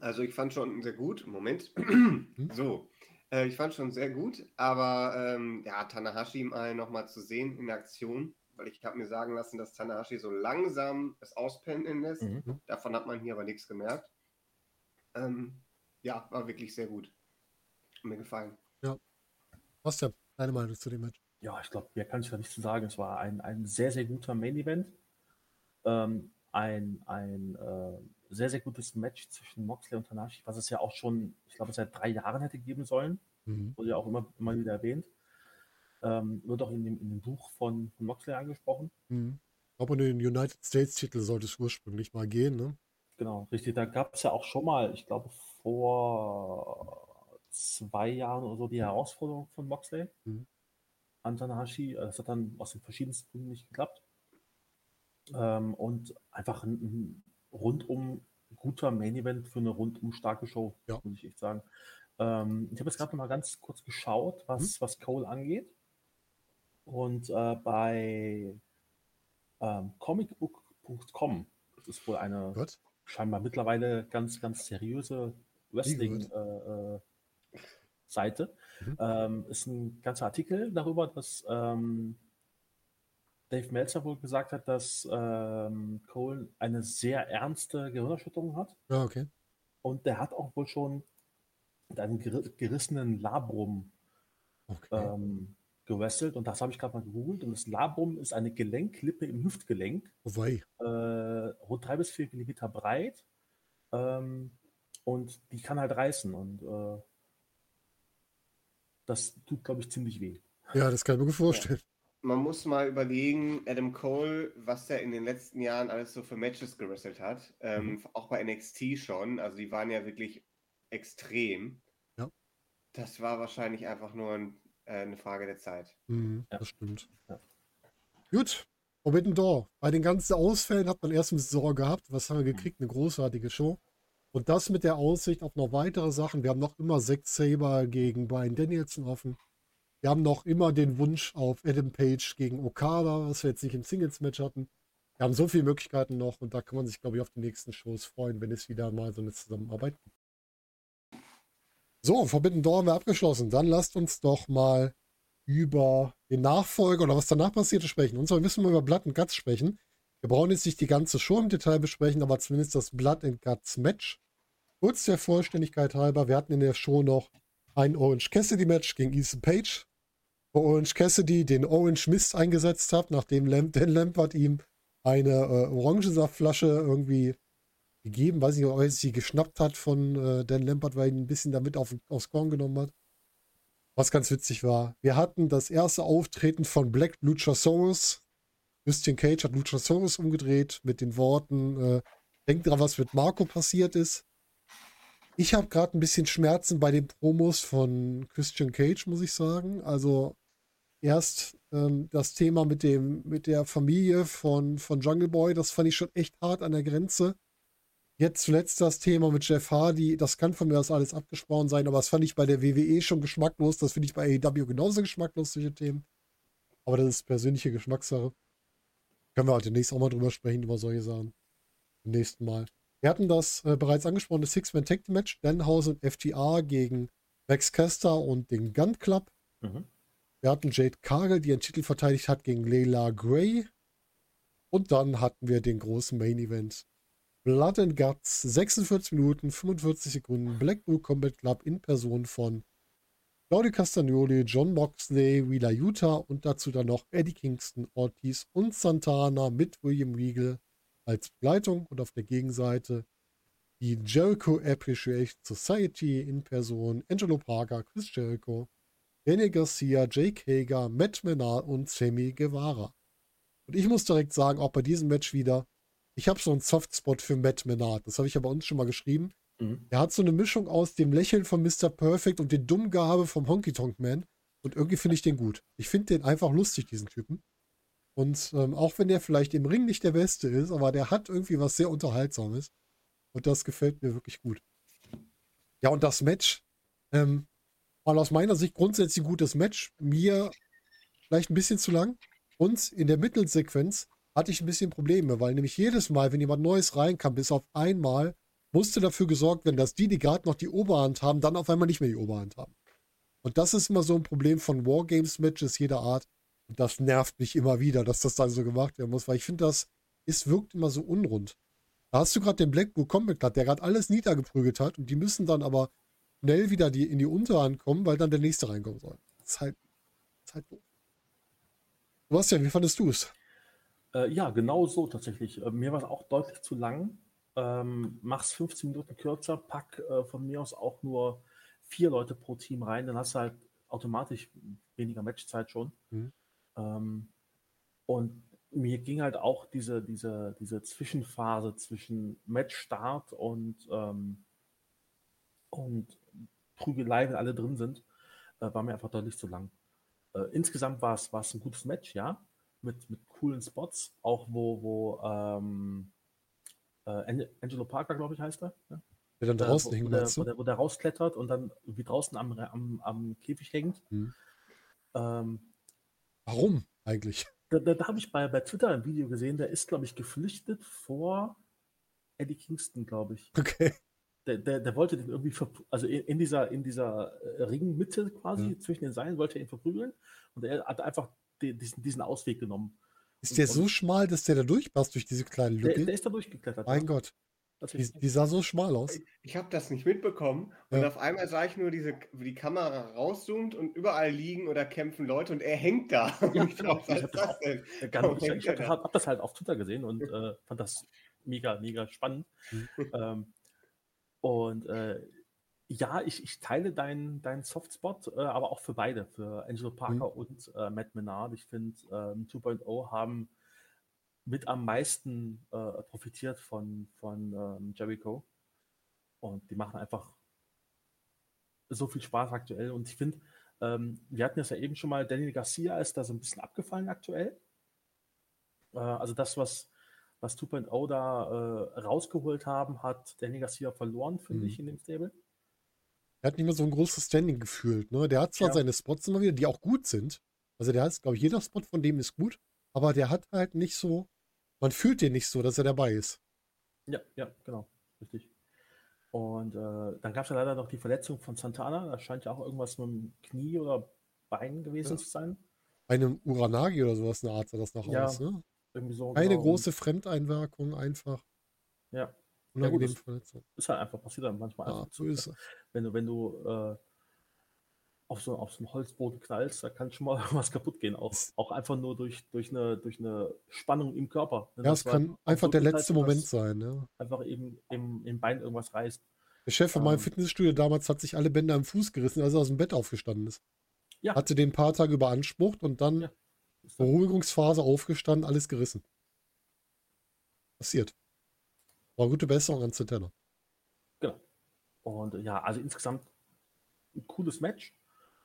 [SPEAKER 2] Also ich fand schon sehr gut. Moment. So. Äh, ich fand schon sehr gut, aber ähm, ja, Tanahashi mal nochmal zu sehen in Aktion, weil ich habe mir sagen lassen, dass Tanahashi so langsam es auspendeln lässt.
[SPEAKER 3] Mhm.
[SPEAKER 2] Davon hat man hier aber nichts gemerkt. Ähm, ja, war wirklich sehr gut. Mir gefallen.
[SPEAKER 1] Was ja deine Meinung zu dem Match?
[SPEAKER 3] Ja, ich glaube, mehr kann ich da nicht zu sagen. Es war ein, ein sehr, sehr guter Main-Event. Ähm, ein ein äh, sehr, sehr gutes Match zwischen Moxley und Tanahashi, was es ja auch schon, ich glaube, seit drei Jahren hätte geben sollen.
[SPEAKER 1] Mhm.
[SPEAKER 3] Wurde ja auch immer, immer wieder erwähnt. Ähm, wird auch in dem, in dem Buch von, von Moxley angesprochen.
[SPEAKER 1] Mhm. Ich glaube, um den United States-Titel sollte es ursprünglich mal gehen, ne?
[SPEAKER 3] Genau, richtig. Da gab es ja auch schon mal, ich glaube, vor zwei Jahren oder so die Herausforderung von Moxley
[SPEAKER 1] Mhm.
[SPEAKER 3] an Tanahashi. Äh, Das hat dann aus den verschiedensten Gründen nicht geklappt. Ähm, und einfach ein, ein rundum guter Main Event für eine rundum starke Show,
[SPEAKER 1] Ja.
[SPEAKER 3] muss ich echt sagen. Ähm, ich habe jetzt gerade noch mal ganz kurz geschaut, was, was Cole angeht. Und äh, bei ähm, comicbook.com, das ist wohl eine
[SPEAKER 1] Gott.
[SPEAKER 3] scheinbar mittlerweile ganz, ganz seriöse Wrestling-Seite. Äh,
[SPEAKER 1] Mhm.
[SPEAKER 3] ähm, ist ein ganzer Artikel darüber, dass ähm, Dave Meltzer wohl gesagt hat, dass ähm, Cole eine sehr ernste Gehirnerschütterung hat.
[SPEAKER 1] Ja, okay.
[SPEAKER 3] Und der hat auch wohl schon mit einem ger gerissenen Labrum
[SPEAKER 1] okay.
[SPEAKER 3] ähm, gewrestelt. Und das habe ich gerade mal gegoogelt. Und das Labrum ist eine Gelenklippe im Hüftgelenk
[SPEAKER 1] Wobei.
[SPEAKER 3] äh, rund drei bis vier Millimeter breit. Ähm, und die kann halt reißen. Und äh, das tut, glaube ich, ziemlich weh.
[SPEAKER 1] Ja, das kann ich mir gut vorstellen.
[SPEAKER 2] Man muss mal überlegen, Adam Cole, was er in den letzten Jahren alles so für Matches gewrestelt hat. Ähm,
[SPEAKER 1] Mhm.
[SPEAKER 2] Auch bei NXT schon. Also die waren ja wirklich extrem.
[SPEAKER 1] Ja.
[SPEAKER 2] Das war wahrscheinlich einfach nur ein, äh, eine Frage der Zeit.
[SPEAKER 1] Mhm,
[SPEAKER 3] Ja.
[SPEAKER 1] Das stimmt.
[SPEAKER 3] Ja.
[SPEAKER 1] Gut. Forbidden Door. Bei den ganzen Ausfällen hat man erst ein bisschen Sorge gehabt. Was haben wir gekriegt? Eine großartige Show. Und das mit der Aussicht auf noch weitere Sachen. Wir haben noch immer Zack Saber gegen Brian Danielson offen. Wir haben noch immer den Wunsch auf Adam Page gegen Okada, was wir jetzt nicht im Singles-Match hatten. Wir haben so viele Möglichkeiten noch und da kann man sich, glaube ich, auf die nächsten Shows freuen, wenn es wieder mal so eine Zusammenarbeit gibt. So, Forbidden Door haben wir abgeschlossen. Dann lasst uns doch mal über den Nachfolger oder was danach passierte sprechen. Und zwar müssen wir über Blood and Guts sprechen. Wir brauchen jetzt nicht die ganze Show im Detail besprechen, aber zumindest das Blood and Guts Match. Kurz der Vollständigkeit halber, wir hatten in der Show noch ein Orange Cassidy Match gegen Ethan Page, wo Orange Cassidy den Orange Mist eingesetzt hat, nachdem Lamp <laughs> Dan Lampert ihm eine äh, Orangensaftflasche irgendwie gegeben, weiß nicht, ob er sie geschnappt hat von äh, Dan Lampert, weil er ihn ein bisschen damit auf, aufs Korn genommen hat. Was ganz witzig war. Wir hatten das erste Auftreten von Black Luchasaurus. Christian Cage hat Luchasaurus umgedreht mit den Worten, äh, denkt dran, was mit Marco passiert ist. Ich habe gerade ein bisschen Schmerzen bei den Promos von Christian Cage, muss ich sagen. Also erst ähm, das Thema mit dem, mit der Familie von, von Jungle Boy, das fand ich schon echt hart an der Grenze. Jetzt zuletzt das Thema mit Jeff Hardy, das kann von mir aus alles abgesprochen sein, aber das fand ich bei der WWE schon geschmacklos, das finde ich bei AEW genauso geschmacklos, solche Themen. Aber das ist persönliche Geschmackssache. Können wir halt demnächst auch mal drüber sprechen, über solche Sachen. Beim nächsten Mal. Wir hatten das äh, bereits angesprochene Six-Man Tag Match, Danhausen und FTA gegen Max Caster und den Gun Club.
[SPEAKER 3] Mhm.
[SPEAKER 1] Wir hatten Jade Cargill, die ihren Titel verteidigt hat gegen Leila Gray. Und dann hatten wir den großen Main Event. Blood and Guts, 46 Minuten, 45 Sekunden, Blackpool Combat Club in Person von Claudio Castagnoli, John Moxley, Wheeler Utah und dazu dann noch Eddie Kingston, Ortiz und Santana mit William Regal als Begleitung und auf der Gegenseite die Jericho Appreciation Society in Person Angelo Parker, Chris Jericho, Daniel Garcia, Jake Hager, Matt Menard und Sammy Guevara. Und ich muss direkt sagen, auch bei diesem Match wieder, ich habe so einen Softspot für Matt Menard. Das habe ich ja bei uns schon mal geschrieben.
[SPEAKER 3] Mhm.
[SPEAKER 1] Er hat so eine Mischung aus dem Lächeln von Mr. Perfect und den Dummgehabe vom Honky Tonk Man. Und irgendwie finde ich den gut. Ich finde den einfach lustig, diesen Typen. Und ähm, auch wenn der vielleicht im Ring nicht der Beste ist, aber der hat irgendwie was sehr Unterhaltsames. Und das gefällt mir wirklich gut. Ja, und das Match, ähm, war aus meiner Sicht grundsätzlich ein gutes Match. Mir vielleicht ein bisschen zu lang. Und in der Mittelsequenz hatte ich ein bisschen Probleme, weil nämlich jedes Mal, wenn jemand Neues reinkam, bis auf einmal, musste dafür gesorgt werden, dass die, die gerade noch die Oberhand haben, dann auf einmal nicht mehr die Oberhand haben. Und das ist immer so ein Problem von Wargames-Matches jeder Art. Und das nervt mich immer wieder, dass das dann so gemacht werden muss, weil ich finde, das ist, wirkt immer so unrund. Da hast du gerade den Blackpool Combat Club, der gerade alles niedergeprügelt hat und die müssen dann aber schnell wieder die, in die Unterhand kommen, weil dann der nächste reinkommen soll. Das ist halt, das ist halt doof. Sebastian, wie fandest du es?
[SPEAKER 3] Äh, ja, genau so tatsächlich. Äh, mir war es auch deutlich zu lang. Ähm, mach's 15 Minuten kürzer, pack äh, von mir aus auch nur vier Leute pro Team rein, dann hast du halt automatisch weniger Matchzeit schon.
[SPEAKER 1] Mhm.
[SPEAKER 3] Ähm, und mir ging halt auch diese, diese, diese Zwischenphase zwischen Matchstart und, ähm, und Prügelei, wenn alle drin sind, äh, war mir einfach deutlich zu lang. Äh, insgesamt war es ein gutes Match, ja. mit, mit coolen Spots, auch wo, wo ähm, äh, Angelo Parker, glaube ich, heißt er. Ja?
[SPEAKER 1] Der dann draußen
[SPEAKER 3] wo,
[SPEAKER 1] hängt,
[SPEAKER 3] wo, der, wo, der, wo der rausklettert und dann wie draußen am, am, am Käfig hängt.
[SPEAKER 1] Hm.
[SPEAKER 3] Ähm,
[SPEAKER 1] Warum eigentlich?
[SPEAKER 3] da da, da habe ich bei, bei Twitter ein Video gesehen, der ist, glaube ich, geflüchtet vor Eddie Kingston, glaube ich.
[SPEAKER 1] Okay.
[SPEAKER 3] Der, der, der wollte den irgendwie, also in, in dieser, in dieser äh, Ringmitte quasi,
[SPEAKER 1] Ja.
[SPEAKER 3] zwischen den Seilen, wollte er ihn verprügeln und er hat einfach die, diesen, diesen Ausweg genommen.
[SPEAKER 1] Ist der
[SPEAKER 3] Und-
[SPEAKER 1] so schmal, dass der da durchpasst durch diese kleine
[SPEAKER 3] Der,
[SPEAKER 1] Lücke?
[SPEAKER 3] der ist da durchgeklettert.
[SPEAKER 1] mein
[SPEAKER 3] ja.
[SPEAKER 1] Gott, die, die sah so schmal aus.
[SPEAKER 2] Ich habe das nicht mitbekommen und
[SPEAKER 1] Ja.
[SPEAKER 2] auf einmal sah ich nur diese, wie die Kamera rauszoomt und überall liegen oder kämpfen Leute und er hängt da. Und
[SPEAKER 3] Ja, <laughs>
[SPEAKER 2] ich
[SPEAKER 3] genau.
[SPEAKER 2] dachte, was
[SPEAKER 3] Ich hab
[SPEAKER 2] ist
[SPEAKER 3] das
[SPEAKER 2] das denn?
[SPEAKER 3] Äh, Ganz,
[SPEAKER 2] Oh,
[SPEAKER 3] ich ich
[SPEAKER 2] hängt er
[SPEAKER 3] hab,
[SPEAKER 2] da.
[SPEAKER 3] hab das halt auf Twitter gesehen und äh, fand das mega, mega spannend.
[SPEAKER 1] Mhm.
[SPEAKER 3] ähm, und äh, ja, ich, ich teile deinen deinen Softspot, äh, aber auch für beide, für Angelo Parker und äh, Matt Menard. Ich finde, ähm, 2.0 haben mit am meisten äh, profitiert von, von ähm, Jericho. Und die machen einfach so viel Spaß aktuell. Und ich finde, ähm, wir hatten das ja eben schon mal, Daniel Garcia ist da so ein bisschen abgefallen aktuell. Äh, also das, was, was 2.0 da äh, rausgeholt haben, hat Daniel Garcia verloren, finde
[SPEAKER 1] Mhm.
[SPEAKER 3] ich, in dem Stable.
[SPEAKER 1] Er hat nicht mehr so ein großes Standing gefühlt. Ne? Der hat zwar
[SPEAKER 3] Ja.
[SPEAKER 1] seine Spots immer wieder, die auch gut sind. Also der hat, glaube ich, jeder Spot von dem ist gut, aber der hat halt nicht so, man fühlt den nicht so, dass er dabei ist.
[SPEAKER 3] Ja, ja, genau, richtig. Und äh, dann gab es ja leider noch die Verletzung von Santana. Da scheint ja auch irgendwas mit dem Knie oder Bein gewesen
[SPEAKER 1] Ja.
[SPEAKER 3] zu sein.
[SPEAKER 1] Einem Uranagi oder sowas eine Art sah das noch
[SPEAKER 3] Ja,
[SPEAKER 1] aus. Ne?
[SPEAKER 3] Irgendwie so.
[SPEAKER 1] Eine
[SPEAKER 3] genau.
[SPEAKER 1] große Fremdeinwirkung, einfach.
[SPEAKER 3] Ja, Ja, gut,
[SPEAKER 1] Unangenehm
[SPEAKER 3] das-
[SPEAKER 1] Verletzung.
[SPEAKER 3] ist halt einfach passiert dann manchmal.
[SPEAKER 1] Ja,
[SPEAKER 3] einfach
[SPEAKER 1] so ist es.
[SPEAKER 3] wenn du, wenn du äh, auf, so, auf so einen Holzboden knallst, da kann schon mal <laughs> was kaputt gehen. Auch, auch einfach nur durch, durch, eine, durch eine Spannung im Körper. Ne,
[SPEAKER 1] Ja, es kann einfach
[SPEAKER 3] so
[SPEAKER 1] der letzte Moment sein. Ja.
[SPEAKER 3] Einfach eben im, im Bein irgendwas reißt.
[SPEAKER 1] Der Chef von meinem
[SPEAKER 3] Ähm.
[SPEAKER 1] Fitnessstudio damals hat sich alle Bänder am Fuß gerissen, als er aus dem Bett aufgestanden ist.
[SPEAKER 3] Ja.
[SPEAKER 1] Hatte den ein paar Tage beansprucht und dann
[SPEAKER 3] Ja.
[SPEAKER 1] Beruhigungsphase aufgestanden, alles gerissen. Passiert. War gute Besserung an Santana.
[SPEAKER 3] Genau. Und ja, also insgesamt ein cooles Match.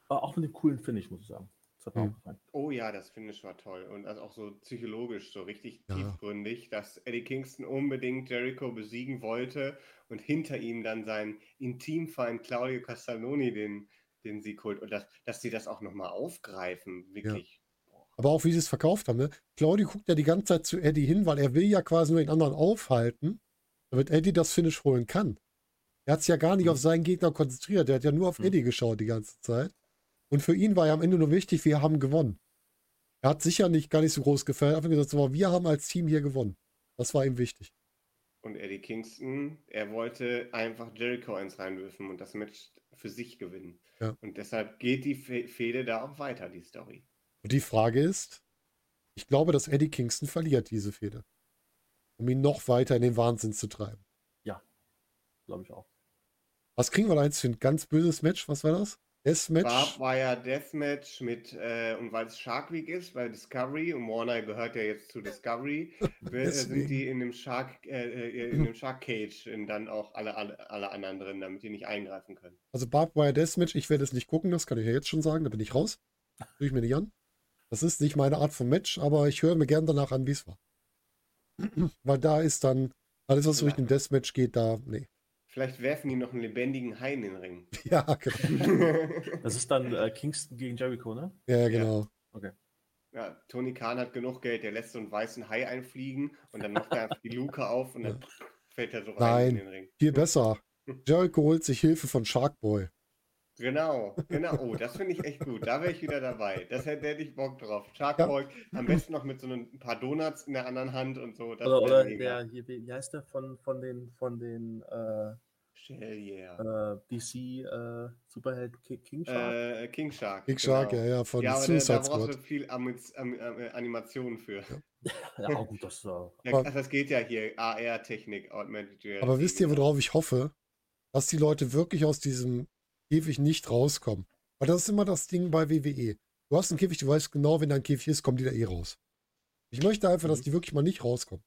[SPEAKER 3] Äh, auch mit dem coolen Finish, muss ich sagen. Das hat mir
[SPEAKER 1] Mhm.
[SPEAKER 3] auch gefallen.
[SPEAKER 2] Oh ja, das Finish war toll. Und also auch so psychologisch, so richtig
[SPEAKER 1] Ja.
[SPEAKER 2] tiefgründig, dass Eddie Kingston unbedingt Jericho besiegen wollte und hinter ihm dann sein Intimfeind Claudio Castagnoni den, den Sieg holt. Und dass, dass sie das auch nochmal aufgreifen, wirklich.
[SPEAKER 1] Aber auch wie sie es verkauft haben. Ne? Claudio guckt ja die ganze Zeit zu Eddie hin, weil er will ja quasi nur den anderen aufhalten, damit Eddie das Finish holen kann. Er hat sich ja gar nicht
[SPEAKER 3] Mhm.
[SPEAKER 1] auf seinen Gegner konzentriert. Er hat ja nur auf
[SPEAKER 3] Mhm.
[SPEAKER 1] Eddie geschaut die ganze Zeit. Und für ihn war ja am Ende nur wichtig, wir haben gewonnen. Er hat sicher nicht gar nicht so groß gefällt, einfach gesagt, so, wir haben als Team hier gewonnen. Das war ihm wichtig.
[SPEAKER 2] Und Eddie Kingston, er wollte einfach Jericho eins reinwerfen und das Match für sich gewinnen.
[SPEAKER 1] Ja.
[SPEAKER 2] Und deshalb geht die Fe- Fehde da auch weiter, die Story.
[SPEAKER 1] Und die Frage ist, ich glaube, dass Eddie Kingston verliert diese Fehde. Um ihn noch weiter in den Wahnsinn zu treiben.
[SPEAKER 3] Glaube ich auch.
[SPEAKER 1] Was kriegen wir da jetzt für ein ganz böses Match? Was war das? Deathmatch?
[SPEAKER 2] War, war ja Deathmatch mit, äh, und weil es Shark Week ist, bei Discovery, und Warner gehört ja jetzt zu Discovery, <laughs> wir, äh, sind die in dem Shark, äh, äh, in dem Shark Cage und dann auch alle, alle, alle anderen drin, damit die nicht eingreifen können.
[SPEAKER 1] Also Barbed Wire Deathmatch, ich werde es nicht gucken, das kann ich ja jetzt schon sagen, da bin ich raus. Tue ich mir nicht an. Das ist nicht meine Art von Match, aber ich höre mir gern danach an, wie es war. <clears throat> Weil da ist dann alles, was durch den Deathmatch geht, da, nee.
[SPEAKER 2] Vielleicht werfen die noch einen lebendigen Hai in den Ring. <laughs>
[SPEAKER 1] Ja, genau. <laughs>
[SPEAKER 3] Das ist dann äh, Kingston gegen Jericho, ne?
[SPEAKER 1] Ja, ja, genau.
[SPEAKER 2] ja, Tony Khan hat genug Geld, der lässt so einen weißen Hai einfliegen und dann macht er einfach die Luke auf und dann <laughs> fällt er so rein
[SPEAKER 1] Nein.
[SPEAKER 2] in den Ring.
[SPEAKER 1] Viel besser. Jericho holt sich Hilfe von Sharkboy.
[SPEAKER 2] Genau, genau. Oh, das finde ich echt gut. Da wäre ich wieder dabei. Das hätte, hätte ich Bock drauf. Sharkboy, am besten noch mit so ein paar Donuts in der anderen Hand und so. Das
[SPEAKER 3] Oder, oder
[SPEAKER 2] mega.
[SPEAKER 3] der, hier, wie heißt der von, von den, von den äh,
[SPEAKER 2] Shell, yeah.
[SPEAKER 3] äh, DC äh, Superheld Ki- King Shark?
[SPEAKER 2] Äh, King Shark.
[SPEAKER 1] Big Shark,
[SPEAKER 2] genau.
[SPEAKER 1] ja, ja, von
[SPEAKER 2] Ja, aber da,
[SPEAKER 1] Suicide
[SPEAKER 2] da brauchst du viel Ami- Am- Am- Animationen für.
[SPEAKER 3] ja, oh gut, das äh,
[SPEAKER 2] Ja, das geht ja hier. AR-Technik, Augmented Reality.
[SPEAKER 1] Aber wisst ihr, worauf ich hoffe? Dass die Leute wirklich aus diesem Käfig nicht rauskommen. Weil das ist immer das Ding bei WWE. Du hast einen Käfig, du weißt genau, wenn da ein Käfig ist, kommen die da eh raus. Ich möchte einfach, dass die wirklich mal nicht rauskommen.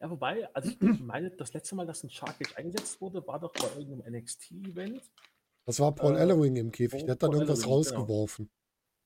[SPEAKER 3] Ja, wobei, also ich meine, das letzte Mal, dass ein Shark Cage eingesetzt wurde, war doch bei irgendeinem NXT-Event.
[SPEAKER 1] Das war Paul
[SPEAKER 3] Äh,
[SPEAKER 1] Ellering im Käfig, der hat dann
[SPEAKER 3] Paul
[SPEAKER 1] irgendwas
[SPEAKER 3] Ellering, genau.
[SPEAKER 1] rausgeworfen.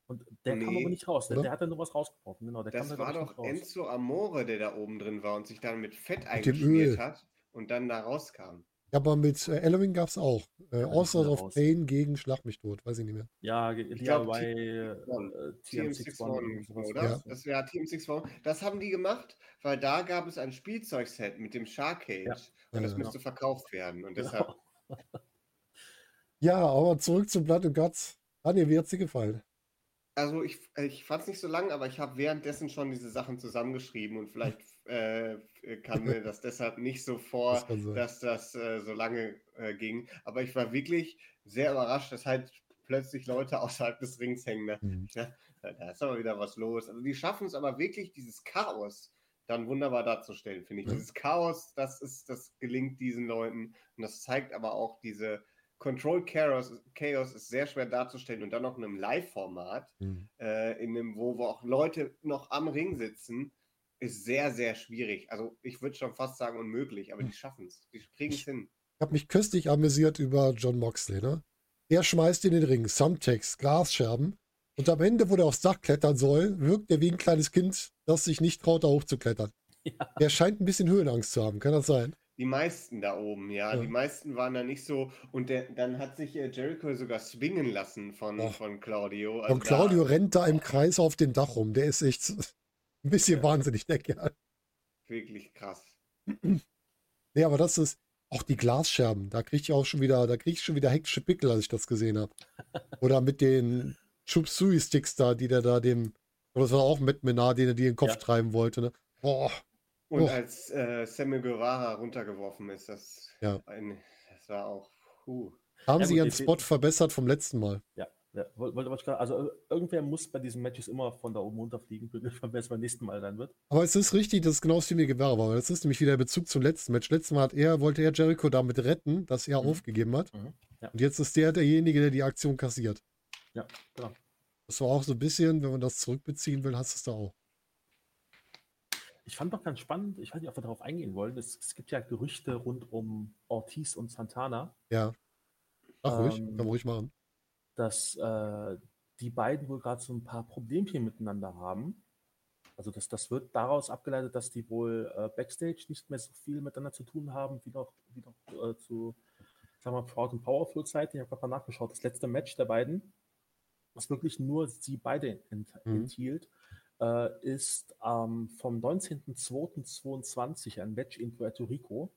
[SPEAKER 3] Und der kam
[SPEAKER 2] Nee,
[SPEAKER 3] aber nicht raus. Der, der hat dann nur was rausgeworfen. Genau, der kam
[SPEAKER 2] Das
[SPEAKER 3] da,
[SPEAKER 2] war doch. Enzo Amore, der da oben drin war und sich dann mit Fett eingeschmiert hat und dann da rauskam.
[SPEAKER 1] Ja, aber mit äh, Ellering gab es auch. Äh,
[SPEAKER 3] Ja,
[SPEAKER 1] Authors
[SPEAKER 3] die
[SPEAKER 1] of. Pain gegen Schlag mich tot, weiß ich nicht mehr.
[SPEAKER 3] Ja, ge-
[SPEAKER 2] glaub,
[SPEAKER 3] DIY,
[SPEAKER 2] TM61,
[SPEAKER 3] äh, TM61 irgendwie sowas
[SPEAKER 2] oder?
[SPEAKER 3] war
[SPEAKER 1] Ja.
[SPEAKER 3] das,
[SPEAKER 2] wäre TM61. Das haben die gemacht, weil da gab es ein Spielzeugset mit dem Shark Cage
[SPEAKER 3] Ja.
[SPEAKER 2] und das
[SPEAKER 1] Ja.
[SPEAKER 2] müsste verkauft werden. Und deshalb,
[SPEAKER 3] Genau. <laughs>
[SPEAKER 1] Ja, aber zurück zu Blood and Guts. Daniel, wie hat sie gefallen?
[SPEAKER 2] also ich, ich fand es nicht so lang, aber ich habe währenddessen schon diese Sachen zusammengeschrieben und vielleicht äh, kam mir das deshalb nicht so vor,
[SPEAKER 1] Das
[SPEAKER 2] dass das äh, so lange äh, ging. Aber ich war wirklich sehr überrascht, dass halt plötzlich Leute <laughs> außerhalb des Rings hängen. Ne?
[SPEAKER 1] Hm.
[SPEAKER 2] Ja, da ist aber wieder was los. Also die schaffen es aber wirklich, dieses Chaos dann wunderbar darzustellen, finde ich.
[SPEAKER 1] Ja.
[SPEAKER 2] Dieses Chaos, das ist, das gelingt diesen Leuten und das zeigt aber auch diese Control Chaos, Chaos ist sehr schwer darzustellen und dann noch in einem Live-Format,
[SPEAKER 1] Hm.
[SPEAKER 2] äh, in einem, wo, wo auch Leute noch am Ring sitzen, ist sehr, sehr schwierig. Also ich würde schon fast sagen unmöglich, aber die schaffen es. Die kriegen es hin.
[SPEAKER 1] Ich habe mich köstlich amüsiert über John Moxley, ne? Er schmeißt in den Ring Thumbtacks, Glasscherben und am Ende, wo der aufs Dach klettern soll, wirkt er wie ein kleines Kind, das sich nicht traut, da hochzuklettern. <laughs>
[SPEAKER 3] Ja.
[SPEAKER 1] Er scheint ein bisschen Höhenangst zu haben, kann das sein?
[SPEAKER 2] Die meisten da oben, ja.
[SPEAKER 1] Ja.
[SPEAKER 2] Die meisten waren da nicht so. Und der, dann hat sich äh, Jericho sogar swingen lassen von, von Claudio.
[SPEAKER 1] Und
[SPEAKER 2] Also
[SPEAKER 1] Claudio
[SPEAKER 2] da,
[SPEAKER 1] rennt da im Kreis auf dem Dach rum. Der ist echt ein bisschen
[SPEAKER 2] Ja.
[SPEAKER 1] wahnsinnig, der Kerl.
[SPEAKER 2] wirklich krass. <clears throat>
[SPEAKER 1] Nee, aber das ist auch die Glasscherben. Da kriege ich auch schon wieder, da kriege ich schon wieder hektische Pickel, als ich das gesehen habe. <laughs> Oder mit den Chub Sui Sticks da, die der da dem, oder das war auch Matt Menard, den er die in den Kopf
[SPEAKER 3] Ja.
[SPEAKER 1] treiben wollte. Ne? Boah,
[SPEAKER 2] Und
[SPEAKER 1] Oh.
[SPEAKER 2] als äh, Sammy Guevara runtergeworfen ist, das,
[SPEAKER 1] Ja.
[SPEAKER 2] ein, das war auch. Puh.
[SPEAKER 1] haben
[SPEAKER 3] Ja,
[SPEAKER 1] sie
[SPEAKER 3] gut,
[SPEAKER 1] ihren Spot verbessert vom letzten Mal.
[SPEAKER 3] Ja, ja wollte, wollte gerade, also irgendwer muss bei diesen Matches immer von da oben runterfliegen, <laughs> wer es beim nächsten Mal sein wird.
[SPEAKER 1] Aber es ist richtig, dass es genau Sammy Guevara war. weil Das ist nämlich wieder der Bezug zum letzten Match. Letztes Mal hat er, wollte er Jericho damit retten, dass er
[SPEAKER 3] Mhm.
[SPEAKER 1] aufgegeben hat.
[SPEAKER 3] Mhm, ja.
[SPEAKER 1] Und jetzt ist der derjenige, der die Aktion kassiert.
[SPEAKER 3] Ja, genau.
[SPEAKER 1] Das war auch so ein bisschen, wenn man das zurückbeziehen will, hast du es da auch.
[SPEAKER 3] Ich fand doch ganz spannend, ich weiß nicht, ob wir darauf eingehen wollen, es, es gibt ja Gerüchte rund um Ortiz und Santana,
[SPEAKER 1] Ja. Ach, ruhig,
[SPEAKER 3] Ähm,
[SPEAKER 1] kann man ruhig machen.
[SPEAKER 3] Dass äh, die beiden wohl gerade so ein paar Problemchen miteinander haben. Also das, das wird daraus abgeleitet, dass die wohl äh, Backstage nicht mehr so viel miteinander zu tun haben, wie noch, wie noch äh, zu, sagen wir mal, Proud and Powerful Zeiten. Ich habe gerade mal nachgeschaut. Das letzte Match der beiden, was wirklich nur sie beide ent
[SPEAKER 1] Mhm.
[SPEAKER 3] enthielt, äh, ist ähm, vom 19.02.22 ein Match in Puerto Rico.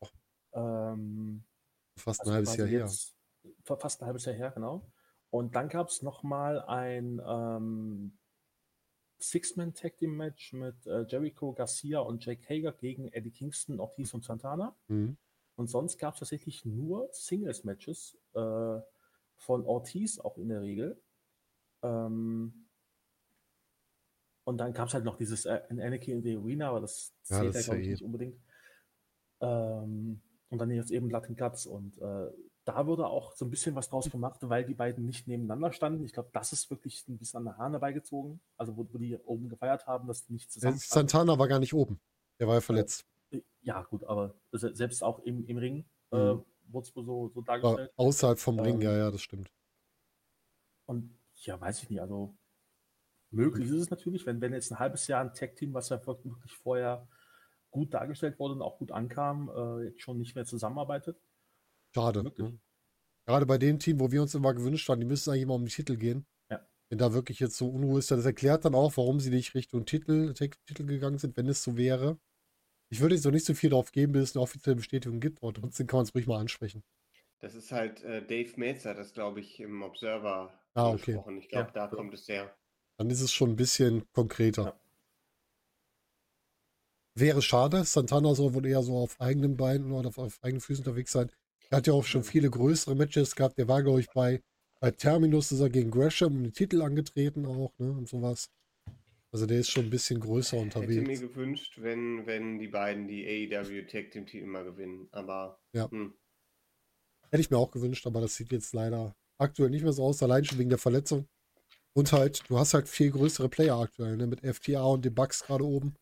[SPEAKER 1] Oh.
[SPEAKER 3] Ähm,
[SPEAKER 1] Fast
[SPEAKER 3] also
[SPEAKER 1] ein halbes
[SPEAKER 3] quasi
[SPEAKER 1] Jahr her.
[SPEAKER 3] jetzt- Fast ein halbes Jahr her, genau. Und dann gab es nochmal ein ähm, Six-Man-Tag-Team-Match mit äh, Jericho Garcia und Jake Hager gegen Eddie Kingston, Ortiz und Santana.
[SPEAKER 1] Mhm.
[SPEAKER 3] Und sonst gab es tatsächlich nur Singles-Matches äh, von Ortiz auch in der Regel. Ähm, und dann gab es halt noch dieses äh, Anarchy in the Arena, aber das zählt
[SPEAKER 1] das
[SPEAKER 3] ja,
[SPEAKER 1] ist ja
[SPEAKER 3] glaube ich, nicht unbedingt. Ähm, und dann jetzt eben Latin Guts. Und äh, da wurde auch so ein bisschen was draus gemacht, weil die beiden nicht nebeneinander standen. Ich glaube, das ist wirklich ein bisschen an der Hahn herbeigezogen. Also, wo, wo die oben gefeiert haben, dass die nicht
[SPEAKER 1] Äh,
[SPEAKER 3] zusammen.
[SPEAKER 1] Santana war gar nicht oben. Der war ja verletzt.
[SPEAKER 3] Ja, gut, aber se- selbst auch im, im Ring äh,
[SPEAKER 1] Mhm.
[SPEAKER 3] wurde es so, so
[SPEAKER 1] War
[SPEAKER 3] dargestellt.
[SPEAKER 1] außerhalb vom Ring,
[SPEAKER 3] Ähm,
[SPEAKER 1] ja, ja, das stimmt.
[SPEAKER 3] Und ja, weiß ich nicht, also möglich ist es natürlich, wenn, wenn jetzt ein halbes Jahr ein Tag-Team, was ja wirklich vorher gut dargestellt wurde und auch gut ankam, äh, jetzt schon nicht mehr zusammenarbeitet.
[SPEAKER 1] Schade. Ne? Gerade bei dem Team, wo wir uns immer gewünscht haben, die müssen eigentlich immer um den Titel gehen.
[SPEAKER 3] Ja.
[SPEAKER 1] Wenn da wirklich jetzt so Unruhe ist, das erklärt dann auch, warum sie nicht Richtung Titel, Titel gegangen sind, wenn es so wäre. Ich würde jetzt noch nicht so viel darauf geben, bis es eine offizielle Bestätigung gibt, aber trotzdem kann man es ruhig mal ansprechen.
[SPEAKER 2] Das ist halt äh, Dave Meltzer, das glaube ich im Observer
[SPEAKER 1] Ah, okay.
[SPEAKER 2] gesprochen. Ich glaube,
[SPEAKER 3] Ja,
[SPEAKER 2] da
[SPEAKER 3] ja.
[SPEAKER 2] kommt es her.
[SPEAKER 1] Dann ist es schon ein bisschen konkreter.
[SPEAKER 3] Ja.
[SPEAKER 1] Wäre schade, Santana soll wohl eher so auf eigenen Beinen oder auf, auf eigenen Füßen unterwegs sein. Er hat ja auch schon viele größere Matches gehabt. Der war, glaube ich, bei, bei Terminus ist er gegen Gresham um den Titel angetreten auch, ne? Und sowas. Also der ist schon ein bisschen größer
[SPEAKER 2] Hätte mir
[SPEAKER 1] unterwegs.
[SPEAKER 2] gewünscht, wenn, wenn die beiden die AEW Tag Team Titel mal gewinnen. Aber
[SPEAKER 1] Ja.
[SPEAKER 2] hm,
[SPEAKER 1] Hätte ich mir auch gewünscht, aber das sieht jetzt leider aktuell nicht mehr so aus, allein schon wegen der Verletzung. Und halt, du hast halt viel größere Player aktuell, ne? Mit FTA und den Bucks gerade oben.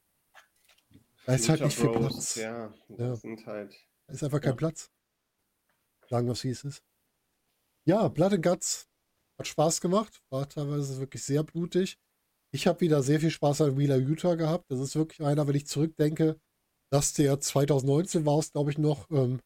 [SPEAKER 1] Da ist halt nicht viel
[SPEAKER 2] Bros,
[SPEAKER 1] Platz.
[SPEAKER 2] Ja,
[SPEAKER 1] Ja.
[SPEAKER 2] sind halt.
[SPEAKER 1] Da ist einfach kein
[SPEAKER 3] Ja.
[SPEAKER 1] Platz. Sagen wir, wie es. Ja, Blood and Guts. Hat Spaß gemacht, war teilweise wirklich sehr blutig. Ich habe wieder sehr viel Spaß an Wheeler Utah gehabt. Das ist wirklich einer, wenn ich zurückdenke, dass der 2019 war es, glaube ich, noch ähm,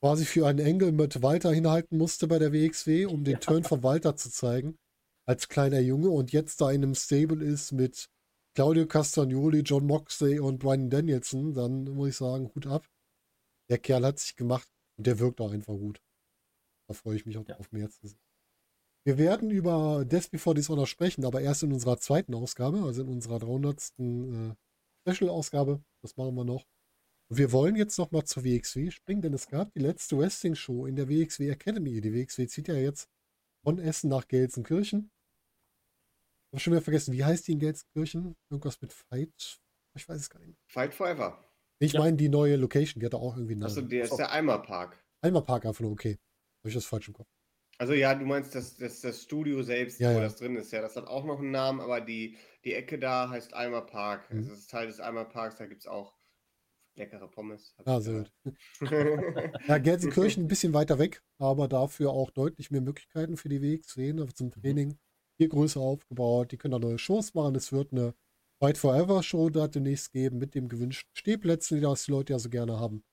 [SPEAKER 1] quasi für einen Engel mit Walter hinhalten musste bei der WXW, um den ja. Turn von Walter zu zeigen, als kleiner Junge und jetzt da in einem Stable ist mit Claudio Castagnoli, John Moxley und Brian Danielson, dann muss ich sagen, Hut ab. Der Kerl hat sich gemacht und der wirkt auch einfach gut. Da freue ich mich auch ja. drauf, mehr zu sehen. Wir werden über Death Before Dishonor sprechen, aber erst in unserer zweiten Ausgabe, also in unserer 300. Äh, Special-Ausgabe. Das machen wir noch. Und wir wollen jetzt noch mal zur WXW springen, denn es gab die letzte Wrestling-Show in der WXW Academy. Die WXW zieht ja jetzt von Essen nach Gelsenkirchen. Ich habe schon wieder vergessen, wie heißt die in Gelsenkirchen? Irgendwas mit Fight? Ich weiß es gar nicht mehr.
[SPEAKER 2] Fight Forever.
[SPEAKER 1] Ich ja. meine die neue Location, die hat auch irgendwie einen
[SPEAKER 2] Namen. Achso, der ist der Eimer Park.
[SPEAKER 1] Eimer Park einfach nur, okay. Habe ich das falsch im Kopf.
[SPEAKER 2] Also ja, du meinst das, das, das Studio selbst,
[SPEAKER 1] ja,
[SPEAKER 2] wo
[SPEAKER 1] ja.
[SPEAKER 2] das drin ist. Ja, das hat auch noch einen Namen, aber die, die Ecke da heißt Eimer Park. Mhm. Das ist Teil des Eimer Parks, da gibt es auch leckere Pommes.
[SPEAKER 1] Ah, sehr gut. <laughs> ja, Gelsenkirchen <laughs> ein bisschen weiter weg, aber dafür auch deutlich mehr Möglichkeiten für die also zum mhm. Training. Hier größer aufgebaut, die können da neue Shows machen. Es wird eine Fight Forever Show da demnächst geben mit dem gewünschten Stehplätzen, die das die Leute ja so gerne haben.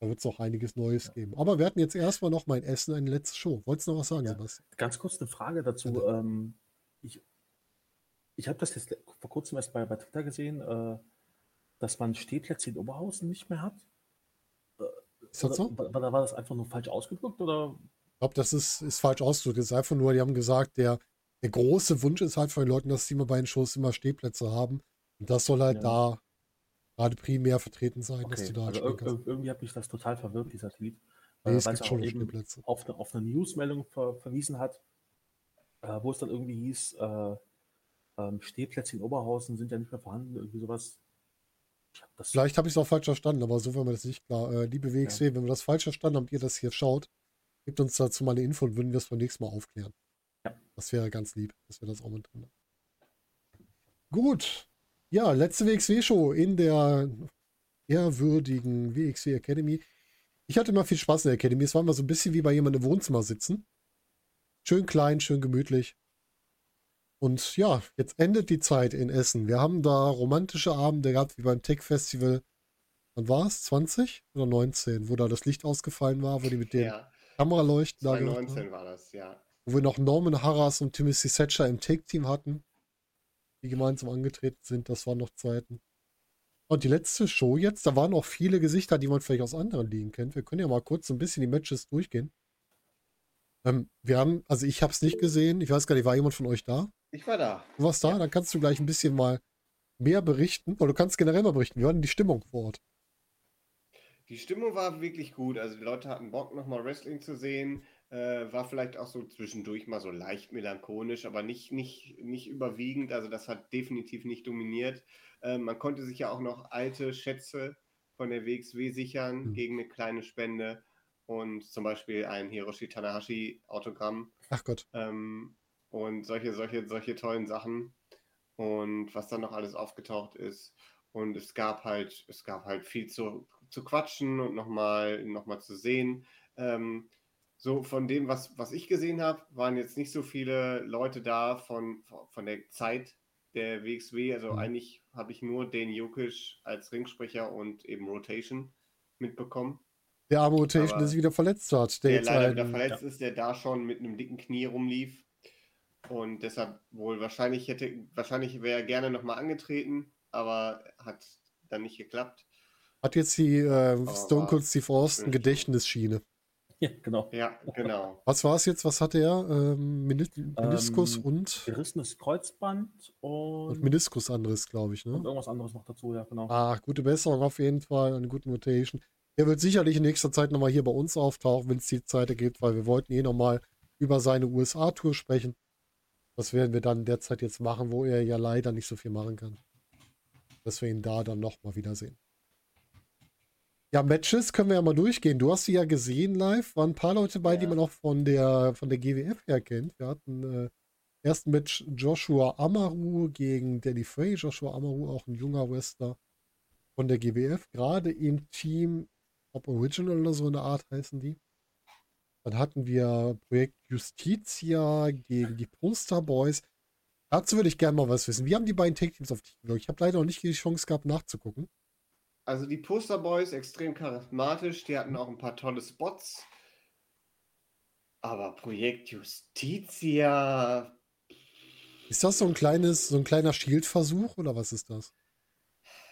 [SPEAKER 1] Da wird es auch einiges Neues ja. geben. Aber wir hatten jetzt erstmal noch mein Essen, eine letzte Show. Wolltest du noch was sagen, ja. Sebastian?
[SPEAKER 3] Ganz kurz eine Frage dazu. Ähm, ich ich habe das jetzt vor kurzem erst bei, bei Twitter gesehen, äh, dass man Stehplätze in Oberhausen nicht mehr hat.
[SPEAKER 1] Äh, ist das so?
[SPEAKER 3] War, war, das einfach nur falsch ausgedrückt? Oder?
[SPEAKER 1] Ich glaube, das ist, ist falsch ausgedrückt. Das ist einfach nur, die haben gesagt, der, der große Wunsch ist halt von den Leuten, dass sie immer bei den Shows immer Stehplätze haben. Und das soll halt ja. da gerade primär vertreten sein,
[SPEAKER 3] okay.
[SPEAKER 1] dass du da
[SPEAKER 3] also ir irgendwie hat mich das total verwirrt, dieser Tweet.
[SPEAKER 1] Nee, äh, weil es schon eben
[SPEAKER 3] auf, eine, auf eine Newsmeldung ver verwiesen hat, äh, wo es dann irgendwie hieß, äh, ähm, Stehplätze in Oberhausen sind ja nicht mehr vorhanden, irgendwie sowas.
[SPEAKER 1] Hab Vielleicht habe ich es auch falsch verstanden, aber so war mir das nicht klar. Äh, liebe WXW, ja. wenn wir das falsch verstanden haben, ihr das hier schaut, gebt uns dazu mal eine Info und würden wir es beim nächsten Mal aufklären. Das wäre ganz lieb, dass wir das auch mit drin haben. Gut, ja, letzte WXW-Show in der ehrwürdigen WXW Academy. Ich hatte immer viel Spaß in der Academy. Es war immer so ein bisschen wie bei jemandem im Wohnzimmer sitzen. Schön klein, schön gemütlich. Und ja, jetzt endet die Zeit in Essen. Wir haben da romantische Abende gehabt, wie beim Tech Festival. Wann war es? 20 oder 19? Wo da das Licht ausgefallen war, wo die mit den ja. Kameraleuchten
[SPEAKER 2] da 2019 war das, ja.
[SPEAKER 1] Wo wir noch Norman Harras und Timothy Thatcher im Take-Team hatten die gemeinsam angetreten sind. Das waren noch Zeiten. Und die letzte Show jetzt, da waren auch viele Gesichter, die man vielleicht aus anderen Ligen kennt. Wir können ja mal kurz so ein bisschen die Matches durchgehen. Ähm, wir haben, also ich habe es nicht gesehen. Ich weiß gar nicht, war jemand von euch da?
[SPEAKER 2] Ich war da.
[SPEAKER 1] Du warst da? Ja. Dann kannst du gleich ein bisschen mal mehr berichten. Oder du kannst generell mal berichten. Wie war denn die Stimmung vor Ort?
[SPEAKER 2] Die Stimmung war wirklich gut. Also die Leute hatten Bock, nochmal Wrestling zu sehen. Äh, war vielleicht auch so zwischendurch mal so leicht melancholisch, aber nicht, nicht, nicht überwiegend. Also das hat definitiv nicht dominiert. Äh, man konnte sich ja auch noch alte Schätze von der WXW sichern mhm. gegen eine kleine Spende und zum Beispiel ein Hiroshi Tanahashi Autogramm.
[SPEAKER 1] Ach Gott.
[SPEAKER 2] Ähm, und solche, solche, solche tollen Sachen. Und was dann noch alles aufgetaucht ist. Und es gab halt, es gab halt viel zu, zu quatschen und nochmal noch mal zu sehen. Ähm, so von dem, was, was ich gesehen habe, waren jetzt nicht so viele Leute da von, von der Zeit der WXW. Also mhm. eigentlich habe ich nur den Jokic als Ringsprecher und eben Rotation mitbekommen.
[SPEAKER 1] Der arme Rotation, der sich wieder verletzt hat.
[SPEAKER 2] Der, der leider wieder verletzt ja. ist, der da schon mit einem dicken Knie rumlief. Und deshalb wohl wahrscheinlich hätte, wahrscheinlich wäre er gerne nochmal angetreten, aber hat dann nicht geklappt.
[SPEAKER 1] Hat jetzt die äh, Stone Cold Steve Austin Gedächtnisschiene.
[SPEAKER 3] Ja, genau.
[SPEAKER 2] Ja, genau.
[SPEAKER 1] Was war es jetzt? Was hatte er? Ähm, Meniskus ähm, und.
[SPEAKER 3] Gerissenes Kreuzband und. und
[SPEAKER 1] Meniskus anderes, glaube ich, ne?
[SPEAKER 3] Und irgendwas anderes noch dazu, ja, genau.
[SPEAKER 1] Ah, gute Besserung auf jeden Fall, eine gute Mutation. Er wird sicherlich in nächster Zeit nochmal hier bei uns auftauchen, wenn es die Zeit gibt, weil wir wollten eh nochmal über seine USA-Tour sprechen. Das werden wir dann derzeit jetzt machen, wo er ja leider nicht so viel machen kann. Dass wir ihn da dann nochmal wiedersehen. Ja, Matches können wir ja mal durchgehen. Du hast sie ja gesehen live. Waren ein paar Leute bei, ja. die man auch von der, von der GWF her kennt. Wir hatten äh, ersten Match Joshua Amaru gegen Danny Frey. Joshua Amaru, auch ein junger Wrestler von der GWF. Gerade im Team, ob Original oder so eine Art heißen die. Dann hatten wir Projekt Justitia gegen die Poster Boys. Dazu würde ich gerne mal was wissen. Wie haben die beiden Tech-Teams auf dich gewirkt? Ich habe leider noch nicht die Chance gehabt, nachzugucken.
[SPEAKER 2] Also die Poster Boys extrem charismatisch, die hatten auch ein paar tolle Spots. Aber Projekt Justitia,
[SPEAKER 1] Ist das so ein kleines, so ein kleiner Shield-Versuch oder was ist das?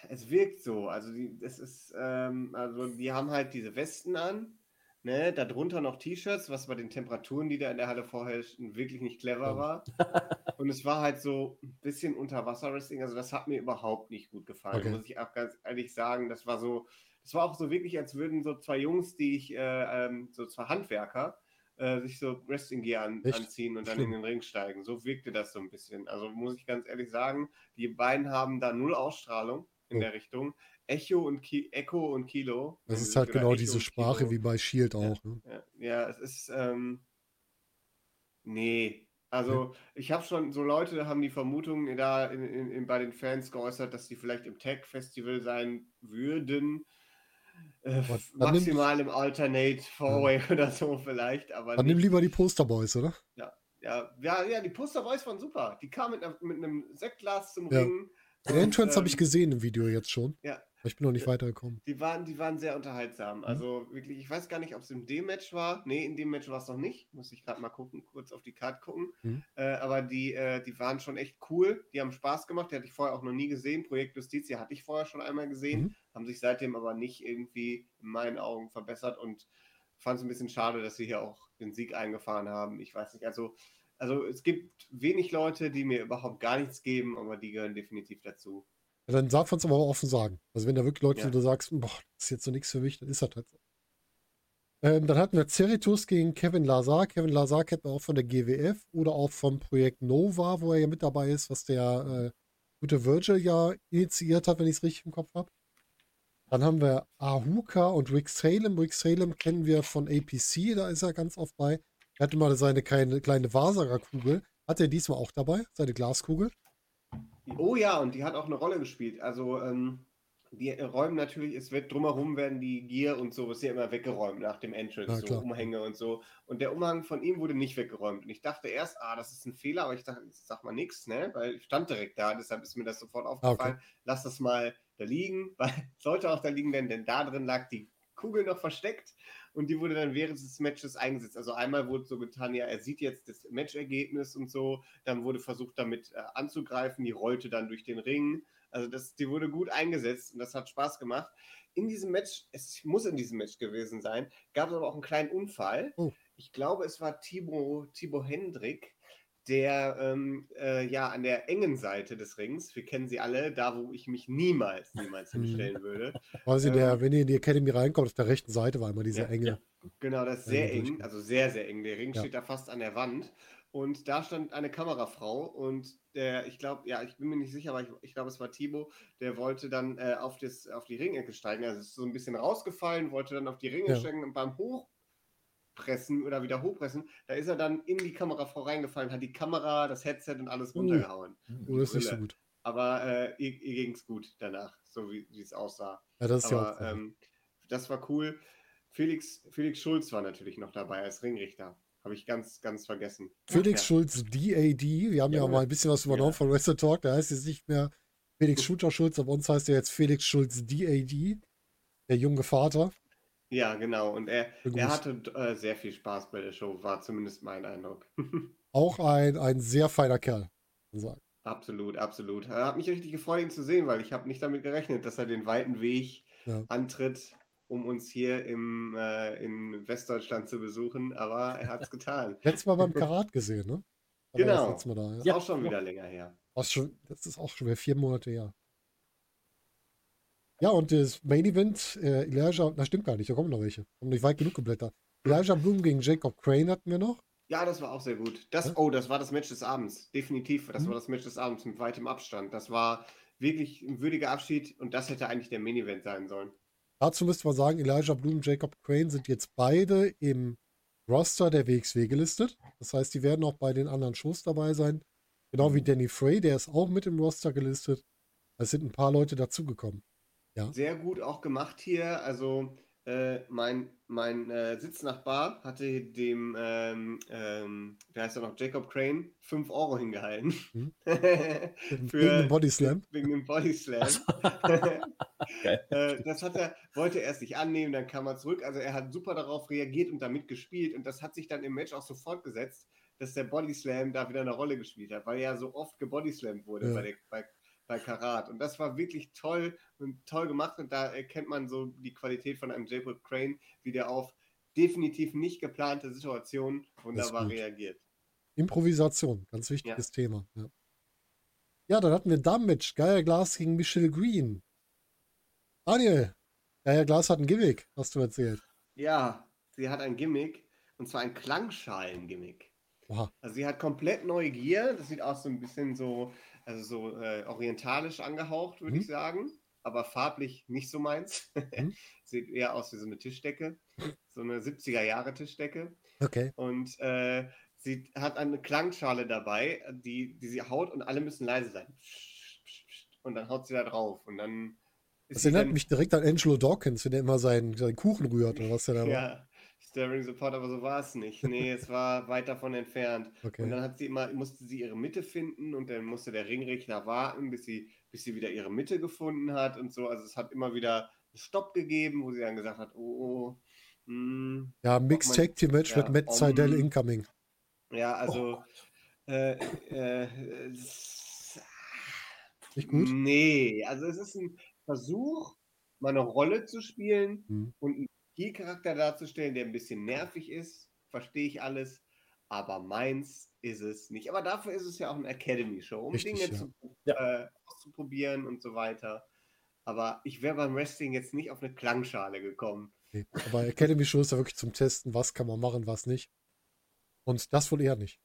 [SPEAKER 2] es wirkt so. Also die, das ist, ähm, also die haben halt diese Westen an, ne, darunter noch T-Shirts, was bei den Temperaturen, die da in der Halle vorherrschten, wirklich nicht clever war. <laughs> Und es war halt so ein bisschen Unterwasser-Wrestling. Also das hat mir überhaupt nicht gut gefallen,
[SPEAKER 1] Okay.
[SPEAKER 2] muss ich auch ganz ehrlich sagen. Das war so, das war auch so wirklich, als würden so zwei Jungs, die ich, äh, ähm, so zwei Handwerker, äh, sich so Wrestling Gear an, anziehen und dann in den Ring steigen. So wirkte das so ein bisschen. Also muss ich ganz ehrlich sagen, die beiden haben da null Ausstrahlung in
[SPEAKER 1] Oh.
[SPEAKER 2] der Richtung. Echo und Ki Echo und Kilo.
[SPEAKER 1] Das
[SPEAKER 2] äh,
[SPEAKER 1] ist halt genau
[SPEAKER 2] Echo
[SPEAKER 1] diese Sprache wie bei Shield auch. Ne?
[SPEAKER 2] Ja, ja, es ist, ähm, nee. Also, ich habe schon, so Leute haben die Vermutung da in, in, in, bei den Fans geäußert, dass die vielleicht im Tech-Festival sein würden. Äh,
[SPEAKER 1] nimm-
[SPEAKER 2] maximal im Alternate Four-Way <laughs> oder so vielleicht, aber
[SPEAKER 1] Dann nimm lieber die Poster Boys, oder?
[SPEAKER 2] ja, ja, ja, die Poster Boys waren super. Die kamen mit, einer- mit einem Sektglas zum
[SPEAKER 1] Ja.
[SPEAKER 2] Ring.
[SPEAKER 1] Den Entrance habe ich
[SPEAKER 2] ähm,
[SPEAKER 1] gesehen im Video jetzt schon.
[SPEAKER 2] Ja.
[SPEAKER 1] Ich bin noch nicht
[SPEAKER 2] Ja.
[SPEAKER 1] weitergekommen.
[SPEAKER 2] Die waren, die waren sehr
[SPEAKER 1] Mhm.
[SPEAKER 2] unterhaltsam. Also wirklich, ich weiß gar nicht, ob es in dem Match war. Nee, in dem Match war es noch nicht. Muss ich gerade mal gucken, kurz auf die Karte gucken.
[SPEAKER 1] Mhm.
[SPEAKER 2] Äh, aber die, äh, die waren schon echt cool. Die haben Spaß gemacht. Die hatte ich vorher auch noch nie gesehen. Projekt Justitia hatte ich vorher schon einmal gesehen.
[SPEAKER 1] Mhm.
[SPEAKER 2] Haben sich seitdem aber nicht irgendwie in meinen Augen verbessert und fand es ein bisschen schade, dass sie hier auch den Sieg eingefahren haben. Ich weiß nicht. Also, also es gibt wenig Leute, die mir überhaupt gar nichts geben, aber die gehören definitiv dazu.
[SPEAKER 1] Ja, dann darf man es aber auch offen sagen. Also wenn da wirklich Leute,
[SPEAKER 2] Ja.
[SPEAKER 1] wo du sagst, boah, das ist jetzt so nichts für mich, dann ist das halt so. Ähm, dann hatten wir Ceritus gegen Kevin Lazar. Kevin Lazar kennt man auch von der GWF oder auch vom Projekt Nova, wo er ja mit dabei ist, was der äh, gute Virgil ja initiiert hat, wenn ich es richtig im Kopf habe. Dann haben wir Ahuka und Rick Salem. Rick Salem kennen wir von APC, da ist er ganz oft bei. Er hatte mal seine kleine, kleine Wasager-Kugel. Hat er diesmal auch dabei, seine Glaskugel?
[SPEAKER 2] Oh ja, und die hat auch eine Rolle gespielt. Also, ähm, die räumen natürlich, es wird drumherum werden die Gear und so, ist ja immer weggeräumt nach dem Entrance,
[SPEAKER 1] Ja,
[SPEAKER 2] so
[SPEAKER 1] klar.
[SPEAKER 2] Umhänge und so. Und der Umhang von ihm wurde nicht weggeräumt. Und ich dachte erst, ah, das ist ein Fehler, aber ich dachte, ich sag mal nichts, ne? Weil ich stand direkt da, deshalb ist mir das sofort aufgefallen. Lass das mal da liegen, <laughs> weil sollte auch da liegen, denn, denn da drin lag die Kugel noch versteckt und die wurde dann während des Matches eingesetzt. Also einmal wurde so getan, ja, er sieht jetzt das Matchergebnis und so, dann wurde versucht damit äh, anzugreifen, die rollte dann durch den Ring. Also das, die wurde gut eingesetzt und das hat Spaß gemacht. In diesem Match, es muss in diesem Match gewesen sein, gab es aber auch einen kleinen Unfall.
[SPEAKER 1] Oh.
[SPEAKER 2] Ich glaube, es war Thibaut, Thibaut Hendrick, der ähm, äh, ja an der engen Seite des Rings, wir kennen sie alle, da wo ich mich niemals, niemals
[SPEAKER 1] Hm.
[SPEAKER 2] hinstellen würde. <laughs>
[SPEAKER 1] Quasi
[SPEAKER 2] Ähm,
[SPEAKER 1] der, wenn ihr in die Academy reinkommt, auf der rechten Seite war immer diese
[SPEAKER 2] Ja,
[SPEAKER 1] enge.
[SPEAKER 2] Genau, das ist sehr eng, also sehr, sehr eng. Der Ring
[SPEAKER 1] Ja.
[SPEAKER 2] steht da fast an der Wand. Und da stand eine Kamerafrau und der, ich glaube, ja, ich bin mir nicht sicher, aber ich, ich glaube, es war Thibaut, der wollte dann äh, auf, das, auf die Ringecke steigen. Also ist so ein bisschen rausgefallen, wollte dann auf die Ringe
[SPEAKER 1] Ja.
[SPEAKER 2] steigen und beim Hochpressen oder wieder hochpressen, da ist er dann in die Kamerafrau reingefallen, hat die Kamera, das Headset und alles
[SPEAKER 1] Uh.
[SPEAKER 2] runtergehauen.
[SPEAKER 1] Oh, das ist nicht so gut.
[SPEAKER 2] Aber äh, ihr, ihr ging es gut danach, so wie es aussah.
[SPEAKER 1] Ja, das ist ja
[SPEAKER 2] Aber
[SPEAKER 1] auch. cool.
[SPEAKER 2] ähm, das war cool. Felix, Felix Schulz war natürlich noch dabei als Ringrichter. Habe ich ganz, ganz vergessen.
[SPEAKER 1] Felix
[SPEAKER 2] ja.
[SPEAKER 1] Schulz DAD. Wir haben ja,
[SPEAKER 2] Ja,
[SPEAKER 1] mal ein bisschen was übernommen
[SPEAKER 2] ja.
[SPEAKER 1] von Wrestle Talk. Der heißt jetzt nicht mehr Felix Shooter Schulz, aber uns heißt er jetzt Felix Schulz DAD. Der junge Vater.
[SPEAKER 2] Ja, genau. Und er, er hatte äh, sehr viel Spaß bei der Show, war zumindest mein Eindruck. <laughs>
[SPEAKER 1] Auch ein, ein sehr feiner Kerl. sagen.
[SPEAKER 2] absolut, absolut. Er hat mich richtig gefreut, ihn zu sehen, weil ich habe nicht damit gerechnet, dass er den weiten Weg
[SPEAKER 1] Ja.
[SPEAKER 2] antritt, um uns hier im, äh, in Westdeutschland zu besuchen. Aber er hat es <laughs> getan.
[SPEAKER 1] Letztes Mal beim <laughs> Karat gesehen, ne?
[SPEAKER 2] Genau.
[SPEAKER 1] Das da, ja.
[SPEAKER 2] Auch schon wieder länger her.
[SPEAKER 1] Schon, das ist auch schon wieder vier Monate her. Ja, und das Main Event, äh, Elijah, na stimmt gar nicht, da kommen noch welche. Haben nicht weit genug geblättert. Elijah Bloom gegen Jacob Crane hatten wir noch.
[SPEAKER 2] Ja, das war auch sehr gut. Das,
[SPEAKER 1] Ja?
[SPEAKER 2] oh, das war das Match des Abends. Definitiv. Das
[SPEAKER 1] Mhm.
[SPEAKER 2] war das Match des Abends mit weitem Abstand. Das war wirklich ein würdiger Abschied und das hätte eigentlich der Main Event sein sollen.
[SPEAKER 1] Dazu müsste man sagen, Elijah Bloom und Jacob Crane sind jetzt beide im Roster der WXW gelistet. Das heißt, die werden auch bei den anderen Shows dabei sein. Genau wie Danny Frey, der ist auch mit im Roster gelistet. Es sind ein paar Leute dazugekommen.
[SPEAKER 2] Sehr gut auch gemacht hier. Also äh, mein, mein äh, Sitznachbar hatte dem, ähm, ähm, der heißt ja noch Jacob Crane, 5 Euro hingehalten. <laughs>
[SPEAKER 1] Hm.
[SPEAKER 2] Für-
[SPEAKER 1] Wegen dem Body Slam.
[SPEAKER 2] Wegen dem Body Slam. <laughs>
[SPEAKER 3] Geil.
[SPEAKER 2] äh, das hat er, wollte er erst nicht annehmen, dann kam er zurück. Also er hat super darauf reagiert und damit gespielt. Und das hat sich dann im Match auch so fortgesetzt, dass der Body Slam da wieder eine Rolle gespielt hat, weil er ja so oft gebodyslammt wurde
[SPEAKER 1] Ja.
[SPEAKER 2] bei, der, bei, bei Karat. Und das war wirklich toll und toll gemacht. Und da erkennt man so die Qualität von einem Jacob Crane, wie der auf definitiv nicht geplante Situationen wunderbar reagiert.
[SPEAKER 1] Improvisation, ganz wichtiges Thema. Ja. ja, dann hatten wir Damen-Match. Geier Glas gegen Michelle Green. Daniel, Geier Glas hat ein Gimmick, hast du erzählt.
[SPEAKER 2] Ja, sie hat ein Gimmick und zwar ein Klangschalen-Gimmick. Also sie hat komplett neue Gier. Das sieht aus so ein bisschen so, also so äh, orientalisch angehaucht, würde
[SPEAKER 1] Mhm.
[SPEAKER 2] ich sagen. Aber farblich nicht so meins.
[SPEAKER 1] Mhm. <laughs>
[SPEAKER 2] Sieht eher aus wie so eine Tischdecke. So eine 70er Jahre Tischdecke.
[SPEAKER 1] Okay.
[SPEAKER 2] Und äh, sie hat eine Klangschale dabei, die, die sie haut und alle müssen leise sein. Und dann haut sie da drauf. Und dann ist
[SPEAKER 1] Das
[SPEAKER 2] sie
[SPEAKER 1] erinnert
[SPEAKER 2] dann,
[SPEAKER 1] mich direkt an Angelo Dawkins, wenn er immer seinen, seinen Kuchen rührt oder was der da <laughs> macht.
[SPEAKER 2] Stirring Support, aber so war es nicht. Nee, es war <laughs> weit davon entfernt. Und
[SPEAKER 1] Okay.
[SPEAKER 2] dann hat sie immer, musste sie ihre Mitte finden und dann musste der Ringrichter warten, bis sie, bis sie wieder ihre Mitte gefunden hat und so. Also es hat immer wieder einen Stopp gegeben, wo sie dann gesagt hat, oh, oh hm.
[SPEAKER 1] Ja, Mixed Tag Team Match
[SPEAKER 2] ja,
[SPEAKER 1] mit Matt
[SPEAKER 2] um-
[SPEAKER 1] Seidel incoming.
[SPEAKER 2] ja,
[SPEAKER 1] Oh
[SPEAKER 2] also äh, äh, es-
[SPEAKER 1] Nicht gut?
[SPEAKER 2] Nee, also es ist ein Versuch, mal eine Rolle zu spielen
[SPEAKER 1] Hm.
[SPEAKER 2] und einen Charakter darzustellen, der ein bisschen nervig ist, verstehe ich alles, aber meins ist es nicht. Aber dafür ist es ja auch eine Academy-Show, um
[SPEAKER 1] Richtig,
[SPEAKER 2] Dinge
[SPEAKER 1] ja.
[SPEAKER 2] zu, äh, auszuprobieren und so weiter. Aber ich wäre beim Wrestling jetzt nicht auf eine Klangschale gekommen.
[SPEAKER 1] Nee. Aber Academy Show ist ja wirklich zum Testen, was kann man machen, was nicht. Und das wohl eher nicht.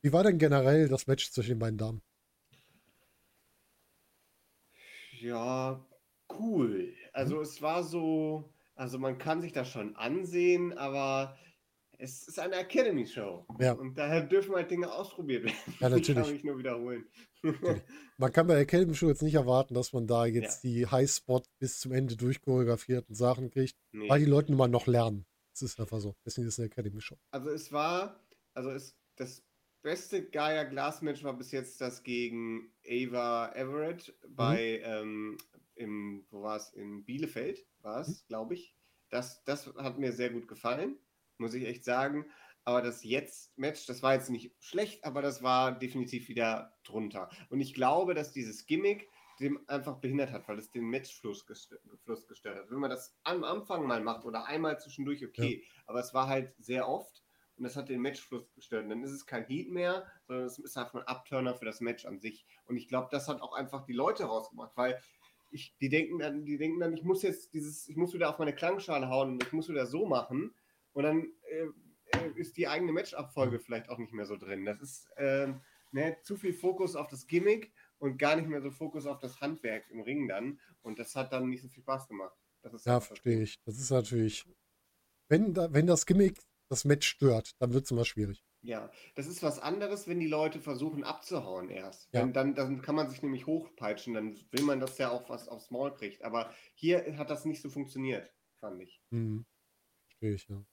[SPEAKER 1] Wie war denn generell das Match zwischen den beiden Damen?
[SPEAKER 2] Ja, cool. Also es war so, also man kann sich das schon ansehen, aber es ist eine Academy-Show.
[SPEAKER 1] Ja.
[SPEAKER 2] Und daher dürfen halt Dinge ausprobiert werden.
[SPEAKER 1] Ja, <laughs>
[SPEAKER 2] Ich kann
[SPEAKER 1] natürlich.
[SPEAKER 2] mich nur wiederholen. <laughs>
[SPEAKER 1] Man kann bei Academy Show jetzt nicht erwarten, dass man da jetzt die Highspot bis zum Ende durchchoreografierten Sachen kriegt,
[SPEAKER 2] Nee.
[SPEAKER 1] weil die Leute nun mal noch lernen. Das ist einfach so. Deswegen ist es eine Academy Show.
[SPEAKER 2] Also es war, also es, das beste Gaia Glass Match war bis jetzt das gegen Ava Everett bei, ähm, im, wo war es, in Bielefeld war es, glaube ich. Das, das hat mir sehr gut gefallen, muss ich echt sagen. Aber das Jetzt-Match, das war jetzt nicht schlecht, aber das war definitiv wieder drunter. Und ich glaube, dass dieses Gimmick dem einfach behindert hat, weil es den Matchfluss gestört, gestört hat. Wenn man das am Anfang mal macht oder einmal zwischendurch, okay. Aber es war halt sehr oft und das hat den Matchfluss gestört. Und dann ist es kein Heat mehr, sondern es ist einfach ein Abturner für das Match an sich. Und ich glaube, das hat auch einfach die Leute rausgemacht, weil ich, die denken dann, die denken dann, ich muss jetzt dieses, ich muss wieder auf meine Klangschale hauen und ich muss wieder so machen. Und dann äh, äh, ist die eigene Matchabfolge vielleicht auch nicht mehr so drin. Das ist ähm, ne, zu viel Fokus auf das Gimmick und gar nicht mehr so Fokus auf das Handwerk im Ring dann. Und das hat dann nicht so viel Spaß gemacht. Das ist
[SPEAKER 1] Ja, verstehe ich. Das ist natürlich, wenn, da, wenn das Gimmick das Match stört, dann wird es immer schwierig.
[SPEAKER 2] Ja, das ist was anderes, wenn die Leute versuchen abzuhauen erst.
[SPEAKER 1] Ja.
[SPEAKER 2] Dann, dann kann man sich nämlich hochpeitschen, dann will man, dass der auch was aufs Maul kriegt. Aber hier hat das nicht so funktioniert, fand ich.
[SPEAKER 1] Hm. Verstehe ich, ja.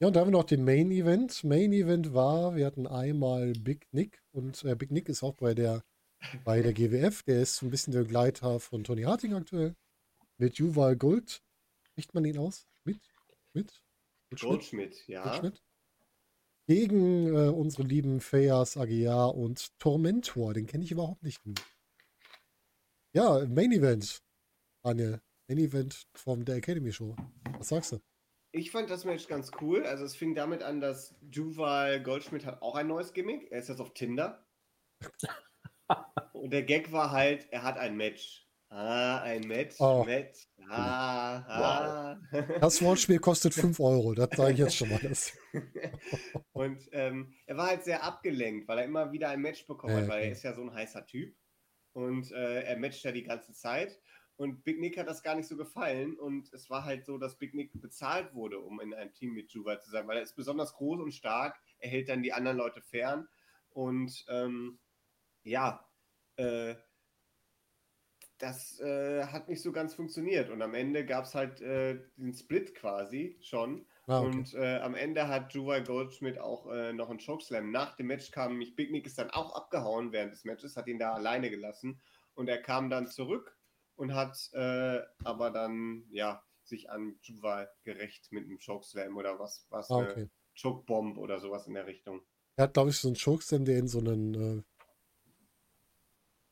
[SPEAKER 1] Ja, und da haben wir noch den Main Event. Main Event war, wir hatten einmal Big Nick und äh, Big Nick ist auch bei der, bei der GWF. Der ist so ein bisschen der Begleiter von Tony Harting aktuell. Mit Juval Gold. Spricht man ihn aus? Mit? Mit? Goldschmidt?
[SPEAKER 2] Goldschmidt, ja.
[SPEAKER 1] Goldschmidt? Gegen äh, unsere lieben Fayas Aguiar und Tormentor. Den kenne ich überhaupt nicht. Ja, Main Event. Daniel. Main Event von der Academy Show. Was sagst du?
[SPEAKER 2] Ich fand das Match ganz cool. Also es fing damit an, dass Juval Goldschmidt hat auch ein neues Gimmick. Er ist jetzt auf Tinder. <laughs> Und der Gag war halt, er hat ein Match. Ah, ein Match.
[SPEAKER 1] Oh.
[SPEAKER 2] Match. Ah, ah.
[SPEAKER 1] Das Wortspiel kostet 5 Euro, das sage ich jetzt schon mal. Das. <laughs> <laughs>
[SPEAKER 2] und ähm, er war halt sehr abgelenkt, weil er immer wieder ein Match bekommen hat, weil er ist ja so ein heißer Typ. Und äh, er matcht ja die ganze Zeit. Und Big Nick hat das gar nicht so gefallen. Und es war halt so, dass Big Nick bezahlt wurde, um in einem Team mit Juval zu sein, weil er ist besonders groß und stark. Er hält dann die anderen Leute fern. Und ähm, ja, äh, das äh, hat nicht so ganz funktioniert. Und am Ende gab es halt äh, den Split quasi schon.
[SPEAKER 1] Ah, okay.
[SPEAKER 2] Und äh, am Ende hat Juwai Goldschmidt auch äh, noch einen Chokeslam. Nach dem Match kam nämlich Big Nick ist dann auch abgehauen während des Matches, hat ihn da alleine gelassen. Und er kam dann zurück und hat äh, aber dann, ja, sich an Juwai gerecht mit einem Chokeslam oder was, was
[SPEAKER 1] Ah,
[SPEAKER 2] eine
[SPEAKER 1] okay.
[SPEAKER 2] Chokebomb oder sowas in der Richtung.
[SPEAKER 1] Er hat, glaube ich, so einen Chokeslam, der in so einen, äh,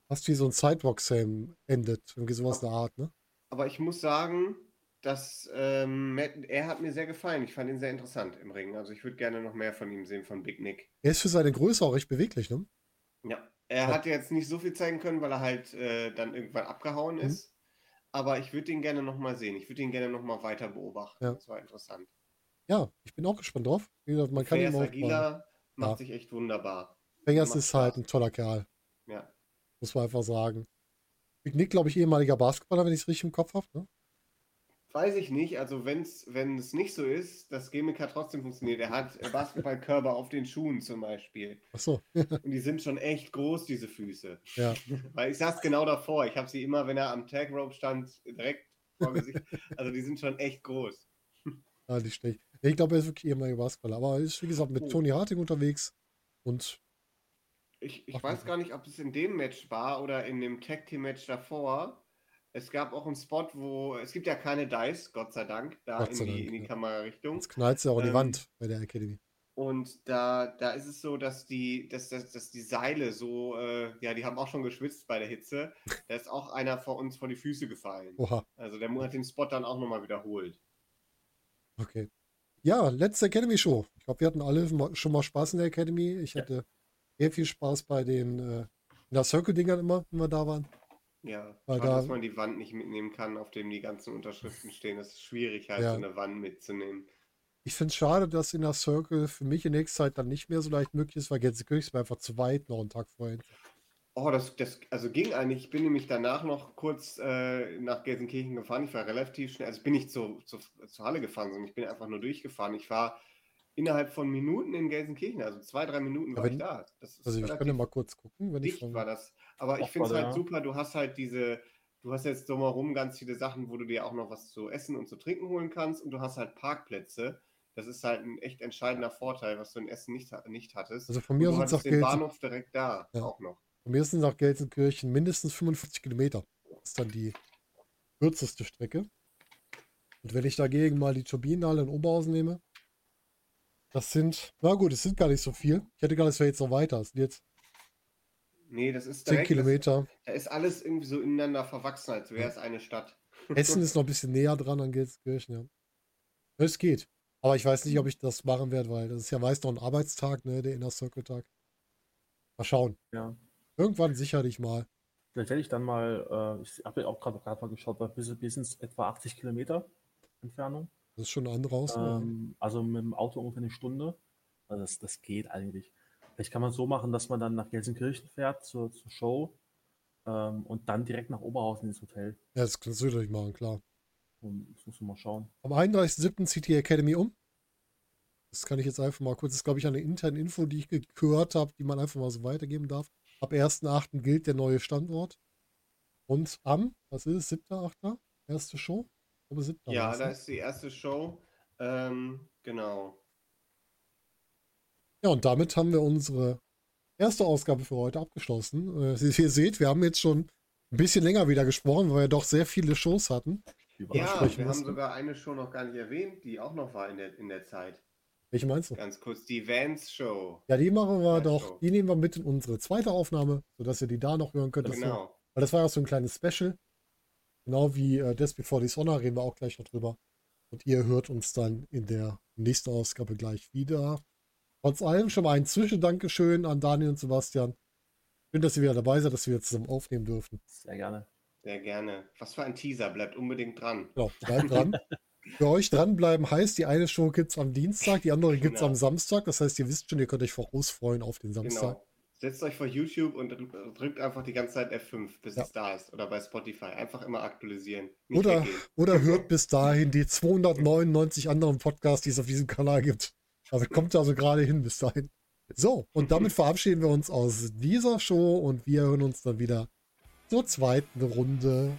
[SPEAKER 1] fast wie so ein Sidewalk-Sam endet. Irgendwie sowas in der Art, ne?
[SPEAKER 2] Aber ich muss sagen, dass ähm, er hat mir sehr gefallen. Ich fand ihn sehr interessant im Ring. Also ich würde gerne noch mehr von ihm sehen, von Big Nick.
[SPEAKER 1] Er ist für seine Größe auch recht beweglich, ne?
[SPEAKER 2] Ja, er
[SPEAKER 1] Ja.
[SPEAKER 2] hat jetzt nicht so viel zeigen können, weil er halt äh, dann irgendwann abgehauen
[SPEAKER 1] Mhm.
[SPEAKER 2] ist. Aber ich würde ihn gerne noch mal sehen. Ich würde ihn gerne noch mal weiter beobachten.
[SPEAKER 1] Ja.
[SPEAKER 2] Das war interessant.
[SPEAKER 1] Ja, ich bin auch gespannt drauf. Wie gesagt, man kann ihn.
[SPEAKER 2] Aguilar macht
[SPEAKER 1] Ja.
[SPEAKER 2] sich echt wunderbar. Macht
[SPEAKER 1] ist halt ein toller Kerl,
[SPEAKER 2] Ja.
[SPEAKER 1] Muss man einfach sagen. Nick, glaube ich, ehemaliger Basketballer, wenn ich es richtig im Kopf habe. Ne?
[SPEAKER 2] Weiß ich nicht. Also wenn's, wenn es nicht so ist, das Gimmick hat trotzdem funktioniert. Er hat Basketballkörper auf den Schuhen zum Beispiel.
[SPEAKER 1] Achso, <laughs>
[SPEAKER 2] Und die sind schon echt groß, diese Füße.
[SPEAKER 1] ja.
[SPEAKER 2] Weil ich saß genau davor. Ich habe sie immer, wenn er am Tag Rope stand, direkt vor Gesicht. Also die sind schon echt groß.
[SPEAKER 1] ja, nicht schlecht. Ich glaube, er ist wirklich ehemaliger Basketballer. Aber er ist, wie gesagt, mit
[SPEAKER 2] Oh.
[SPEAKER 1] Tony Harting unterwegs. Und
[SPEAKER 2] Ich, ich weiß gar nicht, ob es in dem Match war oder in dem Tag Team Match davor. Es gab auch einen Spot, wo es gibt ja keine Dice, Gott sei Dank, da
[SPEAKER 1] Gott
[SPEAKER 2] in
[SPEAKER 1] sei
[SPEAKER 2] die,
[SPEAKER 1] Dank,
[SPEAKER 2] in die
[SPEAKER 1] ja.
[SPEAKER 2] Kamerarichtung.
[SPEAKER 1] jetzt knallt sie auch in die
[SPEAKER 2] Ähm,
[SPEAKER 1] Wand bei der Academy.
[SPEAKER 2] Und da, da ist es so, dass die, dass, dass, dass die Seile so, äh, ja, die haben auch schon geschwitzt bei der Hitze. <laughs> Da ist auch einer vor uns vor die Füße gefallen.
[SPEAKER 1] Oha,
[SPEAKER 2] Also der hat den Spot dann auch nochmal wiederholt.
[SPEAKER 1] okay. Ja, letzte Academy Show. Ich glaube, wir hatten alle schon mal Spaß in der Academy. Ich
[SPEAKER 3] Ja.
[SPEAKER 1] hatte sehr viel Spaß bei den äh, Circle-Dingern immer, wenn wir da waren.
[SPEAKER 2] Ja,
[SPEAKER 1] Weil da-
[SPEAKER 2] dass man die Wand nicht mitnehmen kann, auf dem die ganzen Unterschriften <laughs> stehen. Das ist schwierig, halt
[SPEAKER 1] Ja.
[SPEAKER 2] so eine Wand mitzunehmen.
[SPEAKER 1] Ich finde es schade, dass Inner Circle für mich in nächster Zeit dann nicht mehr so leicht möglich ist, weil Gelsenkirchen war einfach zu weit noch einen Tag vorher.
[SPEAKER 2] Oh, das, das also ging eigentlich. Ich bin nämlich danach noch kurz äh, nach Gelsenkirchen gefahren. Ich war relativ schnell. Also ich bin nicht zu, zu, zur Halle gefahren, sondern ich bin einfach nur durchgefahren. Ich war innerhalb von Minuten in Gelsenkirchen, also zwei, drei Minuten
[SPEAKER 1] Ja,
[SPEAKER 2] war
[SPEAKER 1] wenn-
[SPEAKER 2] ich da. Das ist
[SPEAKER 1] Also ich könnte mal kurz gucken, wenn ich
[SPEAKER 2] dicht
[SPEAKER 1] von.
[SPEAKER 2] war das. Aber ich finde es halt
[SPEAKER 3] der-
[SPEAKER 2] super. Du hast halt diese, du hast jetzt drumherum ganz viele Sachen, wo du dir auch noch was zu essen und zu trinken holen kannst und du hast halt Parkplätze. Das ist halt ein echt entscheidender Vorteil, was du in Essen nicht, nicht hattest.
[SPEAKER 1] Also von mir sind es auch
[SPEAKER 2] den
[SPEAKER 1] Gelsen,
[SPEAKER 2] Bahnhof direkt da
[SPEAKER 1] Ja.
[SPEAKER 2] auch noch.
[SPEAKER 1] von mir sind es auch Gelsenkirchen mindestens 45 Kilometer. Das ist dann die kürzeste Strecke. Und wenn ich dagegen mal die Turbinenhalle in Oberhausen nehme, das sind, na gut, es sind gar nicht so viel. Ich hätte gedacht, es wäre jetzt noch weiter. Es sind jetzt
[SPEAKER 2] Nee, das ist
[SPEAKER 1] 10
[SPEAKER 2] direkt,
[SPEAKER 1] Kilometer.
[SPEAKER 2] Das, da ist alles irgendwie so ineinander verwachsen, als wäre es eine Stadt. <laughs>
[SPEAKER 1] Essen ist noch ein bisschen näher dran an Gelsenkirchen, ja. Es geht. Aber ich weiß nicht, ob ich das machen werde, weil das ist ja meist noch ein Arbeitstag, ne, der Inner Circle Tag. Mal schauen.
[SPEAKER 3] Ja.
[SPEAKER 1] Irgendwann sicherlich mal.
[SPEAKER 3] Vielleicht werde ich dann mal, äh, ich habe ja auch gerade gerade mal geschaut, bei bis, bis ins etwa 80 Kilometer Entfernung.
[SPEAKER 1] Das ist schon eine andere.
[SPEAKER 3] Ähm, also mit dem Auto ungefähr eine Stunde. Also das, das geht eigentlich. Vielleicht kann man es so machen, dass man dann nach Gelsenkirchen fährt zur, zur Show ähm, und dann direkt nach Oberhausen ins Hotel.
[SPEAKER 1] ja, das kannst du natürlich machen, klar.
[SPEAKER 3] Und das muss man mal schauen.
[SPEAKER 1] Am 31.07. zieht die Academy um. Das kann ich jetzt einfach mal kurz, das ist glaube ich eine interne Info, die ich gehört habe, die man einfach mal so weitergeben darf. Ab 1.08. gilt der neue Standort. Und am, was ist es, 7.8.? Erste Show? Glaube 7.
[SPEAKER 2] Ja,
[SPEAKER 1] war's,
[SPEAKER 2] da ist die erste Show. Ähm, genau.
[SPEAKER 1] Ja, und damit haben wir unsere erste Ausgabe für heute abgeschlossen. Äh, ihr seht, wir haben jetzt schon ein bisschen länger wieder gesprochen, weil wir doch sehr viele Shows hatten.
[SPEAKER 2] Ja, wir haben
[SPEAKER 1] mussten.
[SPEAKER 2] sogar eine Show noch gar nicht erwähnt, die auch noch war in der, in der Zeit.
[SPEAKER 1] Welche meinst du?
[SPEAKER 2] Ganz kurz, die Vans Show.
[SPEAKER 1] Ja, die machen wir doch,
[SPEAKER 2] Show.
[SPEAKER 1] die nehmen wir mit in unsere zweite Aufnahme, sodass ihr die da noch hören könnt. Das war-
[SPEAKER 2] Genau.
[SPEAKER 1] Weil das war ja so ein kleines Special. Genau wie äh, Death Before Dishonor reden wir auch gleich noch drüber. Und ihr hört uns dann in der nächsten Ausgabe gleich wieder. Trotz allem schon mal ein Zwischendankeschön an Daniel und Sebastian. Schön, dass ihr wieder dabei seid, dass wir jetzt zusammen aufnehmen dürfen.
[SPEAKER 3] Sehr gerne.
[SPEAKER 2] Sehr gerne. Was für ein Teaser, bleibt unbedingt dran.
[SPEAKER 1] Genau, bleibt dran. <laughs> Für euch dranbleiben heißt, die eine Show gibt es am Dienstag, die andere gibt es
[SPEAKER 2] Genau.
[SPEAKER 1] am Samstag. Das heißt, ihr wisst schon, ihr könnt euch vorausfreuen auf den Samstag.
[SPEAKER 2] Genau. Setzt euch vor YouTube und dr- drückt einfach die ganze Zeit F5, bis
[SPEAKER 1] Ja.
[SPEAKER 2] es da ist. Oder bei Spotify. Einfach immer aktualisieren.
[SPEAKER 1] Oder,
[SPEAKER 2] weggehen.
[SPEAKER 1] oder hört <laughs> bis dahin die 299 anderen Podcasts, die es auf diesem Kanal gibt. Also kommt also gerade hin bis dahin. So, und damit verabschieden wir uns aus dieser Show und wir hören uns dann wieder zur zweiten Runde